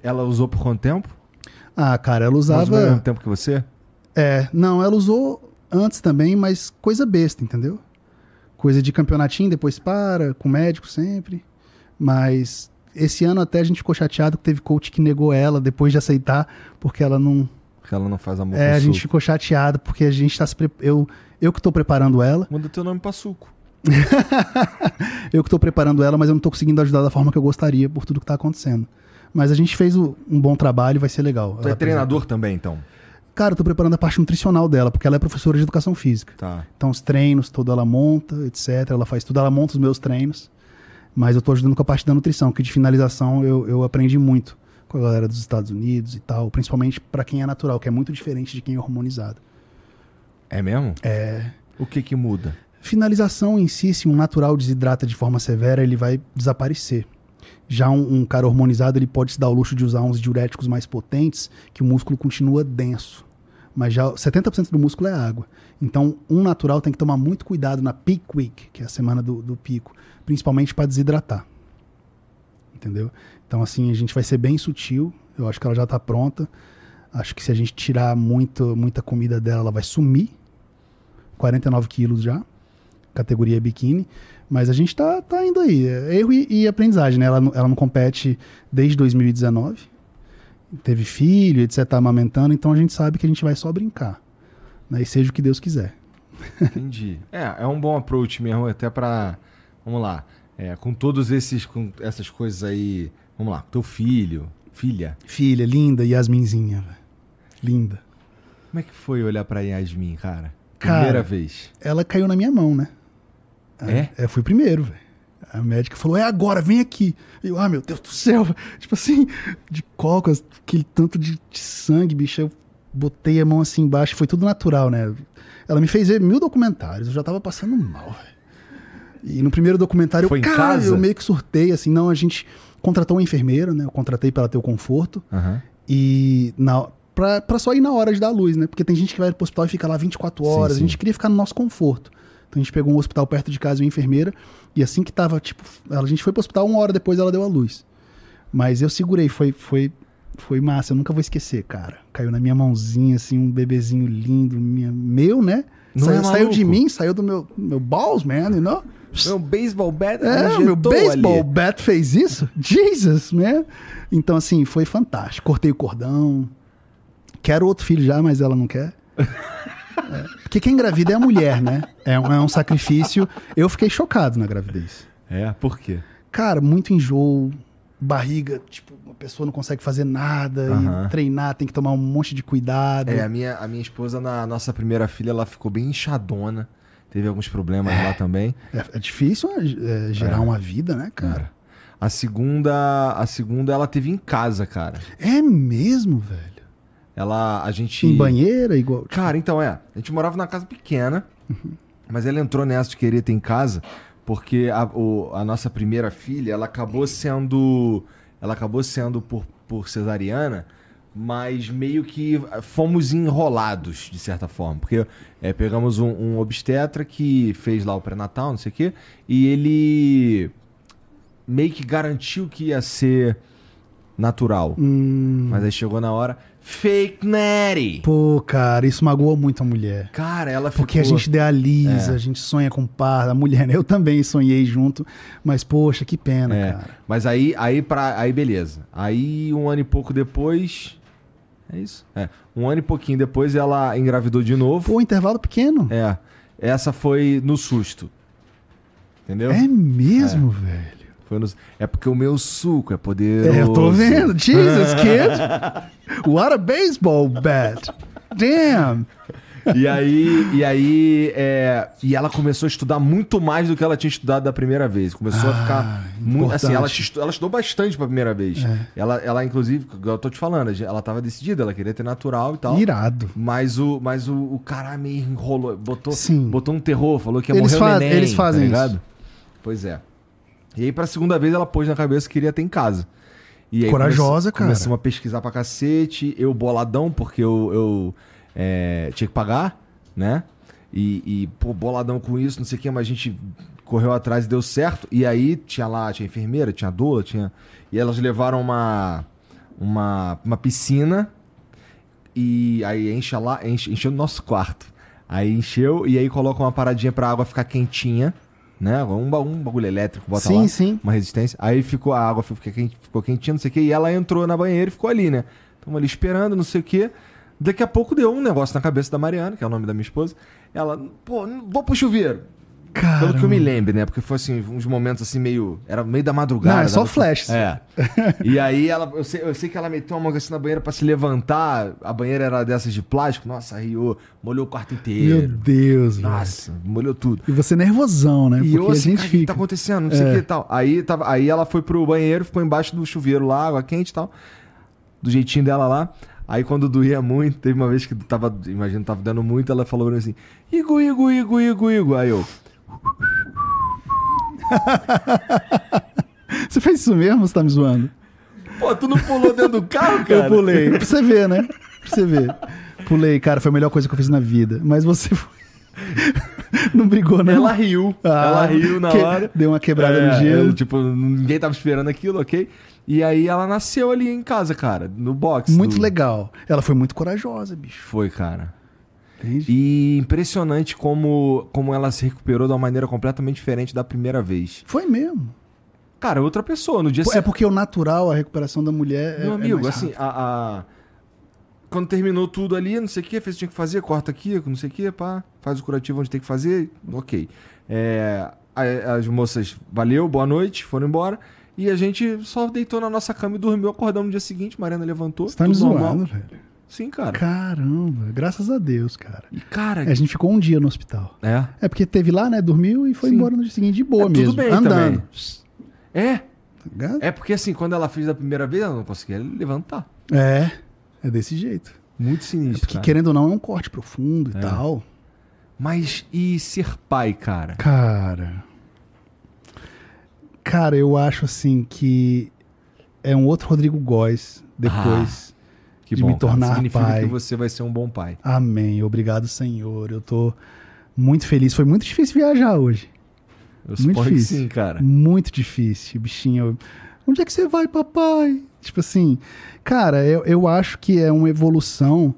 Ela usou por quanto tempo? Ah, cara, ela Mais ou mesmo usava. tempo que você? É, não, ela usou antes também, mas coisa besta, entendeu? Coisa de campeonatinho, depois para, com médico sempre. Mas esse ano até a gente ficou chateado que teve coach que negou ela depois de aceitar, porque ela não. Porque ela não faz amor É, a gente suco. ficou chateado porque a gente tá se pre... eu eu que tô preparando ela, Muda teu nome pra suco. eu que tô preparando ela, mas eu não tô conseguindo ajudar da forma que eu gostaria por tudo que tá acontecendo. Mas a gente fez o- um bom trabalho, vai ser legal. Tu é treinador também, então? Cara, eu tô preparando a parte nutricional dela, porque ela é professora de educação física. Tá. Então, os treinos, tudo ela monta, etc. Ela faz tudo, ela monta os meus treinos. Mas eu tô ajudando com a parte da nutrição, que de finalização eu, eu aprendi muito com a galera dos Estados Unidos e tal. Principalmente pra quem é natural, que é muito diferente de quem é hormonizado. É mesmo? É. O que que muda? Finalização em si, se um natural desidrata de forma severa, ele vai desaparecer. Já um, um cara hormonizado, ele pode se dar o luxo de usar uns diuréticos mais potentes, que o músculo continua denso. Mas já 70% do músculo é água. Então, um natural tem que tomar muito cuidado na peak week, que é a semana do, do pico, principalmente para desidratar. Entendeu? Então, assim, a gente vai ser bem sutil. Eu acho que ela já está pronta. Acho que se a gente tirar muito, muita comida dela, ela vai sumir. 49 quilos já, categoria biquíni. Mas a gente tá, tá indo aí. É erro e, e aprendizagem, né? Ela, não- ela não compete desde 2019. Teve filho, etc. Tá amamentando, então a gente sabe que a gente vai só brincar. Né? E seja o que Deus quiser. Entendi. É, é um bom approach mesmo, até pra. Vamos lá. É, com todos esses. Com essas coisas aí. Vamos lá, teu filho. Filha. Filha, linda, Yasminzinha, velho. Linda. Como é que foi olhar pra Yasmin, cara? Cara, Primeira vez. Ela caiu na minha mão, né? É? Eu fui primeiro, velho. A médica falou: é agora, vem aqui. Eu, ah, meu Deus do céu. Tipo assim, de cócoras, aquele tanto de, de sangue, bicho. Eu botei a mão assim embaixo, foi tudo natural, né? Ela me fez ver mil documentários, eu já tava passando mal, velho. E no primeiro documentário, Foi eu, cara, casa? eu meio que surtei, assim, não, a gente contratou uma enfermeira, né? Eu contratei pra ela ter o conforto. Aham. E na, pra, pra só ir na hora de dar luz, né? Porque tem gente que vai pro hospital e fica lá 24 horas. sim. A gente queria ficar no nosso conforto. Então a gente pegou um hospital perto de casa e uma enfermeira. E assim que tava, tipo, a gente foi pro hospital, uma hora depois ela deu a luz. Mas eu segurei, foi, foi, foi massa, eu nunca vou esquecer, cara. Caiu na minha mãozinha, assim, um bebezinho lindo, minha, meu, né? Não saiu, é saiu de mim, saiu do meu, meu balls, man, you know? Meu baseball bat É, meu baseball ali. bat fez isso? Jesus, né? Então, assim, foi fantástico. Cortei o cordão. Quero outro filho já, mas ela não quer. É, porque quem engravida é a mulher, né? É um, é um sacrifício. Eu fiquei chocado na gravidez. É, por quê? Cara, muito enjoo, barriga, tipo, uma pessoa não consegue fazer nada, e treinar tem que tomar um monte de cuidado. É, a minha, a minha esposa, na nossa primeira filha, ela ficou bem inchadona. Teve alguns problemas lá também. É, é difícil é, gerar É. uma vida, né, cara? A segunda, a segunda ela teve em casa, cara. É mesmo, velho. Ela, a gente... Em banheira, igual. Cara, então é. A gente morava numa casa pequena, mas ela entrou nessa de querer ter em casa, porque a, o- a nossa primeira filha, ela acabou sendo. Ela acabou sendo por, por cesariana, mas meio que fomos enrolados, de certa forma. Porque é, pegamos um, um obstetra que fez lá o pré-natal, não sei o quê, e ele meio que garantiu que ia ser natural. Hum, Mas aí chegou na hora. Fake Natty! Pô, cara, isso magoa muito a mulher. Cara, ela Porque a ficou- gente idealiza, É. a gente sonha com par, a mulher, né? Eu também sonhei junto, mas poxa, que pena, É, cara. mas aí, aí, pra, aí beleza. Aí um ano e pouco depois. É isso? É. Um ano e pouquinho depois ela engravidou de novo. Pô, intervalo pequeno. É. Essa foi no susto. Entendeu? É, mesmo, velho. É porque o meu suco é poderoso. É, eu tô vendo. Jesus, kid. What a baseball bat. Damn. E aí, e aí é, e ela começou a estudar muito mais do que ela tinha estudado da primeira vez. Começou a Ah, ficar muito, assim, ela, estu- ela estudou bastante pra primeira vez. É. Ela, ela inclusive, eu tô te falando, ela tava decidida, ela queria ter natural e tal. Irado. Mas o, mas o, o cara meio enrolou, botou, Sim. botou um terror, falou que ia Eles morrer fa- o neném, eles fazem tá? Pois é. E aí, pra segunda vez, ela pôs na cabeça que queria ter em casa. E aí Corajosa, cara. Começamos a pesquisar pra cacete, eu boladão, porque eu, eu é, tinha que pagar, né? E, e, pô, boladão com isso, não sei o que, mas a gente correu atrás e deu certo. E aí tinha lá, tinha enfermeira, tinha doula, tinha. E elas levaram uma, uma, uma piscina e aí enche lá, enche, encheu no nosso quarto. Aí encheu e aí coloca uma paradinha pra água ficar quentinha, né? Um, um bagulho elétrico, bota sim, lá, sim. uma resistência. Aí ficou a água ficou, quente, ficou quentinha, não sei o que, e ela entrou na banheira e ficou ali, né? Estamos ali esperando, não sei o que. Daqui a pouco deu um negócio na cabeça da Mariana, que é o nome da minha esposa. Ela, pô, vou pro chuveiro. Cara. Pelo que eu me lembro, né? Porque foi assim, uns momentos assim meio. Era meio da madrugada. Não, é só dava- flash. É. e aí ela, eu sei, eu sei que ela meteu uma mão assim na banheira pra se levantar. A banheira era dessas de plástico. Nossa, riu, molhou o quarto Meu inteiro. Deus, velho. Nossa, molhou tudo. E você nervosão, né? E Porque eu a assim, gente cara, o que fica. tá acontecendo? Não sei o É. que e tal. Aí, tava, aí ela foi pro banheiro, ficou embaixo do chuveiro lá, água quente e tal. Do jeitinho dela lá. Aí quando doía muito, teve uma vez que tava, imagino, tava dando muito, ela falou pra mim assim, Igo, Igo, Igo, Igo, Igo. Aí eu, Você fez isso mesmo você tá me zoando? pô, tu não pulou dentro do carro, cara? Eu pulei. Pra você ver, né? Pra você ver. Pulei, cara, foi a melhor coisa que eu fiz na vida. Mas você foi. Não brigou, não? Ela riu. Ah, ela riu na que- hora. Deu uma quebrada É, no gelo. é, tipo, ninguém tava esperando aquilo, ok? E aí ela nasceu ali em casa, cara, no box. Muito do- legal. Ela foi muito corajosa, bicho. Foi, cara. Entende? E impressionante como, como ela se recuperou de uma maneira completamente diferente da primeira vez. Foi mesmo. Cara, outra pessoa, no dia É porque o natural, a recuperação da mulher é. Meu é amigo, mais assim, a, a- Quando terminou tudo ali, não sei o que, fez o que tinha que fazer, corta aqui, não sei o que, pá, faz o curativo onde tem que fazer, ok. É, as moças, valeu, boa noite, foram embora. E a gente só deitou na nossa cama e dormiu, acordamos no dia seguinte, Mariana levantou. Você tá me zoando, velho. Sim, cara. Caramba, graças a Deus, cara. E, cara, É, a gente ficou um dia no hospital. é. É porque teve lá, né? Dormiu e foi Sim. embora no dia seguinte de boa É, tudo mesmo. bem andando. também. É, Tá é porque assim, quando ela fez da primeira vez, ela não conseguia levantar. É, é desse jeito. Muito É sinistro, porque, cara. querendo ou não, é um corte profundo e É. tal. Mas e ser pai, cara? Cara. Cara, eu acho assim que é um outro Rodrigo Góes depois. Que De bom, me tornar cara. Significa pai. que você vai ser um bom pai. Amém. Obrigado, Senhor. Eu tô muito feliz. Foi muito difícil viajar hoje. Eu Muito difícil. sim, cara. Muito difícil, bichinho. Onde é que você vai, papai? Tipo assim, cara, eu, eu acho que é uma evolução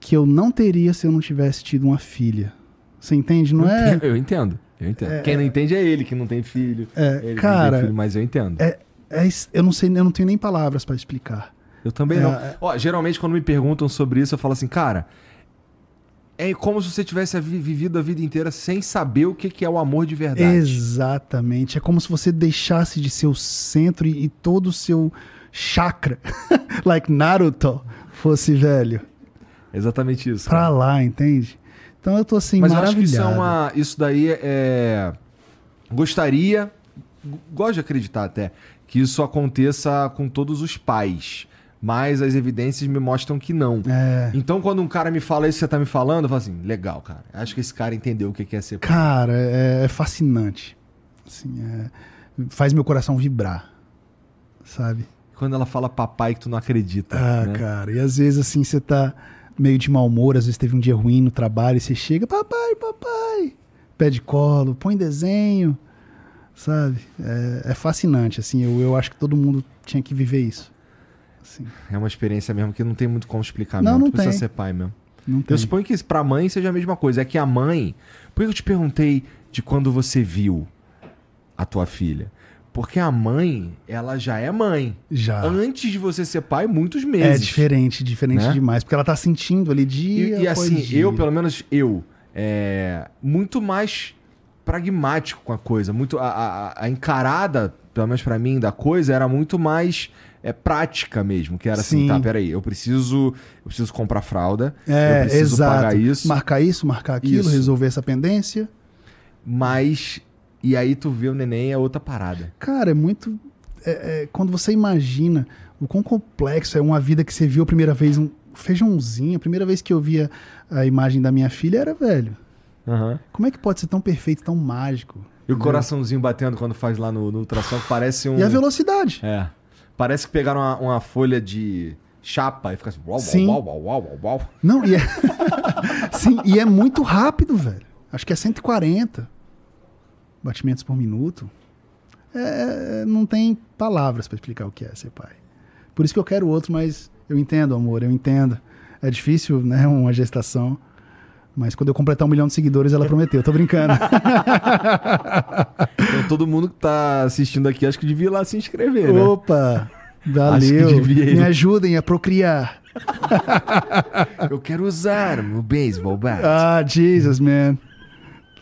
que eu não teria se eu não tivesse tido uma filha. Você entende? Não é? Eu entendo. Eu entendo. Quem não entende é ele que não tem filho. É, Ele que não cara, tem filho, mas eu entendo. é, é eu não sei, eu não tenho nem palavras pra explicar. Eu também É, não. é. Ó, geralmente quando me perguntam sobre isso, eu falo assim, cara, é como se você tivesse vivido a vida inteira sem saber o que é o amor de verdade. Exatamente. É como se você deixasse de ser o centro e, e todo o seu chakra, like Naruto, fosse velho. Exatamente isso. Pra cara. lá, entende? Então eu tô assim, Mas eu acho que maravilhado. isso é uma. Isso daí é. Gostaria, gosto de acreditar até, que isso aconteça com todos os pais. Mas as evidências me mostram que não. É, Então, quando um cara me fala isso que você tá me falando, eu falo assim, legal, cara. Acho que esse cara entendeu o que é ser cara, é, é fascinante. Assim, é- faz meu coração vibrar, sabe? Quando ela fala papai que tu não acredita. Ah, né? cara. E às vezes assim você tá meio de mau humor, às vezes teve um dia ruim no trabalho e você chega, papai, papai, pede colo, põe desenho, sabe? É, é fascinante, assim. Eu, eu acho que todo mundo tinha que viver isso. Assim, É uma experiência mesmo que não tem muito como explicar Não, mesmo. não tu precisa tem. ser pai mesmo. não tem. Eu suponho que pra mãe seja a mesma coisa. É que a mãe. Por que eu te perguntei de quando você viu a tua filha? Porque a mãe, ela já é mãe. Já. Antes de você ser pai, muitos É meses. diferente, diferente Né? demais, porque ela tá sentindo ali E, dia e após assim, dia. eu, pelo menos eu, é muito mais pragmático com a coisa. Muito, a, a- a encarada, pelo menos pra mim, da coisa era muito mais é, prática mesmo. Que era assim, Sim. tá, peraí, eu preciso, eu preciso comprar fralda, É, eu preciso exato. pagar isso, Marcar isso, marcar aquilo, Isso. resolver essa pendência. mas... E aí tu vê o neném é outra parada. Cara, é muito. é- é, quando você imagina o quão complexo é uma vida que você viu a primeira vez, um feijãozinho, a primeira vez que eu via a imagem da minha filha era velho. Como é que pode ser tão perfeito, tão mágico? E o coraçãozinho batendo quando faz lá no, no ultrassom, parece um... E a velocidade. É. Parece que pegaram uma, uma folha de chapa e fica assim... Uau, Sim. uau, uau, uau, uau, uau. Não, e é. Sim, e é muito rápido, velho. Acho que é 140 batimentos por minuto. É, não tem palavras pra explicar o que é ser pai. Por isso que eu quero outro, mas eu entendo, amor, eu entendo. É difícil, né, uma gestação. Mas quando eu completar um milhão de seguidores, ela prometeu. Tô brincando. Então todo mundo que tá assistindo aqui, acho que devia ir lá se inscrever, né? Opa! Acho Valeu. que devia ir. Me ajudem a procriar. Eu quero usar o baseball bat. Ah, Jesus, man.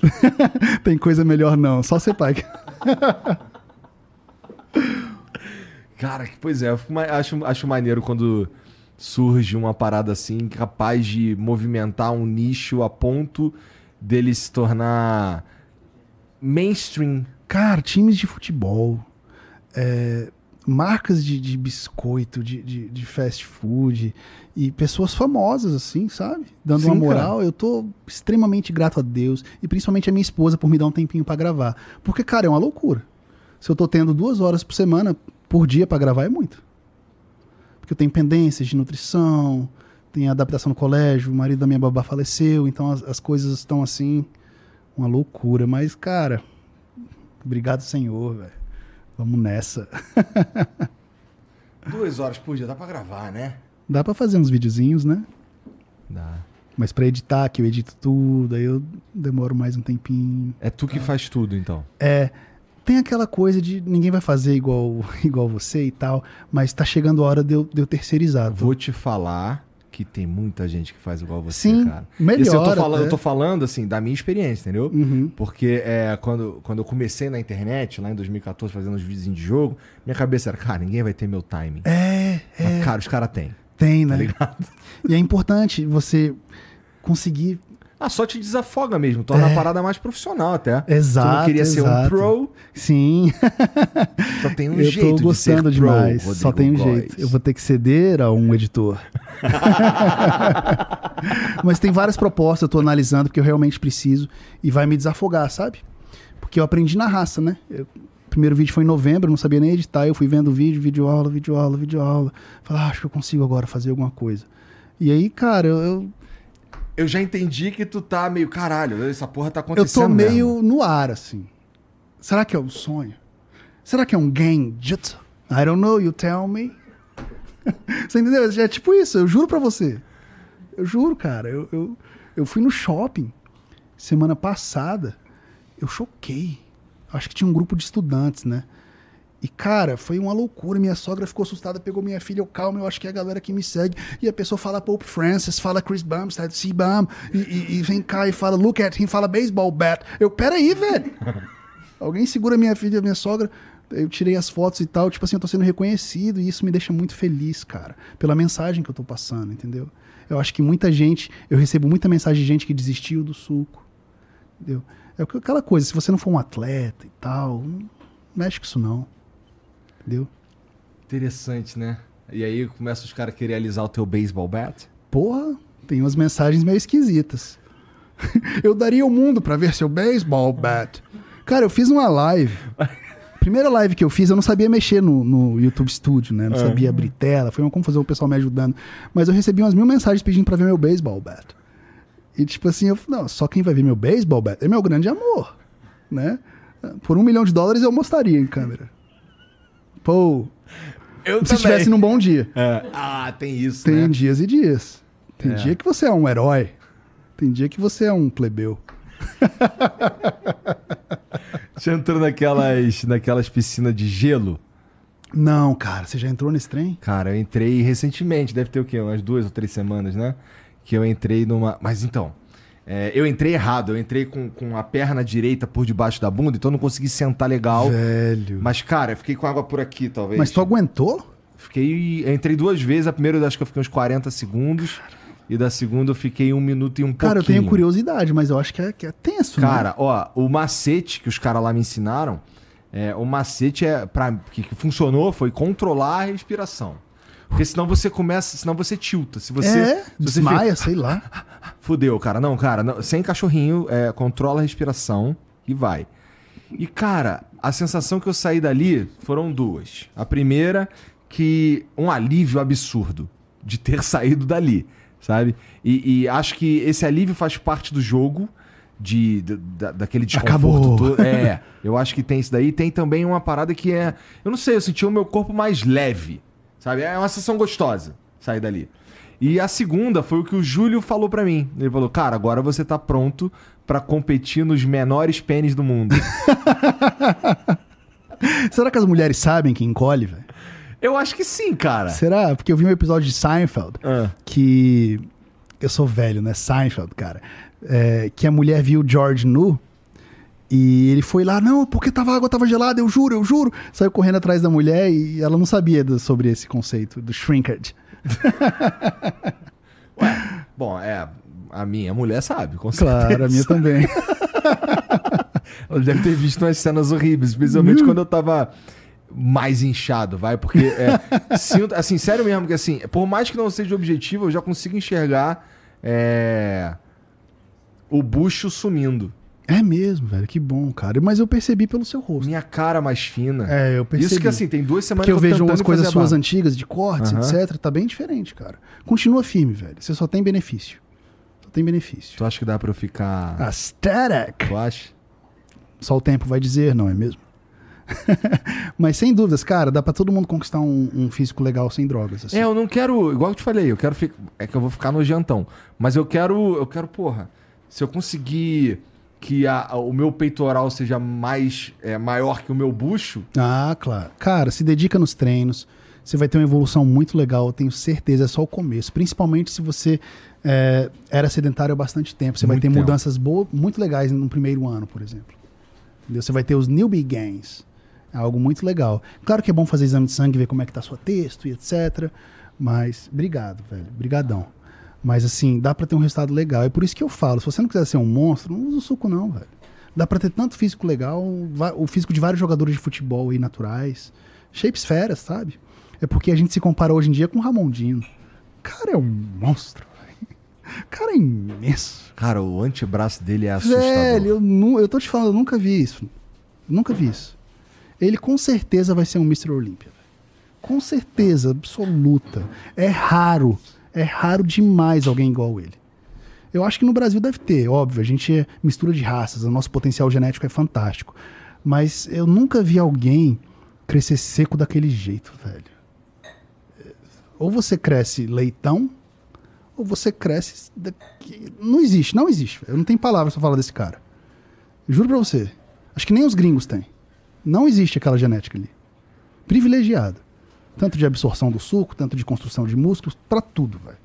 Tem coisa melhor não. Só ser pai. Cara, que- pois é, eu acho, acho maneiro quando surge uma parada assim, capaz de movimentar um nicho a ponto dele se tornar mainstream. Cara, times de futebol, é, marcas de, de biscoito, de, de, de fast food e pessoas famosas, assim, sabe? Dando Sim, uma moral. Eu tô extremamente grato a Deus e principalmente a minha esposa por me dar um tempinho pra gravar. Porque, cara, é uma loucura. Se eu tô tendo duas horas por semana, por dia pra gravar, é muito. Porque eu tenho pendências de nutrição, tem adaptação no colégio, o marido da minha babá faleceu, então as, as coisas estão assim, uma loucura. Mas, cara, obrigado, Senhor, velho. Vamos nessa. Duas horas por dia, dá pra gravar, né? Dá pra fazer uns videozinhos, né? Dá. Mas pra editar, que eu edito tudo, aí eu demoro mais um tempinho. É tu que faz tudo, então. É, tem aquela coisa de ninguém vai fazer igual, igual você e tal, mas tá chegando a hora de eu, de eu terceirizar. Vou te falar que tem muita gente que faz igual você, Sim, cara. melhor Isso eu tô, falando, até. eu tô falando, assim, da minha experiência, entendeu? Uhum. Porque é, quando, quando eu comecei na internet, lá em 2014, fazendo os vídeos de jogo, minha cabeça era, cara, ninguém vai ter meu timing. É, Mas, cara, os caras têm, tem, tá né? ligado? E é importante você conseguir. Ah, só te desafoga mesmo, torna É. a parada mais profissional até. Exato. Tu não queria ser um exato. pro, Sim, só tem um eu jeito tô de gostando pro, demais. Só Rodrigo tem um Góes. jeito. Eu vou ter que ceder a um editor. Mas tem várias propostas, eu tô analisando porque eu realmente preciso e vai me desafogar, sabe? Porque eu aprendi na raça, né? Eu- primeiro vídeo foi em novembro, eu não sabia nem editar, eu fui vendo vídeo, vídeo aula, vídeo aula, vídeo aula. Falei, ah, acho que eu consigo agora fazer alguma coisa. E aí, cara, eu, eu, Eu já entendi que tu tá meio, caralho, essa porra tá eu acontecendo tô meio mesmo. no ar, assim. Será que é um sonho? Será que é um genjutsu? I don't know, you tell me. você entendeu? É tipo isso, eu juro pra você. Eu juro, cara. Eu, eu, eu fui no shopping semana passada. Eu choquei. Acho que tinha um grupo de estudantes, né? E, cara, foi uma loucura. Minha sogra ficou assustada, pegou minha filha. Eu, calma, eu acho que é a galera que me segue. E a pessoa fala Pope Francis, fala Chris Bumstead, C-Bum. E, e, e vem cá e fala Look at him, fala Baseball Bat. Eu, peraí, velho. Alguém segura minha filha, minha sogra. Eu tirei as fotos e tal. Tipo assim, eu tô sendo reconhecido. E isso me deixa muito feliz, cara. Pela mensagem que eu tô passando, entendeu? Eu acho que muita gente. Eu recebo muita mensagem de gente que desistiu do suco. Entendeu? É aquela coisa, se você não for um atleta e tal, não mexe com isso não. Entendeu? Interessante, né? E aí começa os caras a querer alisar o teu baseball bat. Porra, tem umas mensagens meio esquisitas. eu daria o mundo pra ver seu baseball bat. Cara, eu fiz uma live. Primeira live que eu fiz, eu não sabia mexer no, no YouTube Studio, né? Não É. sabia abrir tela, foi uma confusão, o pessoal me ajudando. Mas eu recebi umas mil mensagens pedindo pra ver meu baseball bat. E tipo assim, eu falei, não, só quem vai ver meu baseball bat é meu grande amor, né? Por um milhão de dólares eu mostraria em câmera. Pô, Eu se estivesse num bom dia. Ah, tem isso, Tem né? dias e dias. Tem É. dia que você é um herói. Tem dia que você é um plebeu. Você entrou naquelas, naquelas piscinas de gelo? Não, cara, você já entrou nesse trem? Cara, eu entrei recentemente, deve ter o quê? Umas duas ou três semanas, né? Que eu entrei numa. Mas então, é, eu entrei errado, eu entrei com, com a perna direita por debaixo da bunda, então eu não consegui sentar legal. Velho. Mas, Mas, cara, eu fiquei com água por aqui, talvez. tu aguentou? Fiquei. Eu entrei duas vezes. A primeira eu acho que eu fiquei uns 40 segundos. E da segunda eu fiquei um minuto e um Cara, eu pouquinho. tenho curiosidade, mas eu acho que é, que é tenso, né? Cara, ó, o macete que os caras lá me ensinaram, é, o macete é para que, que funcionou foi controlar a respiração. Porque senão você começa, senão você tilta. Se você, é, se desmaia, sei lá. Fudeu, cara. Não, cara, não- sem cachorrinho, é, controla a respiração e vai. E, cara, a sensação que eu saí dali foram duas. A primeira, que um alívio absurdo de ter saído dali, sabe? E, e acho que esse alívio faz parte do jogo, de, de- da- daquele desconforto Acabou. É, eu acho que tem isso daí. Tem também uma parada que é. Eu não sei, eu senti o meu corpo mais leve, sabe? É uma sensação gostosa sair dali. E a segunda foi o que o Júlio falou pra mim. Ele falou: "Cara, agora você tá pronto pra competir nos menores pênis do mundo". Será que as mulheres sabem que encolhe, velho? eu acho que sim, cara. Será? Porque eu vi um episódio de Seinfeld Ah, que. Eu sou velho, né? Seinfeld, cara. É, que a mulher viu o George nu. E ele foi lá, não, porque tava, a água tava gelada, eu juro, eu juro. Saiu correndo atrás da mulher e ela não sabia do- sobre esse conceito do shrinkage. bom, é, a minha mulher sabe, com certeza. Claro, a minha também. Ela deve ter visto umas cenas horríveis, principalmente quando eu tava mais inchado, vai, porque é, sinto- assim, sério mesmo que assim, por mais que não seja objetivo, eu já consigo enxergar é, o bucho sumindo. É mesmo, velho, que bom, cara. Mas eu percebi pelo seu rosto. Minha cara mais fina. É, eu percebi. Isso que assim, tem duas semanas Porque eu tô vejo umas coisas suas antigas, de cortes, Aham. etc. Tá bem diferente, cara. Continua firme, velho. Você só tem benefício. Só tem benefício. Tu acha que dá pra eu ficar. Aesthetic. Tu acha? Só o tempo vai dizer, não é mesmo? Mas sem dúvidas, cara, dá pra todo mundo conquistar um, um físico legal sem drogas. assim. É, eu não quero. Igual eu te falei, eu quero ficar. É que eu vou ficar nojentão. Mas eu quero. Eu quero, porra. Se eu conseguir que a- o meu peitoral seja mais é, maior que o meu bucho. Ah, claro. Cara, se dedica nos treinos, Você vai ter uma evolução muito legal, eu tenho certeza, é só o começo. Principalmente se você é, era sedentário há bastante tempo. Você vai Muito ter tempo. mudanças boas, muito legais no primeiro ano, por exemplo. Entendeu? Você vai ter os newbie gains. É algo muito legal. Claro que é bom fazer exame de sangue, ver como é que tá sua texto e etc. Mas, obrigado, velho. Brigadão. Mas assim, dá pra ter um resultado legal. É por isso que eu falo, se você não quiser ser um monstro, não usa o suco não, velho. Dá pra ter tanto físico legal, o físico de vários jogadores de futebol aí naturais. Shape esferas, sabe? É porque a gente se compara hoje em dia com o Ramondino. O cara é um monstro, velho. O cara é imenso. Cara, o antebraço dele é assustador. Velho, eu, nu, eu tô te falando, eu nunca vi isso. Nunca vi isso. Ele com certeza vai ser um Mr. Olímpia. Com certeza, absoluta. É raro. É raro demais alguém igual ele. Eu acho que no Brasil deve ter, óbvio. A gente é mistura de raças, o nosso potencial genético é fantástico. Mas eu nunca vi alguém crescer seco daquele jeito, velho. Ou você cresce leitão, ou você cresce. Daqui... Não existe, não existe. Eu não tenho palavras pra falar desse cara. Juro pra você. Acho que nem os gringos têm. Não existe aquela genética ali. Privilegiada. Tanto de absorção do suco, tanto de construção de músculos, pra tudo, velho.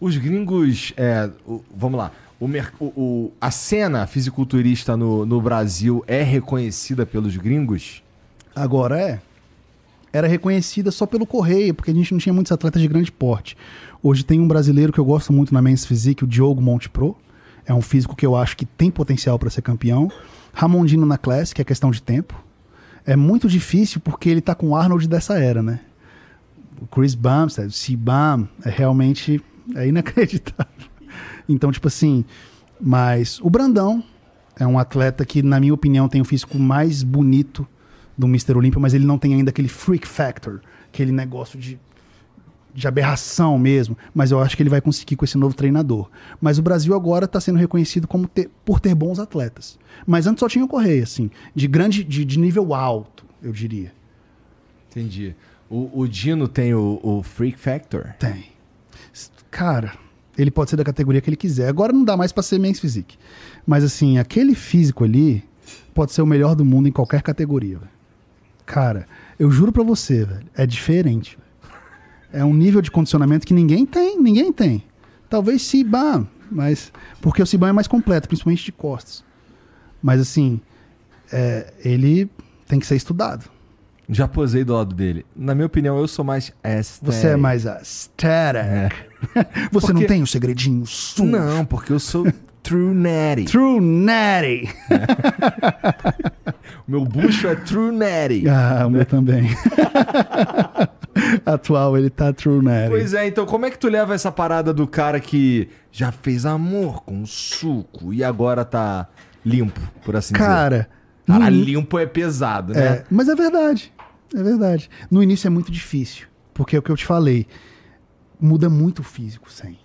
Os gringos, é, o- vamos lá, o, o- a cena fisiculturista no, no Brasil é reconhecida pelos gringos? Agora é. Era reconhecida só pelo correio, porque a gente não tinha muitos atletas de grande porte. Hoje tem um brasileiro que eu gosto muito na Men's Physique, o Diogo Monte Pro. É um físico que eu acho que tem potencial para ser campeão. Ramondino na Class, que é questão de tempo. É muito difícil porque ele tá com o Arnold dessa era, né? O Chris Bumstead, o C-Bum, é realmente é inacreditável. Então, tipo assim, mas o Brandão é um atleta que, na minha opinião, tem o físico mais bonito do Mr. Olympia, mas ele não tem ainda aquele freak factor, aquele negócio de, de aberração mesmo. Mas eu acho que ele vai conseguir com esse novo treinador. Mas o Brasil agora está sendo reconhecido como ter- por ter bons atletas. Mas antes só tinha o Correia, assim, de grande, de, de nível alto, eu diria. Entendi. O, o Dino tem o, o Freak Factor? Tem. Cara, ele pode ser da categoria que ele quiser. Agora não dá mais pra ser men's physique. Mas assim, aquele físico ali pode ser o melhor do mundo em qualquer categoria. Cara, eu juro pra você, velho, é diferente. velho. É um nível de condicionamento que ninguém tem, ninguém tem. Talvez Siban, mas porque o Siban é mais completo, principalmente de costas. Mas assim, é, ele tem que ser estudado. Já posei do lado dele. Na minha opinião, eu sou mais aesthetic. Você é mais aesthetic. Você não Porque- tem o segredinho sujo. Não, porque eu sou true natty. True Natty. O meu bucho é true natty. Ah, o meu também. Atual, ele tá True Natty. Pois é, então como é que tu leva essa parada do cara que já fez amor com suco e agora tá limpo, por assim dizer? Cara, Cara, no in- limpo é pesado, né? é, mas é verdade. É verdade. No início é muito difícil. Porque é o que eu te falei. Muda muito o físico sem.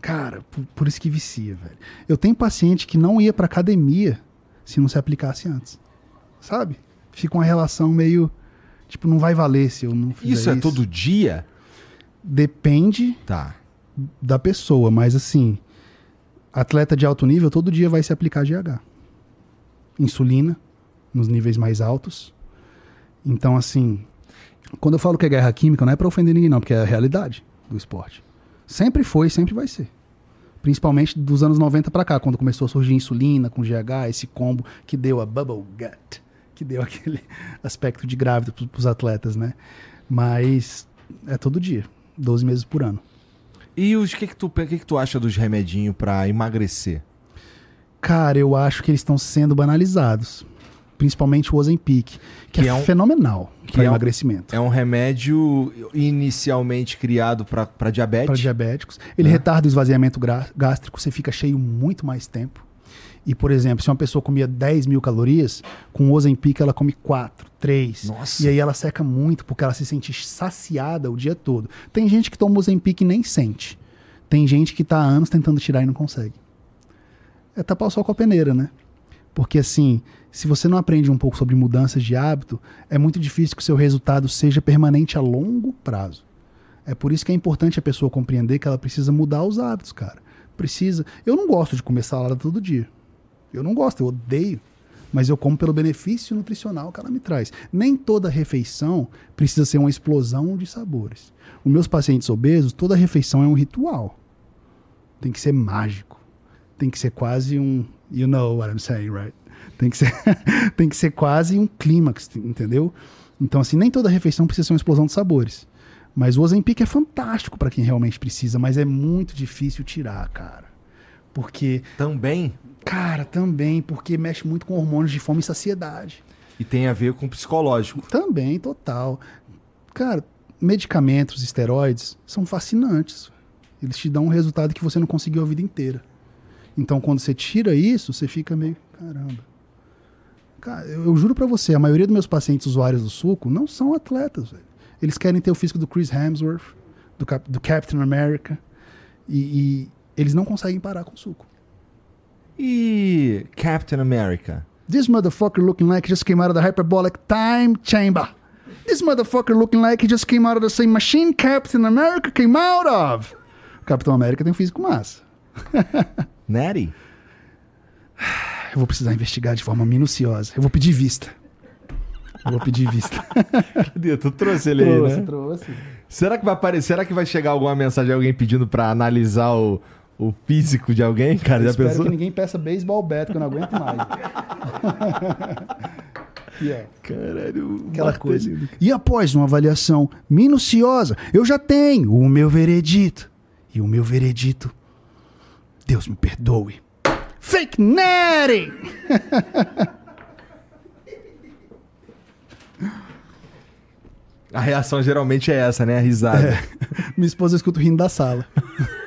Cara, por, por isso que vicia, velho. Eu tenho paciente que não ia pra academia se não se aplicasse antes. Sabe? Fica uma relação meio. Tipo, não vai valer se eu não fizer Isso é todo dia? Depende Tá. da pessoa, mas assim, atleta de alto nível todo dia vai se aplicar GH. Insulina nos níveis mais altos. Então, assim, quando eu falo que é guerra química, não é pra ofender ninguém, não, porque é a realidade do esporte. Sempre foi e sempre vai ser. Principalmente dos anos 90 pra cá, quando começou a surgir insulina com GH, esse combo que deu a bubble gut, que deu aquele aspecto de grávida pros, pros atletas, né? Mas é todo dia, 12 meses por ano. E os que que tu, o que que tu acha dos remedinhos pra emagrecer? Cara, eu acho que eles estão sendo banalizados. Principalmente o Ozempic, que, Que é, é um- fenomenal que para é um- emagrecimento. É um remédio inicialmente criado pra diabetes. Para diabéticos. Ele Né? retarda o esvaziamento gástrico, você fica cheio muito mais tempo. E, por exemplo, se uma pessoa comia 10 mil calorias, com o Ozempic ela come 4, 3. Nossa. E aí ela seca muito, porque ela se sente saciada o dia todo. Tem gente que toma Ozempic e nem sente. Tem gente que tá há anos tentando tirar e não consegue. É tapar o sol com a peneira, né? Porque assim, se você não aprende um pouco sobre mudanças de hábito, é muito difícil que o seu resultado seja permanente a longo prazo. É por isso que é importante a pessoa compreender que ela precisa mudar os hábitos, cara. Precisa. Eu não gosto de comer salada todo dia. Eu não gosto, eu odeio. Mas eu como pelo benefício nutricional que ela me traz. Nem toda refeição precisa ser uma explosão de sabores. Os meus pacientes obesos, toda refeição é um ritual. Tem que ser mágico. Tem que ser quase um. You know what I'm saying, right? Tem que ser, tem que ser quase um clímax, entendeu? Então, assim, nem toda refeição precisa ser uma explosão de sabores. Mas o Ozempic é fantástico para quem realmente precisa, mas é muito difícil tirar, cara. Porque, Também. Cara, também, porque mexe muito com hormônios de fome e saciedade. E tem a ver com o psicológico. Também, total. Cara, medicamentos, esteroides, são fascinantes. Eles te dão um resultado que você não conseguiu a vida inteira. Então, quando você tira isso, você fica meio, caramba. Cara, eu, eu juro pra você, a maioria dos meus pacientes usuários do suco não são atletas, velho. Eles querem ter o físico do Chris Hemsworth, do, Cap- do Captain America, e, e eles não conseguem parar com o suco. E Captain America? This motherfucker looking like he just came out of the hyperbolic time chamber. This motherfucker looking like he just came out of the same machine Captain America came out of. O Capitão América tem um físico massa. Natty? Eu vou precisar investigar de forma minuciosa. Eu vou pedir vista. Eu vou pedir vista. Cadê? Tu trouxe ele aí, né? trouxe. Será que vai aparecer? Será que vai chegar alguma mensagem de alguém pedindo pra analisar o, o físico de alguém, cara? Eu Já espero pensou? que ninguém peça beisebol bet, que eu não aguento mais. Ó, Caralho, aquela martelhinho coisa. E após uma avaliação minuciosa, eu já tenho o meu veredito. E o meu veredito, Deus me perdoe. Fake netting! A reação geralmente é essa, né? A risada. Minha esposa escuta rindo da sala.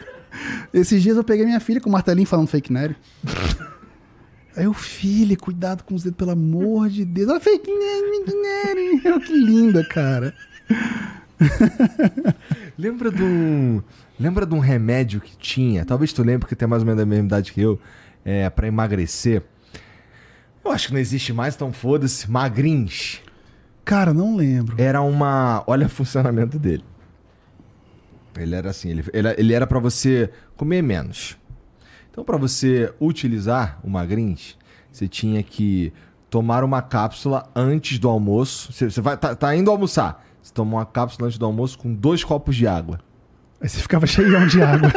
Esses dias eu peguei minha filha com o martelinho falando fake netting. Aí eu, filha, cuidado com os dedos, pelo amor de Deus. Ela, fake netting. Eu, que linda, cara. Lembra de um. Lembra de um remédio que tinha? Talvez tu lembre, porque tem mais ou menos a mesma idade que eu. É, pra emagrecer. Eu acho que não existe mais, então foda-se. Magrins. Cara, não lembro. Era uma. Olha o funcionamento dele. Ele era assim, ele, ele, era pra você comer menos. Então, pra você utilizar o Magrins, você tinha que tomar uma cápsula antes do almoço. Você, você vai, tá, tá indo almoçar. Você toma uma cápsula antes do almoço com dois copos de água. Aí você ficava cheião de água.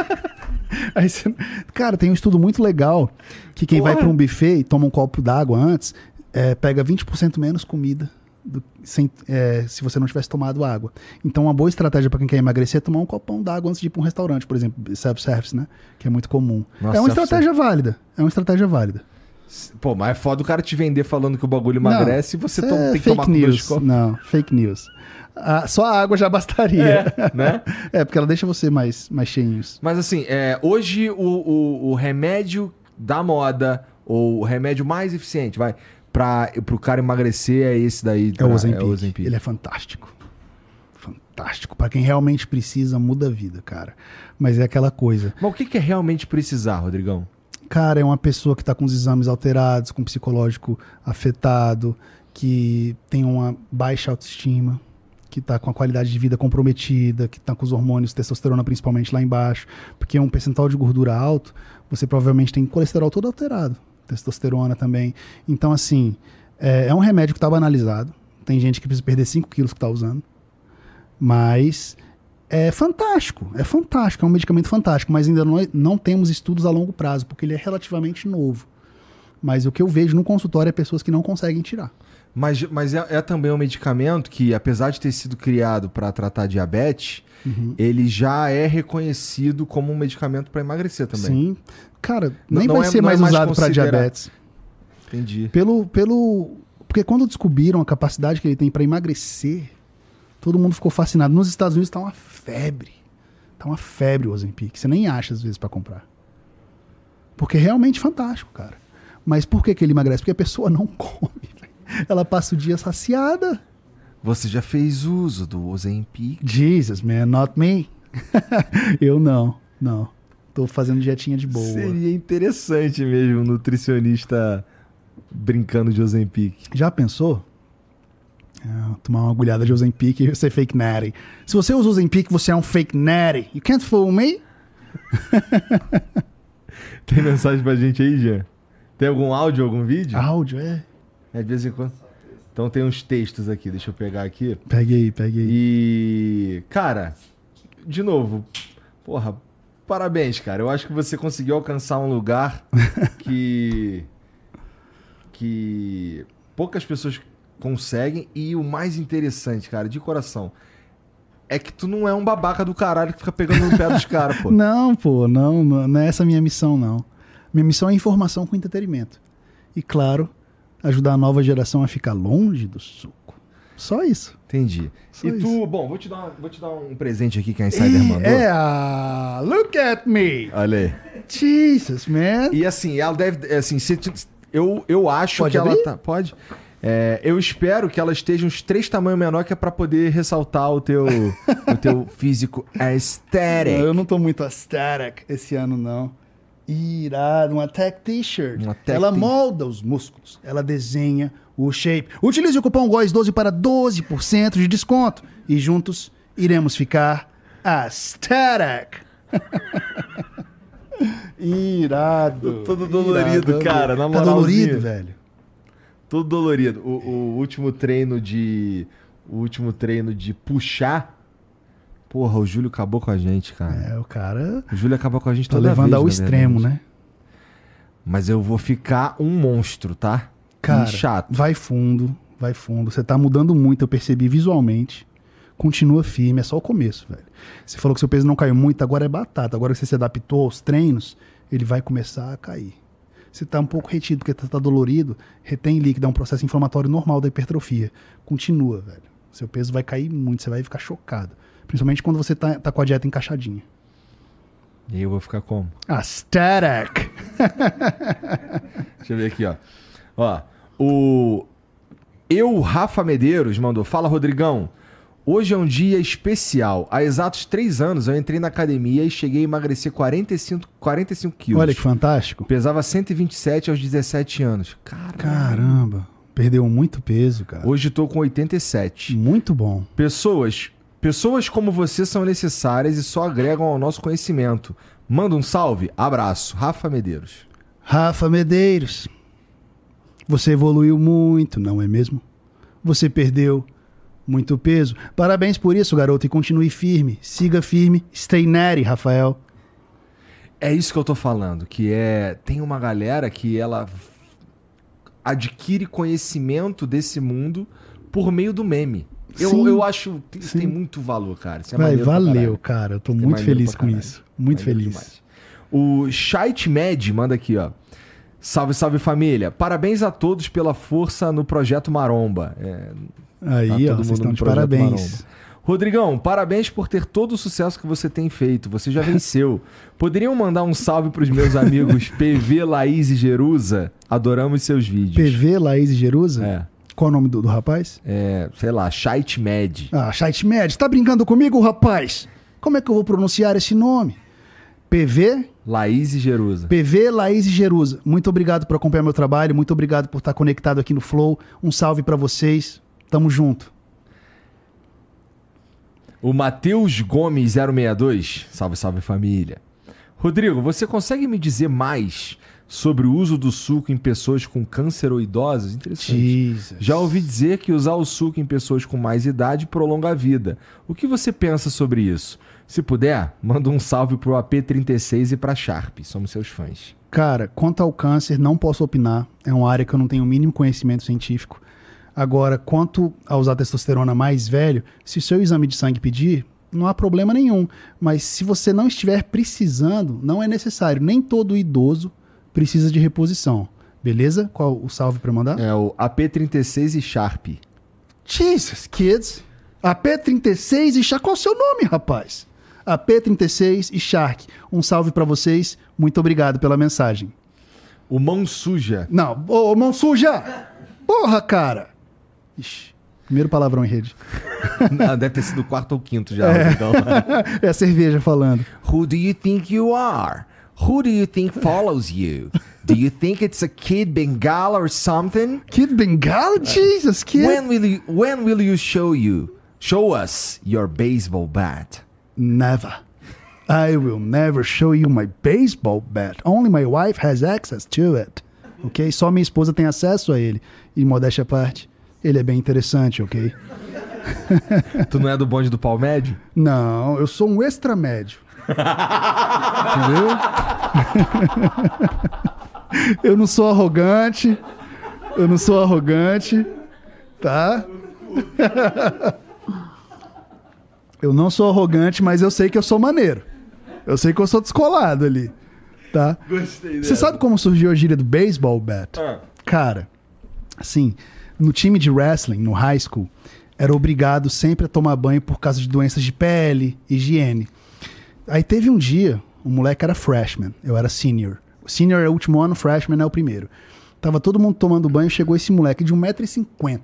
Aí você... Cara, tem um estudo muito legal que quem vai Porra. para um buffet e toma um copo d'água antes, é, pega 20% menos comida do- sem- é, se você não tivesse tomado água. Então, uma boa estratégia para quem quer emagrecer é tomar um copão d'água antes de ir para um restaurante, por exemplo, self-service, né? Que é muito comum. Nossa, é uma estratégia válida. É uma estratégia válida. Pô, mas é foda o cara te vender falando que o bagulho emagrece e você Isso to- é tem que tomar fake com dois news. copos. Não, fake news. Ah, só a água já bastaria. É, né? É, porque ela deixa você mais, mais cheinhos. Mas assim, é, hoje o, o, o remédio da moda, ou o remédio mais eficiente, vai, pra, pro cara emagrecer é esse daí. É pra- o Ozempic. É o Ozempic. Ele é fantástico. Fantástico. Pra quem realmente precisa, muda a vida, cara. Mas é aquela coisa. Mas o que, que é realmente precisar, Rodrigão? Cara, é uma pessoa que tá com os exames alterados, com o psicológico afetado, que tem uma baixa autoestima, que tá com a qualidade de vida comprometida, que tá com os hormônios, testosterona principalmente lá embaixo, porque é um percentual de gordura alto, você provavelmente tem colesterol todo alterado, testosterona também. Então, assim, é, é um remédio que tá banalizado. Tem gente que precisa perder 5 quilos que tá usando. Mas é fantástico, é fantástico, é um medicamento fantástico, mas ainda não, não temos estudos a longo prazo, porque ele é relativamente novo. Mas o que eu vejo no consultório é pessoas que não conseguem tirar. Mas, mas é, é também um medicamento que, apesar de ter sido criado para tratar diabetes, Uhum. ele já é reconhecido como um medicamento para emagrecer também. Sim. Cara, Não- nem não vai é- ser não é mais mais usado para diabetes. Entendi. Pelo, pelo. Porque quando descobriram a capacidade que ele tem para emagrecer, todo mundo ficou fascinado. Nos Estados Unidos tá uma febre. Tá uma febre o Ozempic. Você nem acha às vezes para comprar. Porque é realmente fantástico, cara. Mas por que, que ele emagrece? Porque a pessoa não come. Ela passa o dia saciada. Você já fez uso do Ozempic? Jesus, man, not me. Eu não, não. Tô fazendo dietinha de boa. Seria interessante mesmo um nutricionista brincando de Ozempic. Já pensou? É, tomar uma agulhada de Ozempic e ser fake natty. Se você usa Ozempic, você é um fake natty. You can't fool me. Tem mensagem pra gente aí, Jean? Tem algum áudio, algum vídeo? Áudio, é. É, de vez em quando. Então tem uns textos aqui, deixa eu pegar aqui. Peguei, peguei. E, cara, de novo, porra, parabéns, cara. Eu acho que você conseguiu alcançar um lugar que que poucas pessoas conseguem e o mais interessante, cara, de coração, é que tu não é um babaca do caralho que fica pegando no pé dos caras, pô. Não, pô, não, não é essa a minha missão, não. Minha missão é informação com entretenimento. E, claro, ajudar a nova geração a ficar longe do suco. Só isso. Entendi. Só e tu, isso. bom, vou te dar, vou te dar um presente aqui que a Insider mandou. é a Look at me. Olha aí. Jesus, man. E assim, ela deve. Assim, se, eu, eu acho Pode que ela abrir? tá. Pode. É, eu espero que ela esteja uns três tamanhos menor que é pra poder ressaltar o teu, o teu físico aesthetic. Eu não tô muito aesthetic esse ano, não. Irado, uma tech t-shirt. Uma tech Ela molda os músculos, ela desenha o shape. Utilize o cupom GOIS12 para 12% de desconto. E juntos iremos ficar aesthetic. Irado. Tô todo dolorido, Irado. cara, na Tá moralzinha. dolorido, velho. Todo dolorido. O, o último treino de. O último treino de puxar. Porra, o Júlio acabou com a gente, cara. É, o cara O Júlio acaba com a gente tá toda levando vez, ao extremo, verdade. né? Mas eu vou ficar um monstro, tá? Cara, E chato. vai fundo, vai fundo. Você tá mudando muito, eu percebi visualmente. Continua firme, é só o começo, velho. Você falou que seu peso não caiu muito, agora é batata. Agora que você se adaptou aos treinos, ele vai começar a cair. Você tá um pouco retido porque tá, tá dolorido, retém líquido, é um processo inflamatório normal da hipertrofia. Continua, velho. Seu peso vai cair muito, você vai ficar chocado. Principalmente quando você tá, tá com a dieta encaixadinha. E eu vou ficar como? Aesthetic! Deixa eu ver aqui, ó. Ó, o Eu Rafa Medeiros mandou: Fala, Rodrigão. Hoje é um dia especial. Há exatos três anos eu entrei na academia e cheguei a emagrecer 45, 45 quilos. Olha que fantástico. Pesava 127 aos 17 anos. Cara, Caramba, perdeu muito peso, cara. hoje tô com 87. Muito bom. Pessoas, pessoas como você são necessárias e só agregam ao nosso conhecimento. Manda um salve, abraço. Rafa Medeiros. Rafa Medeiros, você evoluiu muito, não é mesmo? Você perdeu muito peso. Parabéns por isso, garoto, e continue firme. Siga firme. Stay natty, Rafael. É isso que eu tô falando, que é tem uma galera que ela adquire conhecimento desse mundo por meio do meme. Eu, Sim. eu acho que isso Sim. tem muito valor, cara. Isso é Vai, valeu, cara. Eu tô Isso é muito feliz com isso. Muito Maneiro feliz. demais. O Shite Med manda aqui, ó. Salve, salve família. Parabéns a todos pela força no projeto Maromba. É, Aí, Tá ó, todo vocês mundo estão de parabéns. Maromba. Rodrigão, parabéns por ter todo o sucesso que você tem feito. Você já venceu. Poderiam mandar um salve pros meus amigos PV, Laís e Jerusa? Adoramos seus vídeos. PV, Laís e Jerusa? É, Qual o nome do, do rapaz? é, sei lá, Shite Med. Ah, Chat Med, tá brincando comigo, rapaz? Como é que eu vou pronunciar esse nome? PV, Laís e Jerusa. PV, Laís e Jerusa. Muito obrigado por acompanhar meu trabalho, muito obrigado por estar conectado aqui no Flow. Um salve pra vocês. Tamo junto. O Matheus Gomes 062. Salve, salve família. Rodrigo, você consegue me dizer mais sobre o uso do suco em pessoas com câncer ou idosos? Interessante. Jesus. Já ouvi dizer que usar o suco em pessoas com mais idade prolonga a vida. O que você pensa sobre isso? Se puder, manda um salve pro AP36 e pra Sharp. Somos seus fãs. Cara, quanto ao câncer, não posso opinar. É uma área que eu não tenho o mínimo conhecimento científico. Agora, quanto a usar testosterona mais velho, se o seu exame de sangue pedir, não há problema nenhum. Mas se você não estiver precisando, não é necessário. Nem todo idoso precisa de reposição. Beleza? Qual o salve pra mandar? É o AP36 e Sharp. Jesus, kids. AP36 e Shark. Qual o seu nome, rapaz? AP36 e Shark. Um salve pra vocês. Muito obrigado pela mensagem. O Mão Suja. Não, ô, mão suja! Porra, cara! Ixi, primeiro palavrão em rede. Não, deve ter sido o quarto ou quinto já. Então. É a cerveja falando. Who do you think you are? Who do you think follows you? Do you think it's a kid Bengala or something? Kid Bengala? Jesus, kid! When will you when will you show you show us your baseball bat? Never. I will never show you my baseball bat. Only my wife has access to it. ok? Só minha esposa tem acesso a ele. E modéstia à parte, ele é bem interessante, ok? Tu não é do bonde do pau médio? Não, eu sou um extra médio. Entendeu? eu não sou arrogante. Eu não sou arrogante. Tá? eu não sou arrogante, mas eu sei que eu sou maneiro. Eu sei que eu sou descolado ali. Tá? Gostei Você sabe como surgiu a gíria do baseball bat? Ah. Cara, assim, no time de wrestling, no high school, era obrigado sempre a tomar banho por causa de doenças de pele, higiene. Aí teve um dia, o moleque era freshman, eu era senior. O senior é o último ano, freshman é o primeiro. Tava todo mundo tomando banho, chegou esse moleque de 1,50m.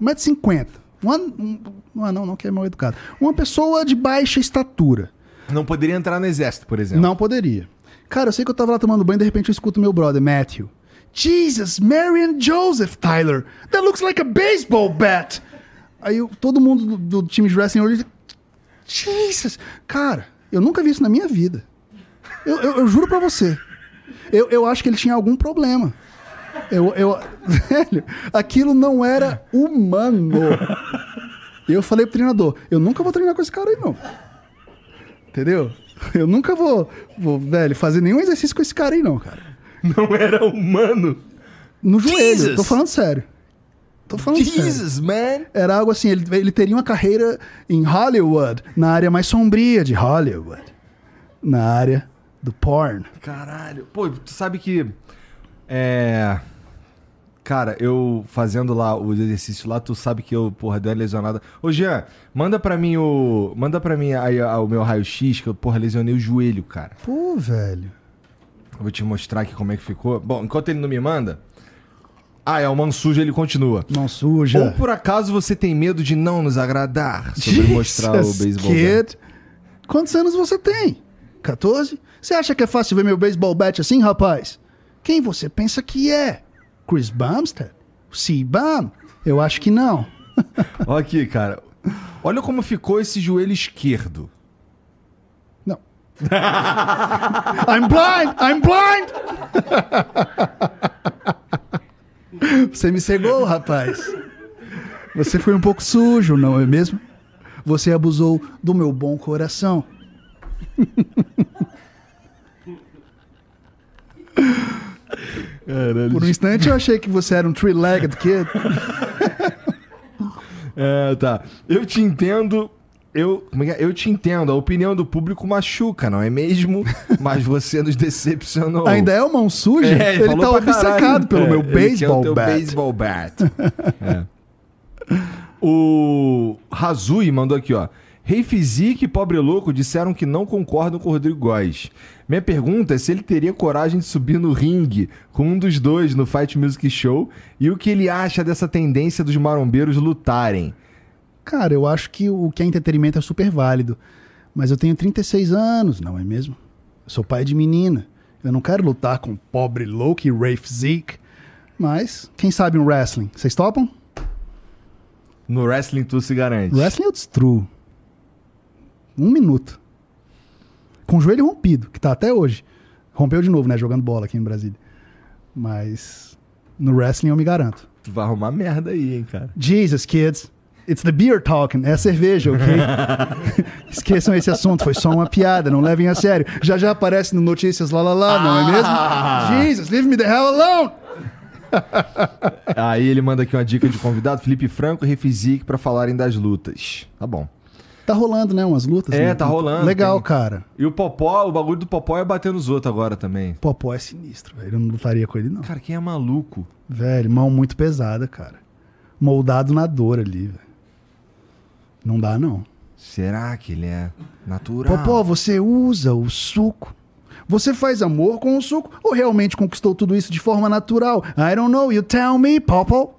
1,50m. Uma, um, não, não, não que é mal educado. Uma pessoa de baixa estatura. Não poderia entrar no exército, por exemplo. Não poderia. Cara, eu sei que eu tava lá tomando banho, de repente eu escuto meu brother, Matthew. Jesus, Mary and Joseph, Tyler. That looks like a baseball bat. Aí eu- todo mundo do, do time de wrestling olhou e Jesus. Cara, eu nunca vi isso na minha vida. Eu, eu- eu juro pra você. Eu, eu acho que ele tinha algum problema. Eu, eu, velho, aquilo não era humano. Eu falei pro treinador, eu nunca vou treinar com esse cara aí, não. Entendeu? Eu nunca vou, vou, velho, fazer nenhum exercício com esse cara aí, não, cara. Não era humano. No joelho, Jesus! tô falando sério. Tô falando sério. Jesus, man. Era algo assim, ele, ele teria uma carreira em Hollywood, na área mais sombria de Hollywood. Na área do porn. Caralho. Pô, tu sabe que. É. Cara, eu fazendo lá os exercícios lá, tu sabe que eu, porra, dei uma lesionada. Ô, Jean, manda pra mim o. Manda pra mim aí o meu raio-x, que eu, porra, lesionei o joelho, cara. Pô, velho. Eu vou te mostrar aqui como é que ficou. Bom, enquanto ele não me manda. Ah, é, o mano sujo ele continua. Mão Ou suja. por acaso você tem medo de não nos agradar sobre mostrar o Jesus, beisebol? bat? Quantos anos você tem? 14? Você acha que é fácil ver meu baseball bat assim, rapaz? Quem você pensa que é? Chris Bumstead? C-Bum? Eu acho que não. Olha aqui, cara. Olha como ficou esse joelho esquerdo. Não. I'm blind! I'm blind! Você me cegou, rapaz. Você foi um pouco sujo, não é mesmo? Você abusou do meu bom coração. Por um instante eu achei que você era um three-legged kid. É, tá. Eu te entendo. Eu, é é? eu te entendo, a opinião do público machuca, não é mesmo? Mas você nos decepcionou. Ainda é uma mão suja? É, ele tá obcecado pelo É, meu baseball bat. baseball bat. É. O Razui mandou aqui, ó. Rei Physique e Pobre Louco disseram que não concordam com o Rodrigo Góes. Minha pergunta é se ele teria coragem de subir no ringue com um dos dois no Fight Music Show e o que ele acha dessa tendência dos marombeiros lutarem. Cara, eu acho que o que é entretenimento é super válido. Mas eu tenho 36 anos, não é mesmo? Eu sou pai de menina. Eu não quero lutar com o pobre Loki Rafe Zeke. Mas, quem sabe um wrestling? Vocês topam? No wrestling tu se garante. Wrestling eu destruo. Um minuto. Com o joelho rompido, que tá até hoje. Rompeu de novo, né? Jogando bola aqui em Brasília. Mas no wrestling eu me garanto. Tu vai arrumar merda aí, hein, cara. Jesus, kids. It's the beer talking. É a cerveja, ok? Esqueçam esse assunto, foi só uma piada, não levem a sério. Já já aparece no Notícias lá lá lá, não é mesmo? Jesus, leave me the hell alone! Aí ele manda aqui uma dica de convidado, Felipe Franco e Refizique pra falarem das lutas. Tá bom. Tá rolando, né? Umas lutas. É, né? tá rolando, Legal, tem. cara. E o Popó, o bagulho do Popó é bater nos outros agora também. Popó é sinistro, velho. Eu não lutaria com ele, não. Cara, quem é maluco? Velho, mão muito pesada, cara. Moldado na dor ali, velho. Não dá, não. Será que ele é natural? Popó, você usa o suco. Você faz amor com o suco ou realmente conquistou tudo isso de forma natural? I don't know, you tell me, Popó.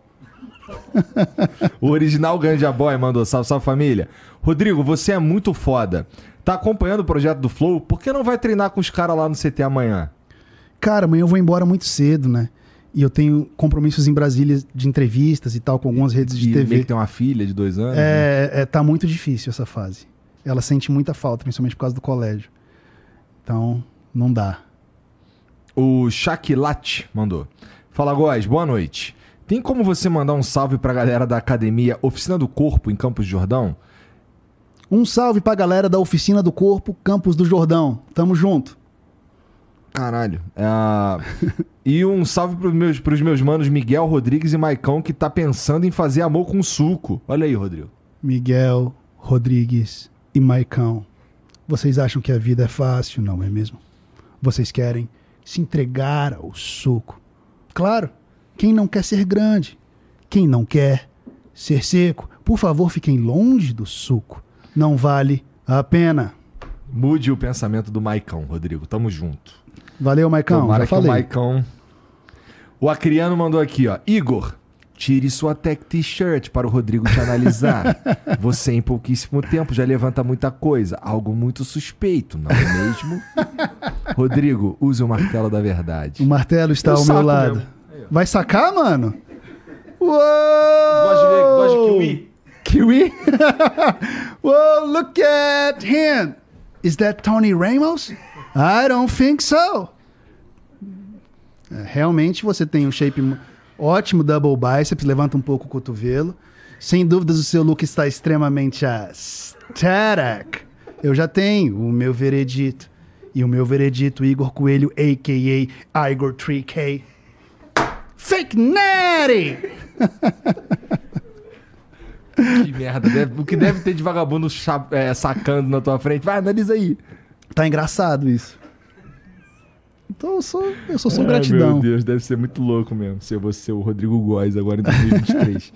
O original Ganja Boy mandou salve, salve família. Rodrigo, você é muito foda. Tá acompanhando o projeto do Flow? Por que não vai treinar com os caras lá no CT amanhã? Cara, amanhã eu vou embora muito cedo, né? E eu tenho compromissos em Brasília de entrevistas e tal, com algumas redes de E meio TV. que tem uma filha de dois anos. né? É, é, tá muito difícil essa fase. Ela sente muita falta, principalmente por causa do colégio. Então, não dá. O Shaquilat mandou. Fala, Góis, boa noite. Tem como você mandar um salve pra galera da academia Oficina do Corpo em Campos de Jordão? Um salve pra galera da Oficina do Corpo, Campos do Jordão. Tamo junto. Caralho. É e um salve pros meus, pros meus manos Miguel Rodrigues e Maicão, que tá pensando em fazer amor com suco. Olha aí, Rodrigo. Miguel, Rodrigues e Maicão. Vocês acham que a vida é fácil, não é mesmo? Vocês querem se entregar ao suco. Claro, quem não quer ser grande? Quem não quer ser seco? Por favor, fiquem longe do suco. Não vale a pena. Mude o pensamento do Maicão, Rodrigo. Tamo junto. Valeu, Maicão. Tomara já que o falei. Maicão. O Acriano mandou aqui, ó. Igor, tire sua tech t-shirt para o Rodrigo te analisar. Você, em pouquíssimo tempo, já levanta muita coisa. Algo muito suspeito, não é mesmo? Rodrigo, use o martelo da verdade. O martelo está Eu ao meu lado. mesmo. Vai sacar, mano? Uou! Gosto de ver- gosto de kiwi. Kiwi? Whoa, look at him. Is that Tony Ramos? I don't think so. É, Realmente você tem um shape ótimo, double biceps, levanta um pouco o cotovelo. Sem dúvidas o seu look está extremamente aesthetic. Eu já tenho o meu veredito. E o meu veredito, Igor Coelho, a.k.a. Igor 3K. Fake Natty! Que merda. deve- o que deve ter de vagabundo é, sacando na tua frente? Vai, analisa aí. Tá engraçado isso. Então eu sou, eu sou só Ai, gratidão. Meu Deus, deve ser muito louco mesmo ser você o Rodrigo Góes agora em 2023.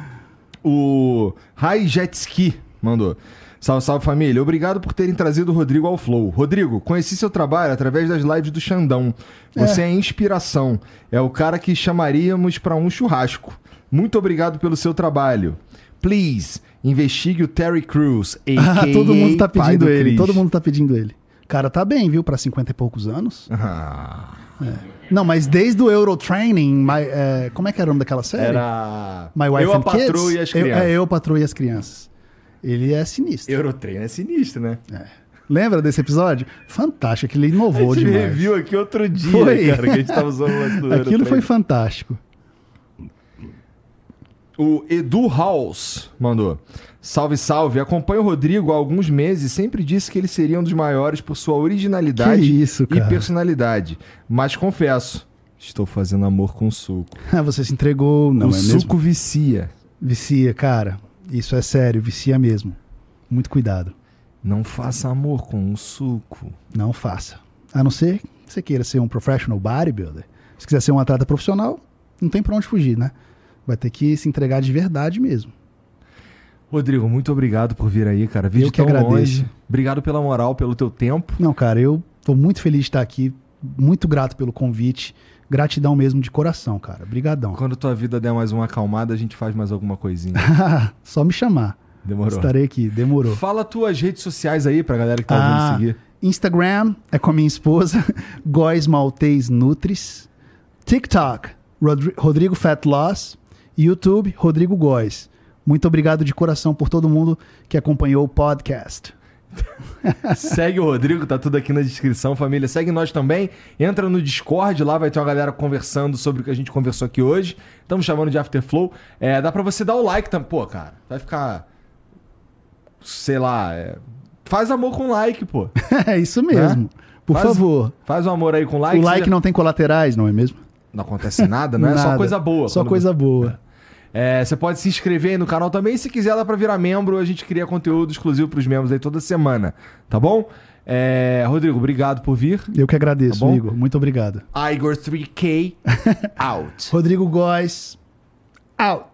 o Rai Jet Ski mandou. Salve, salve família. Obrigado por terem trazido o Rodrigo ao Flow. Rodrigo, conheci seu trabalho através das lives do Xandão. Você é, inspiração. É o cara que chamaríamos pra um churrasco. Muito obrigado pelo seu trabalho. Please, investigue o Terry Crews, Ah, a.k.a. todo mundo tá pedindo do ele. Chris. Todo mundo tá pedindo ele. Cara, tá bem, viu? Pra 50 e poucos anos. Ah, Não, mas desde o Eurotraining, my, é, como é que era o nome daquela série? era... My Wife Eu, and a Kids? e as Eu- Crianças. é, eu, Patroa e as Crianças. Ele é sinistro. Eurotrain é sinistro, né? Lembra desse episódio? Fantástico, aquele A inovou gente demais. reviu aqui outro dia, Foi. cara, que a gente tava usando o Aquilo foi fantástico. O Edu House mandou. Salve, salve. Acompanho o Rodrigo há alguns meses sempre disse que ele seria um dos maiores por sua originalidade isso, e personalidade. Mas confesso, estou fazendo amor com suco. Ah, Você se entregou, não o é suco mesmo? vicia. Vicia, cara. Isso é sério, vicia mesmo. Muito cuidado. Não faça amor com o suco. Não faça. A não ser que você queira ser um professional bodybuilder. Se quiser ser um atleta profissional, não tem pra onde fugir, né? Vai ter que se entregar de verdade mesmo. Rodrigo, muito obrigado por vir aí, cara. Vídeo Eu que agradeço. longe. Obrigado pela moral, pelo teu tempo. Não, cara, eu tô muito feliz de estar aqui. Muito grato pelo convite. Gratidão mesmo de coração, cara. Brigadão. Quando tua vida der mais uma acalmada, a gente faz mais alguma coisinha. Só me chamar. Demorou. Estarei aqui. Demorou. Fala tuas redes sociais aí pra galera que tá Ah, ouvindo seguir. Instagram é com a minha esposa, Góis Maltês Nutris. TikTok, Rodri- Rodrigo Fat Loss. YouTube, Rodrigo Góis. Muito obrigado de coração por todo mundo que acompanhou o podcast. Segue o Rodrigo, tá tudo aqui na descrição, família. Segue nós também. Entra no Discord, lá vai ter uma galera conversando sobre o que a gente conversou aqui hoje. Estamos chamando de Afterflow. É, dá pra você dar o like também. Pô, cara, vai ficar. Sei lá. é, Faz amor com like, pô. é isso mesmo. Por Faz- favor. Faz o amor aí com like. o like seja- não tem colaterais, não é mesmo? Não acontece nada, não é só Nada. coisa boa. Só Quando- coisa boa. É, você pode se inscrever aí no canal também. Se quiser, dá pra virar membro. A gente cria conteúdo exclusivo pros membros aí toda semana. Tá bom? É, Rodrigo, obrigado por vir. Eu que agradeço, Tá? Igor. Muito obrigado. Igor 3K out. Rodrigo Góes, out.